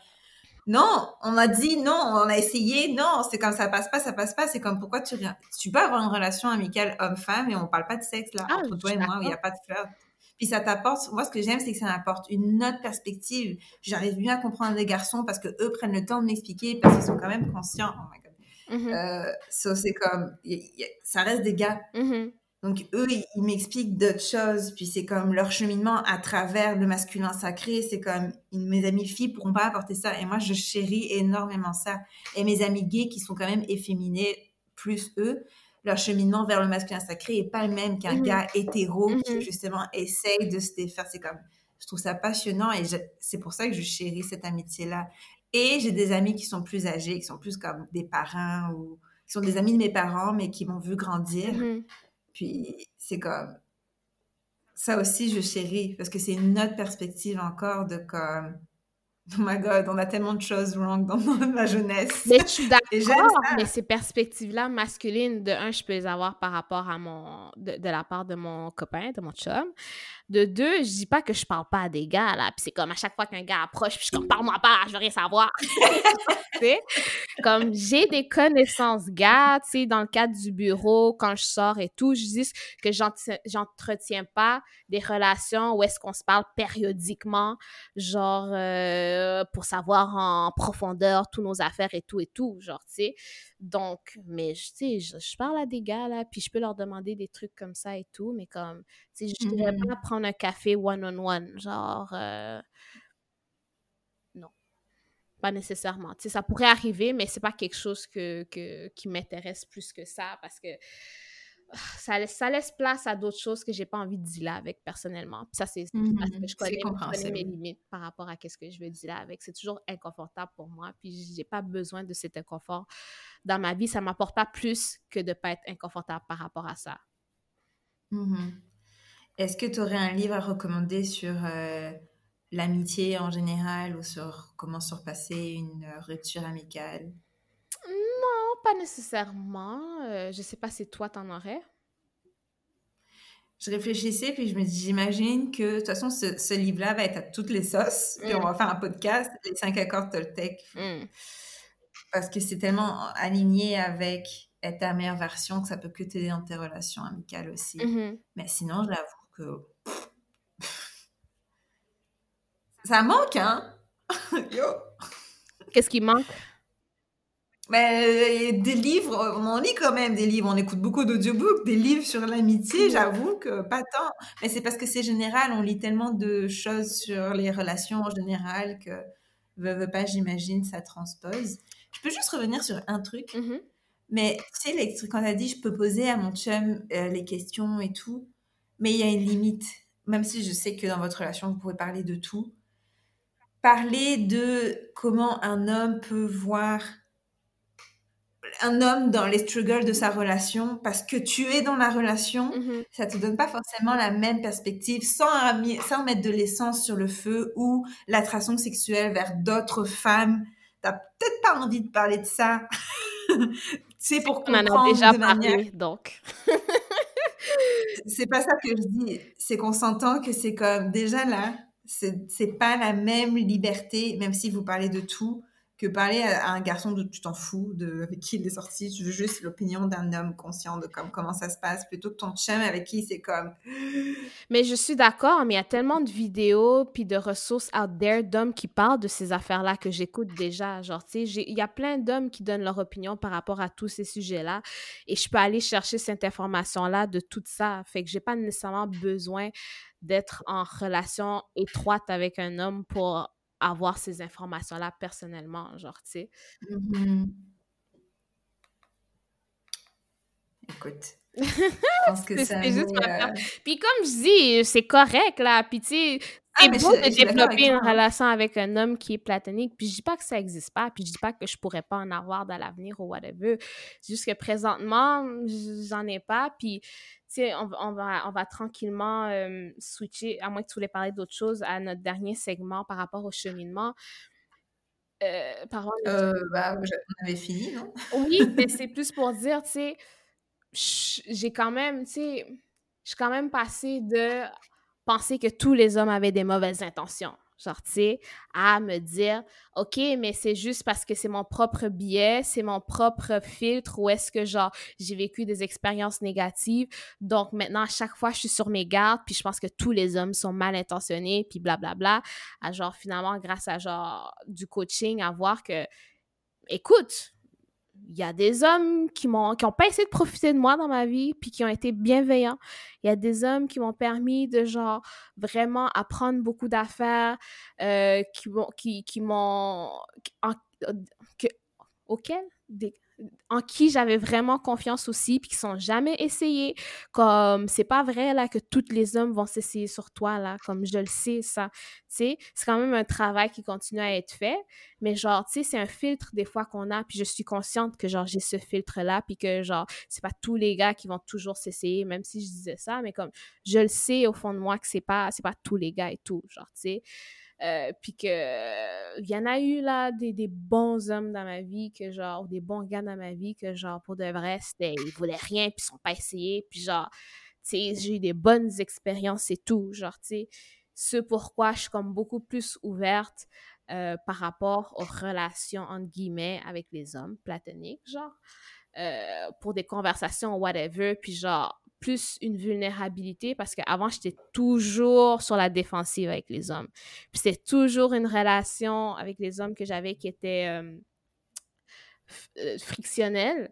non, on a dit non, on a essayé, non, c'est comme ça passe pas, ça passe pas, c'est comme pourquoi tu rien. Tu peux avoir une relation amicale homme-femme et on parle pas de sexe là, Ah, entre toi et moi, où il y a pas de flirt. Puis ça t'apporte, moi ce que j'aime c'est que ça m'apporte une autre perspective. J'arrive mieux à comprendre les garçons parce que eux prennent le temps de m'expliquer parce qu'ils sont quand même conscients. Oh my god. Euh, so c'est comme, y- y- ça reste des gars. mhm, Donc eux, ils, ils m'expliquent d'autres choses, puis c'est comme leur cheminement à travers le masculin sacré, c'est comme mes amies filles pourront pas apporter ça, et moi je chéris énormément ça. Et mes amis gays qui sont quand même efféminés, plus eux, leur cheminement vers le masculin sacré est pas le même qu'un Mhm. gars hétéro Mhm. qui justement essaye de se défaire. C'est comme, je trouve ça passionnant et je- c'est pour ça que je chéris cette amitié-là. Et j'ai des amis qui sont plus âgés, qui sont plus comme des parents ou qui sont des amis de mes parents, mais qui m'ont vu grandir. mhm. Puis c'est comme ça aussi je chéris parce que c'est une autre perspective encore de comme <laughs> oh my god on a tellement de choses wrong dans ma jeunesse. Mais je suis <laughs> d'accord, mais ces perspectives-là masculines, de un, je peux les avoir par rapport à mon, de, de la part de mon copain, de mon chum. De deux, je dis pas que je parle pas à des gars, là, puis c'est comme à chaque fois qu'un gars approche, puis je suis parle-moi pas, je veux rien savoir. <laughs> Comme, j'ai des connaissances gars, tu sais, dans le cadre du bureau, quand je sors et tout, je dis que j'entre- j'entretiens pas des relations où est-ce qu'on se parle périodiquement, genre, euh, pour savoir en profondeur tous nos affaires et tout et tout, genre, tu sais? Donc, mais, tu sais, je, je parle à des gars, là, puis je peux leur demander des trucs comme ça et tout, mais comme, tu sais, je dirais Mhm. pas prendre un café one-on-one, genre, euh, non, pas nécessairement. Tu sais, ça pourrait arriver, mais c'est pas quelque chose que, que- qui m'intéresse plus que ça, parce que ça laisse, ça laisse place à d'autres choses que j'ai pas envie de dealer avec personnellement. Puis ça, c'est Mhm. parce que je connais, mes limites par rapport à qu'est-ce que je veux dealer avec. C'est toujours inconfortable pour moi, puis j'ai pas besoin de cet inconfort dans ma vie. Ça m'apporte pas plus que de pas être inconfortable par rapport à ça. Mhm. Est-ce que tu aurais un livre à recommander sur euh, l'amitié en général ou sur comment surpasser une euh, rupture amicale? Non, pas nécessairement. Euh, je sais pas si toi t'en aurais. Je réfléchissais, puis je me dis, j'imagine que de toute façon, ce, ce livre-là va être à toutes les sauces. Puis on Mm. va faire un podcast, les cinq accords Toltec. Mm. Parce que c'est tellement aligné avec être ta meilleure version que ça peut que t'aider dans tes relations amicales aussi. Mhm. Mais sinon, j'avoue que. Ça manque, hein? <laughs> Yo! Qu'est-ce qui manque? Mais euh, des livres, on en lit quand même des livres, on écoute beaucoup d'audiobooks, des livres sur l'amitié, j'avoue que pas tant. Mais c'est parce que c'est général, on lit tellement de choses sur les relations en général que, veux, veux pas, j'imagine, ça transpose. Je peux juste revenir sur un truc, Mhm. mais tu sais, quand t'as dit, je peux poser à mon chum euh, les questions et tout, mais il y a une limite. Même si je sais que dans votre relation, vous pouvez parler de tout. Parler de comment un homme peut voir un homme dans les struggles de sa relation parce que tu es dans la relation, Mhm. ça te donne pas forcément la même perspective sans, sans mettre de l'essence sur le feu ou l'attraction sexuelle vers d'autres femmes. T'as peut-être pas envie de parler de ça. <laughs> c'est pour On en a déjà de parlé, manière. donc. C'est pas ça que je dis. C'est qu'on s'entend que c'est comme déjà là, c'est pas la même liberté, même si vous parlez de tout, que parler à, un garçon de tu t'en fous de avec qui il est sorti. Tu veux juste l'opinion d'un homme conscient de comme comment ça se passe, plutôt que ton chum avec qui c'est comme <gasps> Mais je suis d'accord, mais il y a tellement de vidéos puis de ressources out there d'hommes qui parlent de ces affaires-là que j'écoute déjà. Genre, tu sais, il y a plein d'hommes qui donnent leur opinion par rapport à tous ces sujets-là et je peux aller chercher cette information-là de tout ça. Fait que j'ai pas nécessairement besoin d'être en relation étroite avec un homme pour avoir ces informations-là personnellement, genre, tu sais. Mhm. Écoute, je pense que <laughs> ça juste euh, Puis comme je dis, c'est correct, là. Puis tu sais, Ah, c'est beau de développer une relation avec un homme qui est platonique. Puis je dis pas que ça existe pas. Puis je dis pas que je pourrais pas en avoir dans l'avenir ou whatever. C'est juste que présentement, j'en ai pas. Puis, tu sais, on, va- on va, on va tranquillement euh, switcher, à moins que tu voulais parler d'autre chose, à notre dernier segment par rapport au cheminement. Euh, par rapport au euh, bah, on avait fini, non? Oui, <laughs> mais c'est plus pour dire, tu sais, j'ai quand même, tu sais, je suis quand même passée de penser que tous les hommes avaient des mauvaises intentions. Genre, tu sais, à me dire, OK, mais c'est juste parce que c'est mon propre biais, c'est mon propre filtre, ou est-ce que, genre, j'ai vécu des expériences négatives. Donc, maintenant, à chaque fois, je suis sur mes gardes, puis je pense que tous les hommes sont mal intentionnés, puis blablabla. À genre, finalement, grâce à, genre, du coaching, à voir que, écoute, il y a des hommes qui m'ont qui ont pas essayé de profiter de moi dans ma vie puis qui ont été bienveillants. Il y a des hommes qui m'ont permis de genre vraiment apprendre beaucoup d'affaires euh, qui m'ont qui, qui m'ont que- auxquels en qui j'avais vraiment confiance aussi puis qui sont jamais essayés comme c'est pas vrai là que tous les hommes vont s'essayer sur toi là comme je le sais ça tu sais c'est quand même un travail qui continue à être fait mais genre, tu sais, c'est un filtre des fois qu'on a, puis je suis consciente que genre j'ai ce filtre-là, puis que genre, c'est pas tous les gars qui vont toujours s'essayer, même si je disais ça, mais comme je le sais au fond de moi que c'est pas, c'est pas tous les gars et tout, genre, tu sais. Euh, puis que il y en a eu là des, des bons hommes dans ma vie que genre des bons gars dans ma vie que genre pour de vrai c'était ils voulaient rien puis ils sont pas essayés puis genre tu sais j'ai eu des bonnes expériences et tout genre tu sais. Ce pourquoi je suis comme beaucoup plus ouverte euh, par rapport aux relations, entre guillemets, avec les hommes platoniques, genre, euh, pour des conversations, whatever, puis genre, plus une vulnérabilité, parce qu'avant, j'étais toujours sur la défensive avec les hommes. Puis c'était toujours une relation avec les hommes que j'avais qui était euh, f- frictionnelle,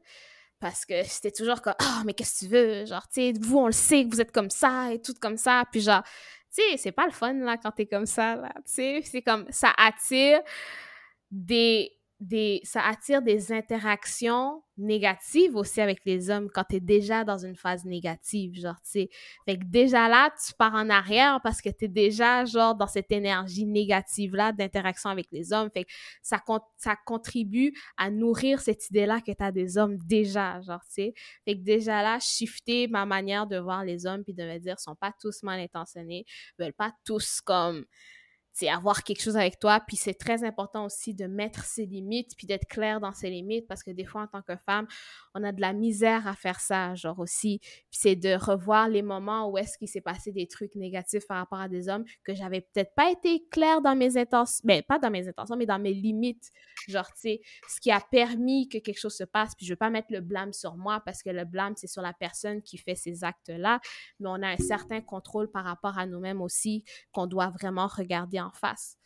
parce que c'était toujours comme, ah, mais qu'est-ce que tu veux? Genre, tu sais, vous, on le sait que vous êtes comme ça et tout comme ça, puis genre, tu sais, c'est pas le fun, là, quand t'es comme ça, tu sais, c'est comme, ça attire des, des, ça attire des interactions négatives aussi avec les hommes quand t'es déjà dans une phase négative, genre, tu. Fait que déjà là, tu pars en arrière parce que t'es déjà, genre, dans cette énergie négative-là d'interaction avec les hommes. Fait que ça, ça contribue à nourrir cette idée-là que t'as des hommes déjà, genre, tu. Fait que déjà là, shifter ma manière de voir les hommes puis de me dire, sont pas tous mal intentionnés, veulent pas tous comme c'est avoir quelque chose avec toi. Puis c'est très important aussi de mettre ses limites, puis d'être clair dans ses limites, parce que des fois, en tant que femme, on a de la misère à faire ça, genre aussi. Puis c'est de revoir les moments où est-ce qu'il s'est passé des trucs négatifs par rapport à des hommes que j'avais peut-être pas été claire dans mes intentions, mais pas dans mes intentions, mais dans mes limites. Genre, tu sais, ce qui a permis que quelque chose se passe. Puis je veux pas mettre le blâme sur moi, parce que le blâme, c'est sur la personne qui fait ces actes-là, mais on a un certain contrôle par rapport à nous-mêmes aussi qu'on doit vraiment regarder en face.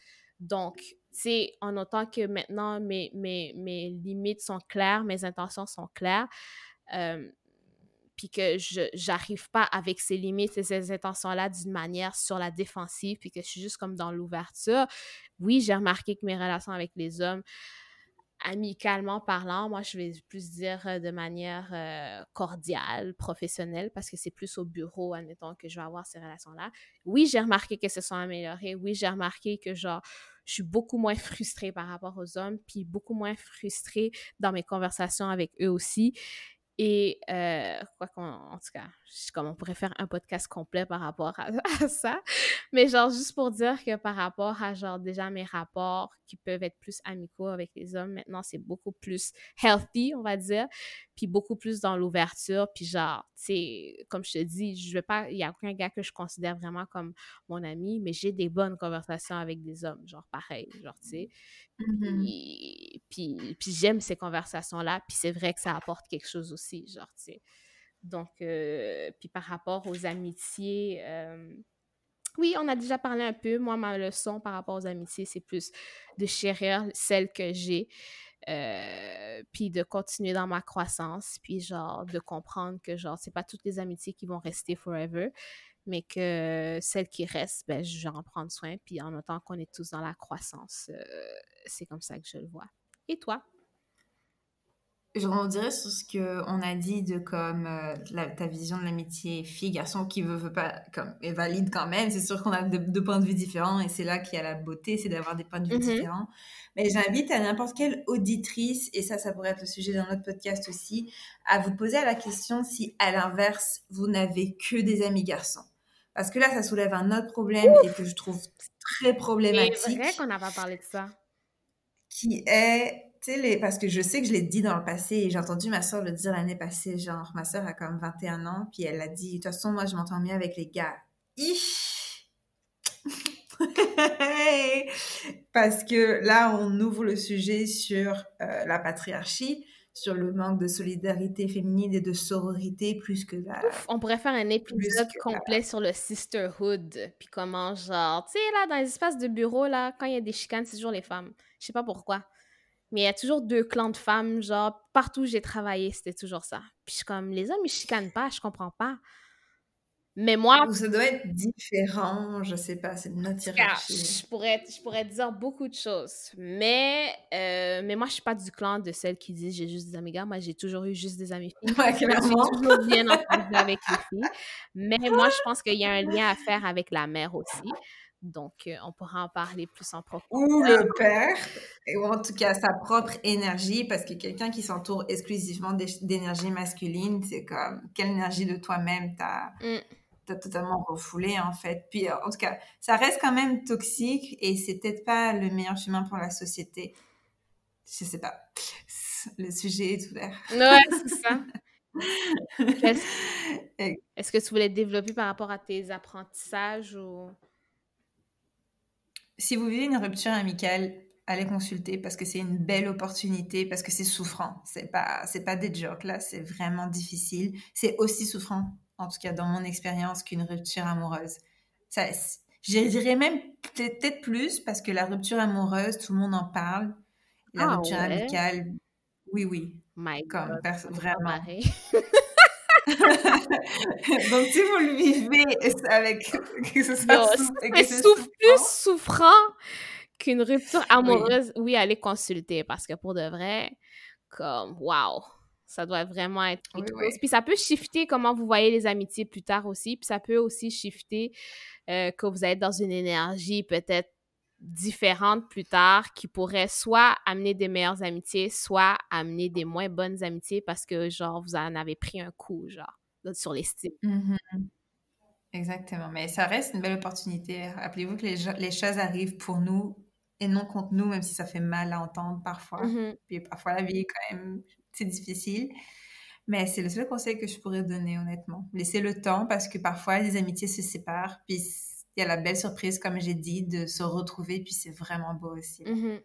Donc, sais, en autant que maintenant mes, mes, mes limites sont claires, mes intentions sont claires, euh, puis que je j'arrive pas avec ces limites et ces intentions-là d'une manière sur la défensive, puis que je suis juste comme dans l'ouverture. Oui, j'ai remarqué que mes relations avec les hommes amicalement parlant, moi, je vais plus dire euh, de manière euh, cordiale, professionnelle, parce que c'est plus au bureau, admettons, que je vais avoir ces relations-là. Oui, j'ai remarqué que se sont améliorées. Oui, j'ai remarqué que, genre, je suis beaucoup moins frustrée par rapport aux hommes, puis beaucoup moins frustrée dans mes conversations avec eux aussi. Et euh, quoi qu'on, en tout cas, comme on pourrait faire un podcast complet par rapport <laughs> à, ça, mais genre juste pour dire que par rapport à genre déjà mes rapports qui peuvent être plus amicaux avec les hommes, maintenant c'est beaucoup plus healthy, on va dire, puis beaucoup plus dans l'ouverture, puis genre, tu sais, comme je te dis, je veux pas, il y a aucun gars que je considère vraiment comme mon ami, mais j'ai des bonnes conversations avec des hommes, genre pareil, genre, tu sais, Mm-hmm. Puis, puis, j'aime ces conversations-là, puis c'est vrai que ça apporte quelque chose aussi, genre, tu sais. Donc, euh, puis par rapport aux amitiés, euh, oui, on a déjà parlé un peu. Moi, ma leçon par rapport aux amitiés, c'est plus de chérir celles que j'ai, euh, puis de continuer dans ma croissance, puis genre de comprendre que genre, c'est pas toutes les amitiés qui vont rester forever, mais que celles qui restent, ben, je vais en prendre soin. Puis en autant qu'on est tous dans la croissance, euh, c'est comme ça que je le vois. Et toi? Je rebondirais sur ce qu'on a dit de comme euh, ta vision de l'amitié fille-garçon qui veut, veut pas, comme, est valide quand même. C'est sûr qu'on a deux, points de vue différents et c'est là qu'il y a la beauté, c'est d'avoir des points de vue mm-hmm. différents. Mais j'invite à n'importe quelle auditrice, et ça, ça pourrait être le sujet d'un autre podcast aussi, à vous poser la question si, à l'inverse, vous n'avez que des amis garçons. Parce que là, ça soulève un autre problème et que je trouve très problématique. C'est vrai qu'on n'a pas parlé de ça. Qui est, tu sais, parce que je sais que je l'ai dit dans le passé et j'ai entendu ma soeur le dire l'année passée. Genre, ma soeur a comme 21 ans, puis elle a dit, de toute façon, moi, je m'entends mieux avec les gars. <laughs> parce que là, on ouvre le sujet sur euh, la patriarchie sur le manque de solidarité féminine et de sororité plus que la... on pourrait faire un épisode complet sur le sisterhood, puis comment genre, tu sais, là, dans les espaces de bureau, là, quand il y a des chicanes, c'est toujours les femmes. Je sais pas pourquoi. Mais il y a toujours deux clans de femmes, genre, partout où j'ai travaillé, c'était toujours ça. Puis je comme, les hommes, ils chicanent pas, je comprends pas. Mais moi. Ça doit être différent, je sais pas, c'est notre hiérarchie. Je pourrais, je pourrais dire beaucoup de choses. Mais, euh, mais moi, je suis pas du clan de celles qui disent j'ai juste des amis gars. Moi, j'ai toujours eu juste des amis filles. Ouais, clairement. J'ai toujours bien <laughs> entendu avec les filles. Mais moi, je pense qu'il y a un lien à faire avec la mère aussi. Donc, euh, on pourra en parler plus en profondeur. Ou le père, ou en tout cas sa propre énergie, parce que quelqu'un qui s'entoure exclusivement d'énergie masculine, c'est comme quelle énergie de toi-même t'as. Mm totalement refoulé en fait. Puis en tout cas, ça reste quand même toxique et c'est peut-être pas le meilleur chemin pour la société. Je sais pas. <laughs> Le sujet est ouvert. Ouais, c'est ça. <laughs> Est-ce que tu voulais développer par rapport à tes apprentissages ou... Si vous vivez une rupture amicale, allez consulter parce que c'est une belle opportunité, parce que c'est souffrant. C'est pas, c'est pas des jokes là, c'est vraiment difficile. C'est aussi souffrant en tout cas dans mon expérience, qu'une rupture amoureuse. Ça, je dirais même peut-être plus parce que la rupture amoureuse, tout le monde en parle. La ah rupture amicale, oui, oui. My Comme vraiment. <laughs> <laughs> Donc, si vous le vivez avec que ce soit plus souffrant qu'une rupture amoureuse, oui. oui, allez consulter parce que pour de vrai, comme, waouh, ça doit vraiment être Puis ça peut shifter comment vous voyez les amitiés plus tard aussi. Puis ça peut aussi shifter euh, que vous êtes dans une énergie peut-être différente plus tard qui pourrait soit amener des meilleures amitiés, soit amener des moins bonnes amitiés parce que, genre, vous en avez pris un coup, genre, sur l'estime. Mmh Exactement. Mais ça reste une belle opportunité. Rappelez-vous que les, les, choses arrivent pour nous et non contre nous, même si ça fait mal à entendre parfois. Mmh Puis parfois, la vie est quand même c'est difficile. Mais c'est le seul conseil que je pourrais donner, honnêtement. Laisser le temps parce que parfois, les amitiés se séparent. Puis il y a la belle surprise, comme j'ai dit, de se retrouver. Puis c'est vraiment beau aussi. Mm-hmm.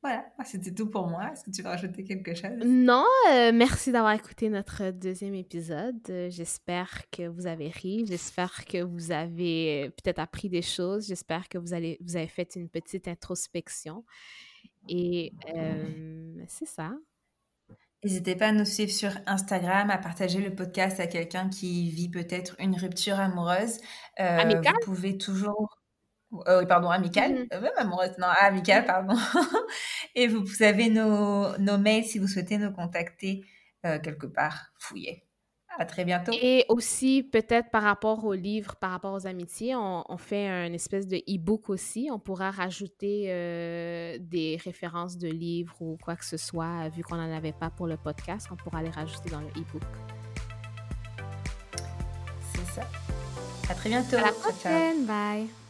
Voilà, c'était tout pour moi. Est-ce que tu veux rajouter quelque chose? Non, euh, merci d'avoir écouté notre deuxième épisode. J'espère que vous avez ri. J'espère que vous avez euh, peut-être appris des choses. J'espère que vous, allez, vous avez fait une petite introspection. Et euh, c'est ça. N'hésitez pas à nous suivre sur Instagram, à partager le podcast à quelqu'un qui vit peut-être une rupture amoureuse. Euh, Vous pouvez toujours. oui, pardon, amical, mm-hmm. même amoureuse, non, amical, pardon. <laughs> et vous, vous avez nos, nos mails si vous souhaitez nous contacter quelque part. Fouillez. À très bientôt. Et aussi, peut-être par rapport aux livres, par rapport aux amitiés, on, fait un espèce de e-book aussi. On pourra rajouter euh, des références de livres ou quoi que ce soit, vu qu'on n'en avait pas pour le podcast. On pourra les rajouter dans le e-book. C'est ça. À très bientôt. À la prochaine. Bye.